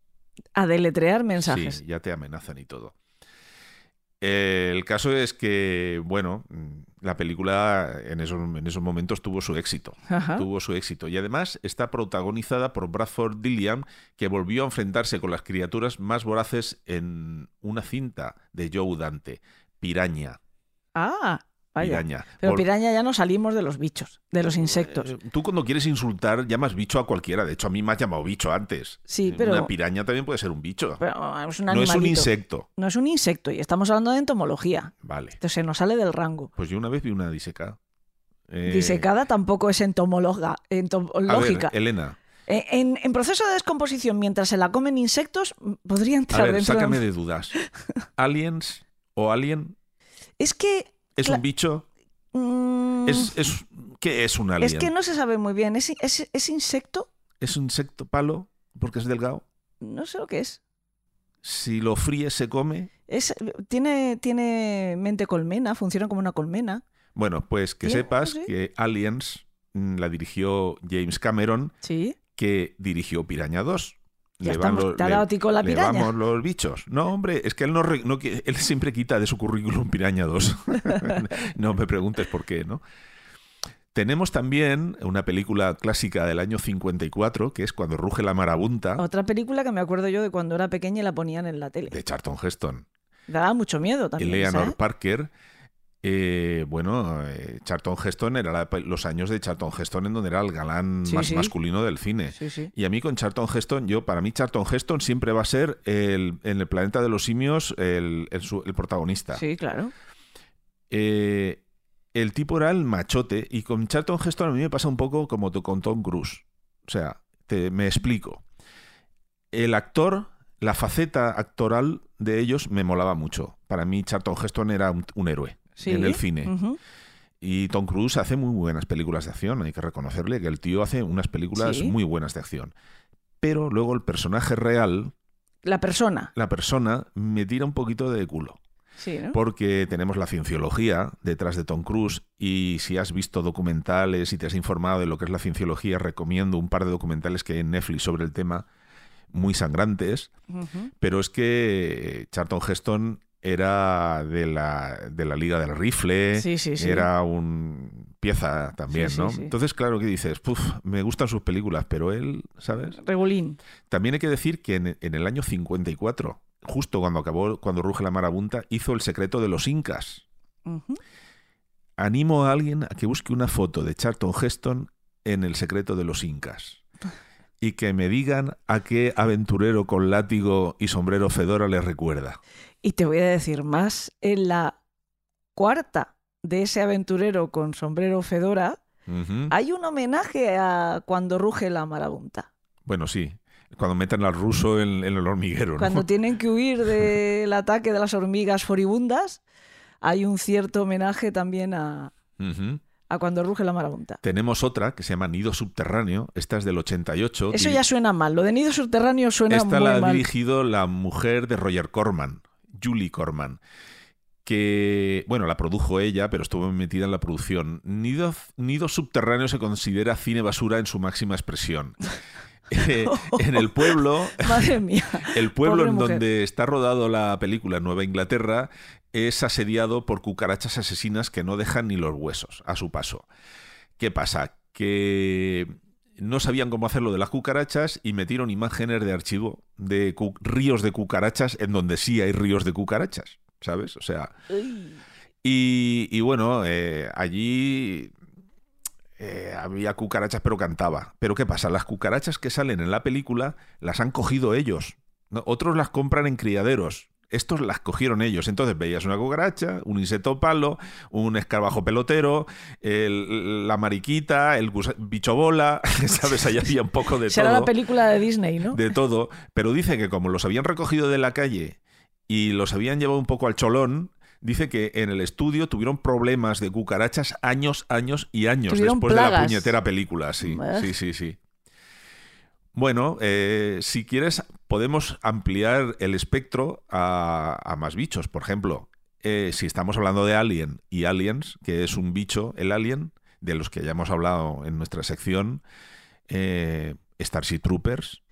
A deletrear mensajes. Sí, ya te amenazan y todo. Eh, el caso es que, bueno, mm, la película en esos, en esos momentos tuvo su éxito. Ajá. Tuvo su éxito. Y además está protagonizada por Bradford Dilliam, que volvió a enfrentarse con las criaturas más voraces en una cinta de Joe Dante, Piraña. Ah, vaya. Piraña. Pero piraña ya no salimos de los bichos, de los insectos. Eh, Tú cuando quieres insultar llamas bicho a cualquiera. De hecho, a mí me has llamado bicho antes. Sí, pero- Una piraña también puede ser un bicho. Pero es un no es un insecto. No es un insecto y estamos hablando de entomología. Vale. Entonces se nos sale del rango. Pues yo una vez vi una disecada. Eh, Disecada tampoco es entomóloga, a ver, entomológica. Elena, Eh, En, en proceso de descomposición, mientras se la comen insectos, podría a entrar ver, dentro de- sácame de dudas. ¿Aliens o alien Es que... es un bicho? mm, ¿Es, es, ¿Qué es un alien? es que no se sabe muy bien. ¿Es, es, es insecto? ¿Es un insecto palo porque es delgado? No sé lo que es. Si lo fríes se come. es tiene, tiene mente colmena, funciona como una colmena. Bueno, pues que sepas sí. que Aliens mm, la dirigió James Cameron, Sí. que dirigió Piraña 2. Ya Le van estamos, los- te ha le- dado tico la le piraña. vamos los bichos. No, hombre, es que él no, no él siempre quita de su currículum Piraña 2. no me preguntes por qué, ¿no? Tenemos también una película clásica del año 54, que es Cuando ruge la marabunta, Otra película que me acuerdo yo de cuando era pequeña y la ponían en la tele. de Charlton Heston. Daba mucho miedo también. Eleanor esa, ¿eh? Parker. Eh, bueno, eh, Charlton Heston era la- los años de Charlton Heston en donde era el galán Sí, más sí. masculino del cine. Sí. Y a mí con Charlton Heston, yo para mí Charlton Heston siempre va a ser el, en el planeta de los simios el, el su- el protagonista. Sí, claro. Eh, el tipo era el machote y con Charlton Heston a mí me pasa un poco como con Tom Cruise. O sea, te, me explico. El actor, la faceta actoral de ellos me molaba mucho. Para mí Charlton Heston era un, un héroe Sí. en el cine. Y Tom Cruise hace muy buenas películas de acción, hay que reconocerle que el tío hace unas películas Sí. muy buenas de acción. Pero luego el personaje real, La persona. la persona, me tira un poquito de culo. Sí, ¿no? Porque tenemos la cienciología detrás de Tom Cruise y si has visto documentales y te has informado de lo que es la cienciología, recomiendo un par de documentales que hay en Netflix sobre el tema, muy sangrantes. Pero es que Charlton Heston era de la, de la Liga del Rifle, Sí, sí, sí. era un pieza también, ¿no? Entonces, claro que dices, me gustan sus películas, pero él, ¿sabes? Regulín. También hay que decir que en, en el año 54, justo cuando acabó, cuando ruge la marabunta, hizo El secreto de los incas. Animo a alguien a que busque una foto de Charlton Heston en El secreto de los incas. Y que me digan a qué aventurero con látigo y sombrero fedora le recuerda. Y te voy a decir más. En la cuarta de ese aventurero con sombrero fedora, hay un homenaje a cuando ruge la marabunta. Bueno, sí. Cuando meten al ruso en, en el hormiguero, ¿no? Cuando tienen que huir del ataque de las hormigas furibundas, hay un cierto homenaje también a. a cuando ruge la marabunta. Tenemos otra que se llama Nido Subterráneo. Esta es del 88. Eso ya suena mal. Lo de nido subterráneo suena Esta muy la ha mal. dirigido la mujer de Roger Corman, Julie Corman, que, bueno, la produjo ella, pero estuvo metida en la producción. Nido, Nido Subterráneo se considera cine basura en su máxima expresión. Eh, en el pueblo, Madre mía. el pueblo Pobre en mujer. donde está rodado la película Nueva Inglaterra es asediado por cucarachas asesinas que no dejan ni los huesos a su paso. ¿Qué pasa? Que no sabían cómo hacer lo de las cucarachas y metieron imágenes de archivo de ríos de cucarachas en donde sí hay ríos de cucarachas, ¿sabes? O sea, y, y bueno, eh, allí eh, había cucarachas, pero cantaba. Pero ¿qué pasa? Las cucarachas que salen en la película las han cogido ellos. ¿no? Otros las compran en criaderos. Estos las cogieron ellos. Entonces veías una cucaracha, un insecto palo, un escarabajo pelotero, el- la mariquita, el bicho bola, ¿sabes? Ahí había un poco de Será todo la película de Disney, ¿no? de todo, pero dice que como los habían recogido de la calle y los habían llevado un poco al cholón, dice que en el estudio tuvieron problemas de cucarachas años, años y años Tuvieron después de la puñetera película, sí, sí, sí, sí. Bueno, eh, si quieres, podemos ampliar el espectro a, a más bichos. Por ejemplo, eh, si estamos hablando de Alien y Aliens, que es un bicho, el Alien, de los que ya hemos hablado en nuestra sección, eh, Starship Troopers,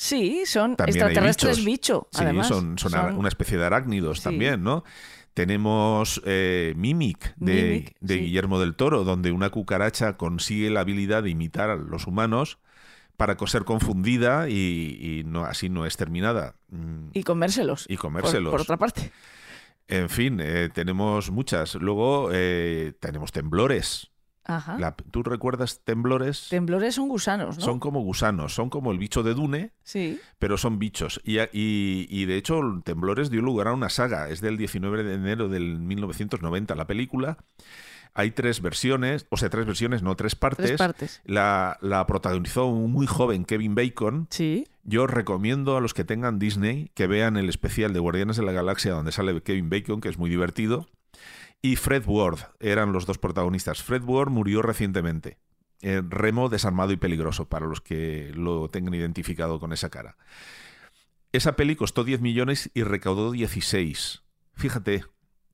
Sí, son También extraterrestres bichos. bicho. Sí, además. son, son una especie de arácnidos Sí. también, ¿no? Tenemos eh, Mimic de, Mimic, de sí. Guillermo del Toro, donde una cucaracha consigue la habilidad de imitar a los humanos para ser confundida y, y no, así no es terminada. Mm, Y comérselos. Y Por- comérselos. Por, otra parte. En fin, eh, tenemos muchas. Luego eh, tenemos temblores. Ajá. La- ¿Tú recuerdas temblores? Temblores son gusanos, ¿no? Son como gusanos, son como el bicho de Dune, Sí. pero son bichos. Y, y- y, de hecho, Temblores dio lugar a una saga. Es del 19 de enero del 1990 la película. Hay tres versiones, o sea, tres versiones, no tres partes. Tres partes. La, la protagonizó un muy joven Kevin Bacon. Sí. Yo recomiendo a los que tengan Disney que vean el especial de Guardianes de la Galaxia donde sale Kevin Bacon, que es muy divertido. Y Fred Ward eran los dos protagonistas. Fred Ward murió recientemente. Eh, Remo desarmado y peligroso, para los que lo tengan identificado con esa cara. Esa peli costó 10 millones y recaudó 16. Fíjate,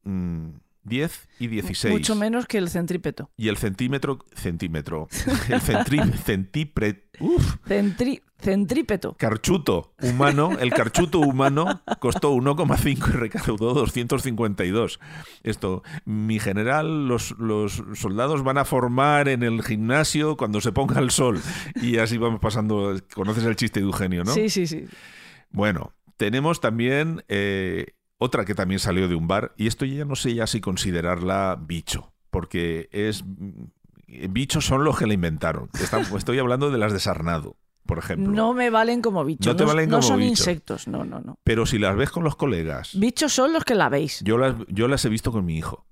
mm, 10 y 16. Mucho menos que el centrípeto. Y el centímetro, centímetro, el centrí, centípre, uf, Centri- centrípeto. carchuto humano, el carchuto humano costó 1,5 y recaudó 252. Esto, mi general, los, los soldados van a formar en el gimnasio cuando se ponga el sol. Y así vamos pasando. Conoces el chiste de Eugenio, ¿no? Sí, sí, sí. Bueno, tenemos también eh, otra que también salió de un bar, y esto ya no sé ya si considerarla bicho, porque es mm, bichos son los que la inventaron. Estoy hablando de las de Sarnado, por ejemplo. No me valen como bichos. No te valen como son bicho. insectos. No, no, no. Pero si las ves con los colegas, Bichos son los que la veis. yo las, yo las he visto con mi hijo.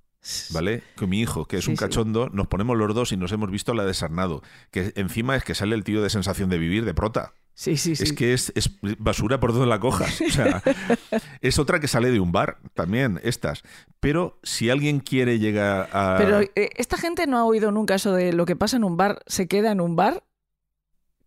¿vale? Con mi hijo, que es Sí, un sí. cachondo, nos ponemos los dos y nos hemos visto la de Sarnado, que encima es que sale el tío de sensación de vivir, de prota. Sí, sí, sí. Es que es, es basura por donde la cojas. O sea, es otra que sale de un bar también, estas. Pero si alguien quiere llegar a... Pero eh, esta gente no ha oído nunca eso de lo que pasa en un bar se queda en un bar,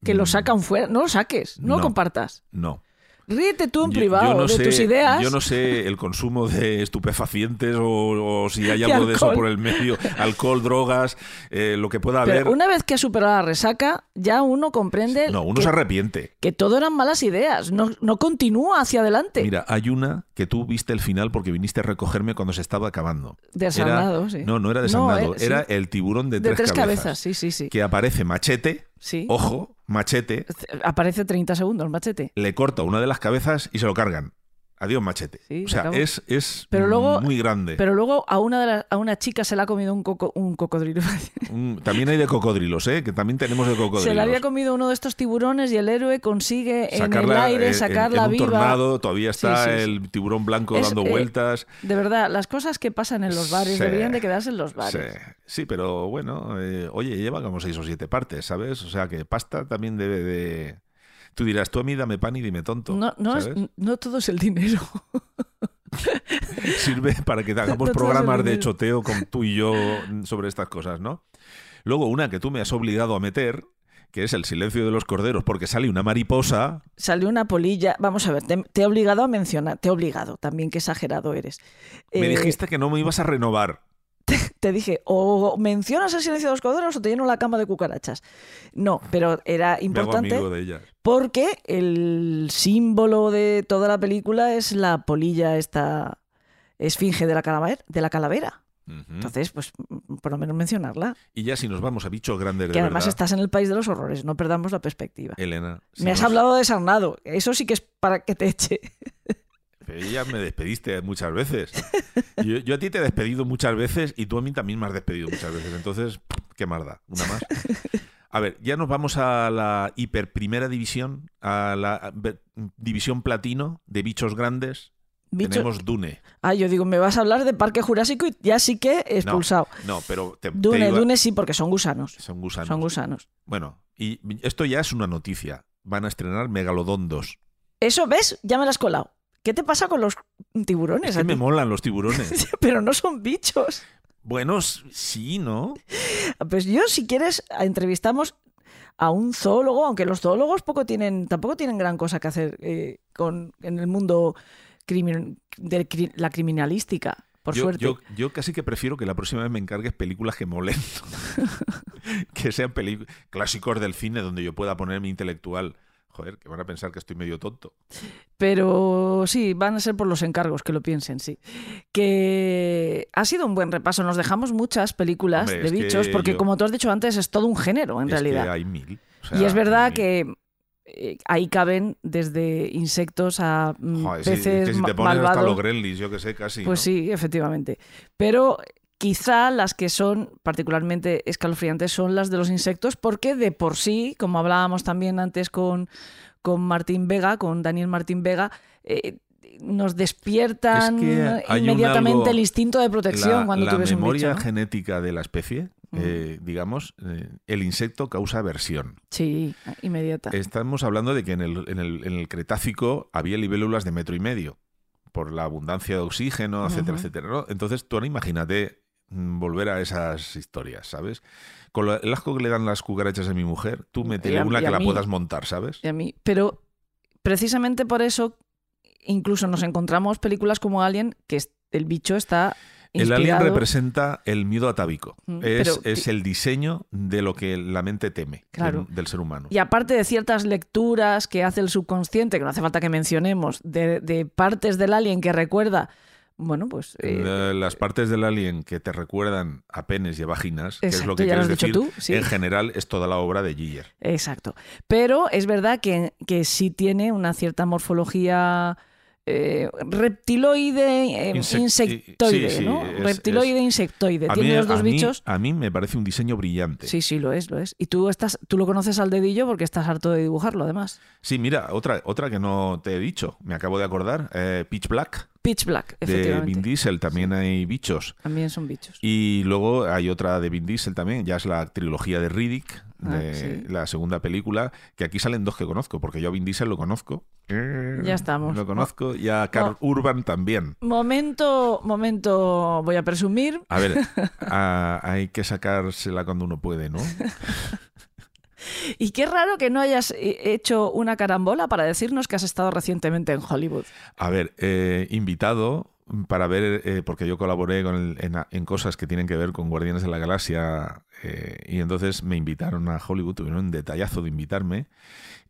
que lo Mm, sacan fuera. No lo saques, no, lo No. compartas. No. Ríete tú en Yo- privado yo no de sé, tus ideas. Yo no sé el consumo de estupefacientes o, o si hay algo de eso por el medio. Alcohol, drogas, eh, lo que pueda Pero haber. una vez que ha superado la resaca, ya uno comprende No, uno que, se arrepiente. que todo eran malas ideas. No, no continúa hacia adelante. Mira, hay una que tú viste el final porque viniste a recogerme cuando se estaba acabando. De Era- sí. No, no era de No, eh, sí. era el tiburón de, de tres, tres cabezas. cabezas. Sí, sí, sí. Que aparece machete, sí. ojo, machete, Aparece 30 segundos, machete. le corta una de las cabezas y se lo cargan. Adiós, machete. Sí, o se sea, es, es Pero luego- muy grande. Pero luego a una, de a una chica se le ha comido un, coco- un cocodrilo. Un- también hay de cocodrilos, ¿eh? Que también tenemos de cocodrilos. Se le había comido uno de estos tiburones y el héroe consigue en el Sacarla, aire eh, en- sacarla en, un viva. tornado, todavía está sí, sí. el tiburón blanco Es, dando eh, vueltas. De verdad, las cosas que pasan en los bares deberían de quedarse en los bares. sí, pero bueno, eh, oye, lleva como seis o siete partes, ¿sabes? O sea que pasta también debe de... Tú dirás, tú a mí dame pan y dime tonto. No, no, es- no todo es el dinero. Sirve para que hagamos No programas de choteo con tú y yo sobre estas cosas, ¿no? Luego una que tú me has obligado a meter, que es el silencio de los corderos, porque sale una mariposa. Salió una polilla. Vamos a ver, te, te he obligado a mencionar. Te he obligado también, qué exagerado eres. Me Eh, dijiste que no me ibas a renovar. Te dije, o mencionas el silencio de los corderos o te lleno la cama de cucarachas. No, pero era importante amigo de ellas. porque el símbolo de toda la película es la polilla, esta esfinge de la calavera. De la calavera. Entonces, pues por lo menos mencionarla. Y ya si nos vamos a bichos grandes de Que además verdad, estás en el país de los horrores, no perdamos la perspectiva. Elena. si Me has hablado de Sarnado, eso sí que es para que te eche. Pero ya me despediste muchas veces. Yo, yo a ti te he despedido muchas veces y tú a mí también me has despedido muchas veces. Entonces, ¿qué más da? Una más. A ver, ya nos vamos a la hiper primera división, a la a división platino de bichos grandes. Bicho- Tenemos Dune. Ah, yo digo, me vas a hablar de Parque Jurásico y ya sí que expulsado. No, pero te, te Dune, Dune sí, porque son gusanos. son gusanos. Son gusanos. Bueno, y esto ya es una noticia. Van a estrenar Megalodon 2. Eso, ¿ves? Ya me lo has colado. ¿Qué te pasa con los tiburones? Es a que me molan los tiburones. Pero no son bichos. Bueno, sí, ¿no? Pues yo, si quieres, entrevistamos a un zoólogo, aunque los zoólogos poco tienen, tampoco tienen gran cosa que hacer eh, con, en el mundo crimin- de cri- la criminalística, por yo, suerte. Yo, yo casi que prefiero que la próxima vez me encargues películas que molen. que sean clásicos del cine donde yo pueda ponerme intelectual. Joder, que van a pensar que estoy medio tonto. Pero sí, van a ser por los encargos que lo piensen, sí. Que ha sido un buen repaso. Nos dejamos muchas películas Hombre, de bichos, porque yo- como tú has dicho antes, es todo un género en es realidad. que hay mil. o y es verdad que eh, ahí caben desde insectos a mm, sí, peces que si te pones hasta malvados. los gremlins, yo que sé, casi. Pues ¿no? sí, efectivamente. Pero quizá las que son particularmente escalofriantes son las de los insectos, porque de por sí, como hablábamos también antes con, con Martín Vega, con Daniel Martín Vega, eh, nos despiertan Es que inmediatamente algo- el instinto de protección la, cuando la tú ves un memoria bicho. ¿no? genética de la especie, eh, digamos, eh, el insecto causa aversión. Sí, inmediata. Estamos hablando de que en el, en el- en el Cretácico había libélulas de metro y medio por la abundancia de oxígeno, etcétera, etcétera. ¿no? Entonces, tú ahora imagínate volver a esas historias, ¿sabes? Con el asco que le dan las cucarachas a mi mujer, tú a- una que la mí. puedas montar, ¿sabes? Y a mí. Pero precisamente por eso, incluso nos encontramos películas como Alien, que el bicho está El alien inspirado- representa el miedo atávico. Mm, Es, es el diseño de lo que la mente teme Claro. del, del ser humano. Y aparte de ciertas lecturas que hace el subconsciente, que no hace falta que mencionemos, de, de partes del alien que recuerda, bueno, pues... eh, La- Las partes del alien que te recuerdan a penes y a vaginas, que es lo que lo quieres dicho decir, tú, sí. en general es toda la obra de Giger. Exacto. Pero es verdad que, que sí tiene una cierta morfología eh, reptiloide, eh, Insec- insectoide, sí, sí, ¿no? es- reptiloide, es- insectoide. A Tiene mí, los dos a mí- bichos. a mí me parece un diseño brillante. Sí, sí, lo es, lo es. Y tú estás, tú lo conoces al dedillo porque estás harto de dibujarlo, además. Sí, mira, otra, otra que no te he dicho, me acabo de acordar, eh, Pitch Black Pitch Black, de. Vin Diesel también hay bichos. También son bichos. Y luego hay otra de Vin Diesel también, ya es la trilogía de Riddick, Ah, de sí. la segunda película, que aquí salen dos que conozco, porque yo a Vin Diesel lo conozco. Ya estamos. Lo conozco, y a Carl Urban también. Momento, momento, voy a presumir. A ver, a- hay que sacársela cuando uno puede, ¿no? Y qué raro que no hayas eh, hecho una carambola para decirnos que has estado recientemente en Hollywood. A ver, eh, invitado para ver, eh, porque yo colaboré con en, cosas que tienen que ver con Guardianes de la Galaxia y entonces me invitaron a Hollywood, tuvieron un detallazo de invitarme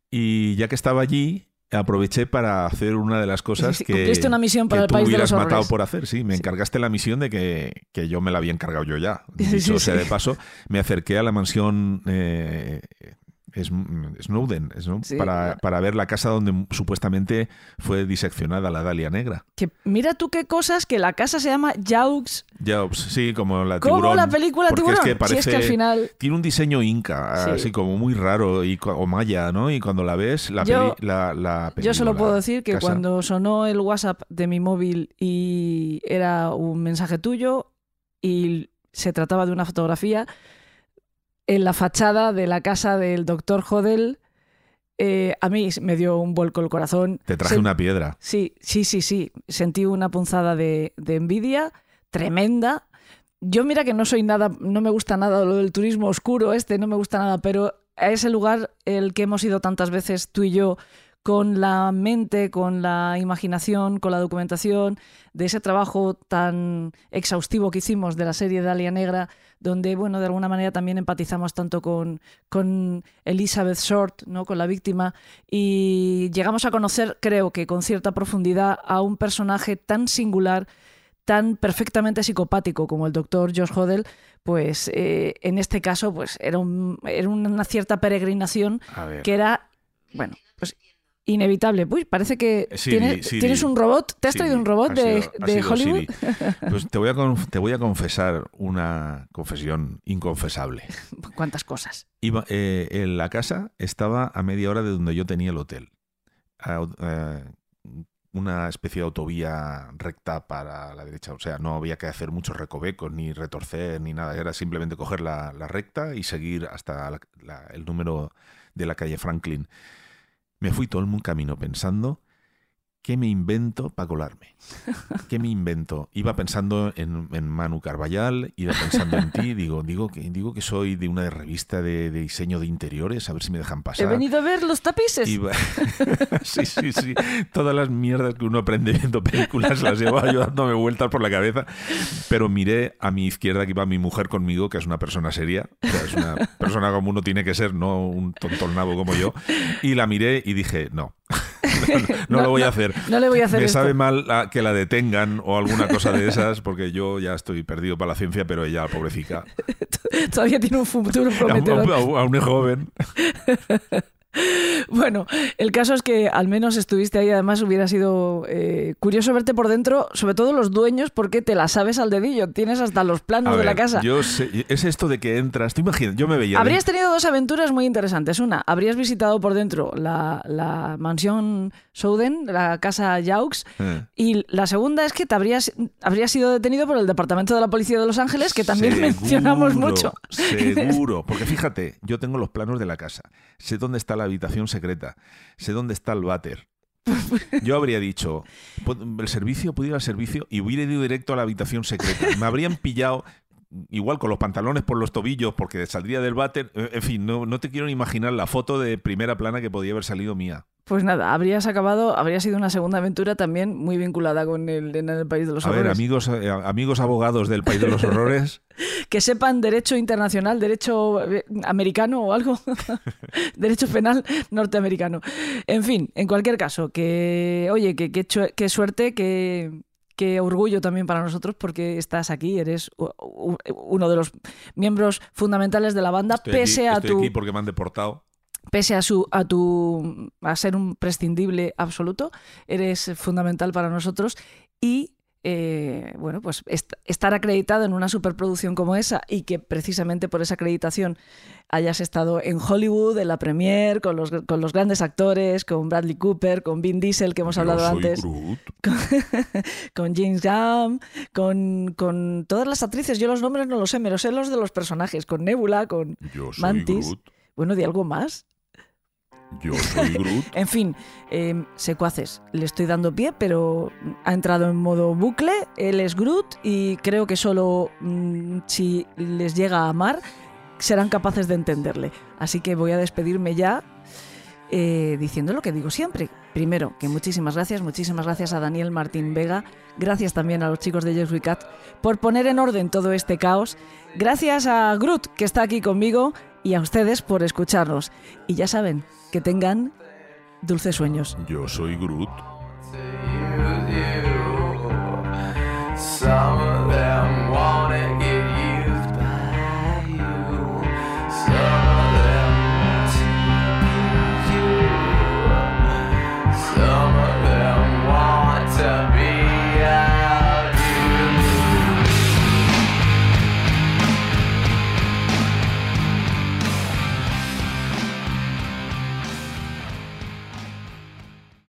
y ya que estaba allí aproveché para hacer una de las cosas que, cumpliste una misión para el país de hubieras los matado horrores. por hacer, sí, me encargaste la misión de que, que yo me la había encargado yo ya. Dicho sí, sea sí. de paso, me acerqué a la mansión eh, es- Snowden Snow- Sí. para, para ver la casa donde supuestamente fue diseccionada la Dalia Negra. Que mira tú qué cosas que la casa se llama Jaux. Jobs, sí, como la ¿Cómo tiburón. la película porque Tiburón? Es que Si es que al final- Tiene un diseño inca, Sí. así como muy raro, y, o maya, ¿no? Y cuando la ves, la, Yo- peli- la, la Yo solo película, puedo decir que casa- cuando sonó el WhatsApp de mi móvil y era un mensaje tuyo y se trataba de una fotografía, en la fachada de la casa del doctor Hodel, eh, a mí me dio un vuelco el corazón. Te traje Sen- una piedra. Sí, sí, sí, sí. Sentí una punzada de, de envidia tremenda. Yo mira que no soy nada, no me gusta nada lo del turismo oscuro este, no me gusta nada, pero a ese lugar el que hemos ido tantas veces tú y yo con la mente, con la imaginación, con la documentación, de ese trabajo tan exhaustivo que hicimos de la serie Dalia Negra, donde, bueno, de alguna manera también empatizamos tanto con, con Elizabeth Short, ¿no? con la víctima, y llegamos a conocer, creo que con cierta profundidad, a un personaje tan singular, tan perfectamente psicopático como el doctor Josh Hodel, pues eh, en este caso pues era, un- era una cierta peregrinación que era, bueno, pues inevitable. Uy, parece que Eh, Siri, tiene- Siri. tienes un robot. ¿Te has traído un robot de, sido- Hollywood? Pues te voy, a te voy a confesar una confesión inconfesable. ¿Cuántas cosas? Iba, eh, en la casa estaba a media hora de donde yo tenía el hotel. A- eh, una especie de autovía recta para la derecha. O sea, no había que hacer muchos recovecos, ni retorcer, ni nada. Era simplemente coger la, la recta y seguir hasta la- la- el número de la calle Franklin. Me fui todo el camino pensando ¿qué me invento para colarme? ¿Qué me invento? Iba pensando en, en Manu Carballal, iba pensando en ti, digo, digo que, digo que soy de una revista de, de diseño de interiores, a ver si me dejan He pasar. venido a ver los tapices. Iba- sí, sí, sí. Todas las mierdas que uno aprende viendo películas las llevaba yo dándome vueltas por la cabeza. Pero miré a mi izquierda que iba mi mujer conmigo, que es una persona seria. O sea, es una persona como uno tiene que ser, no un tontornabo como yo. Y la miré y dije, no. No, no, no lo voy a hacer. No le voy a hacer Me esto. sabe mal que la detengan o alguna cosa de esas, porque yo ya estoy perdido para la ciencia, pero ella, pobrecita, Todavía tiene un futuro aún, prometedor. aún- aún es joven. Bueno, el caso es que al menos estuviste ahí. Además, hubiera sido eh, curioso verte por dentro, sobre todo los dueños, porque te la sabes al dedillo. Tienes hasta los planos de la casa. Yo sé- es esto de que entras, tú imaginas, yo me veía... Habrías tenido dos aventuras muy interesantes. Una, habrías visitado por dentro la, la mansión Souden, la casa Jaux. Eh. Y la segunda es que te habrías, habrías sido detenido por el Departamento de la Policía de Los Ángeles, que también Seguro, mencionamos mucho. Seguro, porque fíjate, yo tengo los planos de la casa, sé dónde está la habitación secreta, sé dónde está el váter. Yo habría dicho, "Pu- el servicio, puedo ir al servicio y hubiera ido directo a la habitación secreta. Me habrían pillado igual con los pantalones por los tobillos porque saldría del váter. Eh, En fin, no, no te quiero ni imaginar la foto de primera plana que podía haber salido mía. Pues nada, habrías acabado, habría sido una segunda aventura también muy vinculada con el, en el país de los A ver, horrores. amigos, eh, amigos abogados del País de los Horrores, que sepan derecho internacional, derecho eh, americano o algo, derecho penal norteamericano. En fin, en cualquier caso, que oye, que, que qué suerte, que, qué orgullo también para nosotros porque estás aquí, eres uno de los miembros fundamentales de la banda, estoy, pese aquí, a estoy tu aquí porque me han deportado. pese a su a tu a ser un prescindible absoluto, eres fundamental para nosotros y eh, bueno, pues est- estar acreditado en una superproducción como esa y que precisamente por esa acreditación hayas estado en Hollywood, en la premiere, con los, con los grandes actores, con Bradley Cooper, con Vin Diesel, que hemos hablado antes, con, con James Gunn, con, con todas las actrices. Yo los nombres no los sé, me los sé los de los personajes, con Nebula, con Yo soy Mantis. Groot. Bueno, de algo más. Yo soy Groot. En fin, eh, secuaces, le estoy dando pie, pero ha entrado en modo bucle, él es Groot y creo que solo mm, si les llega a amar serán capaces de entenderle. Así que voy a despedirme ya eh, diciendo lo que digo siempre. Primero, que muchísimas gracias, muchísimas gracias a Daniel Martín Vega, gracias también a los chicos de Yes por poner en orden todo este caos, gracias a Groot que está aquí conmigo y a ustedes por escucharnos. Y ya saben, que tengan dulces sueños. Yo soy Groot.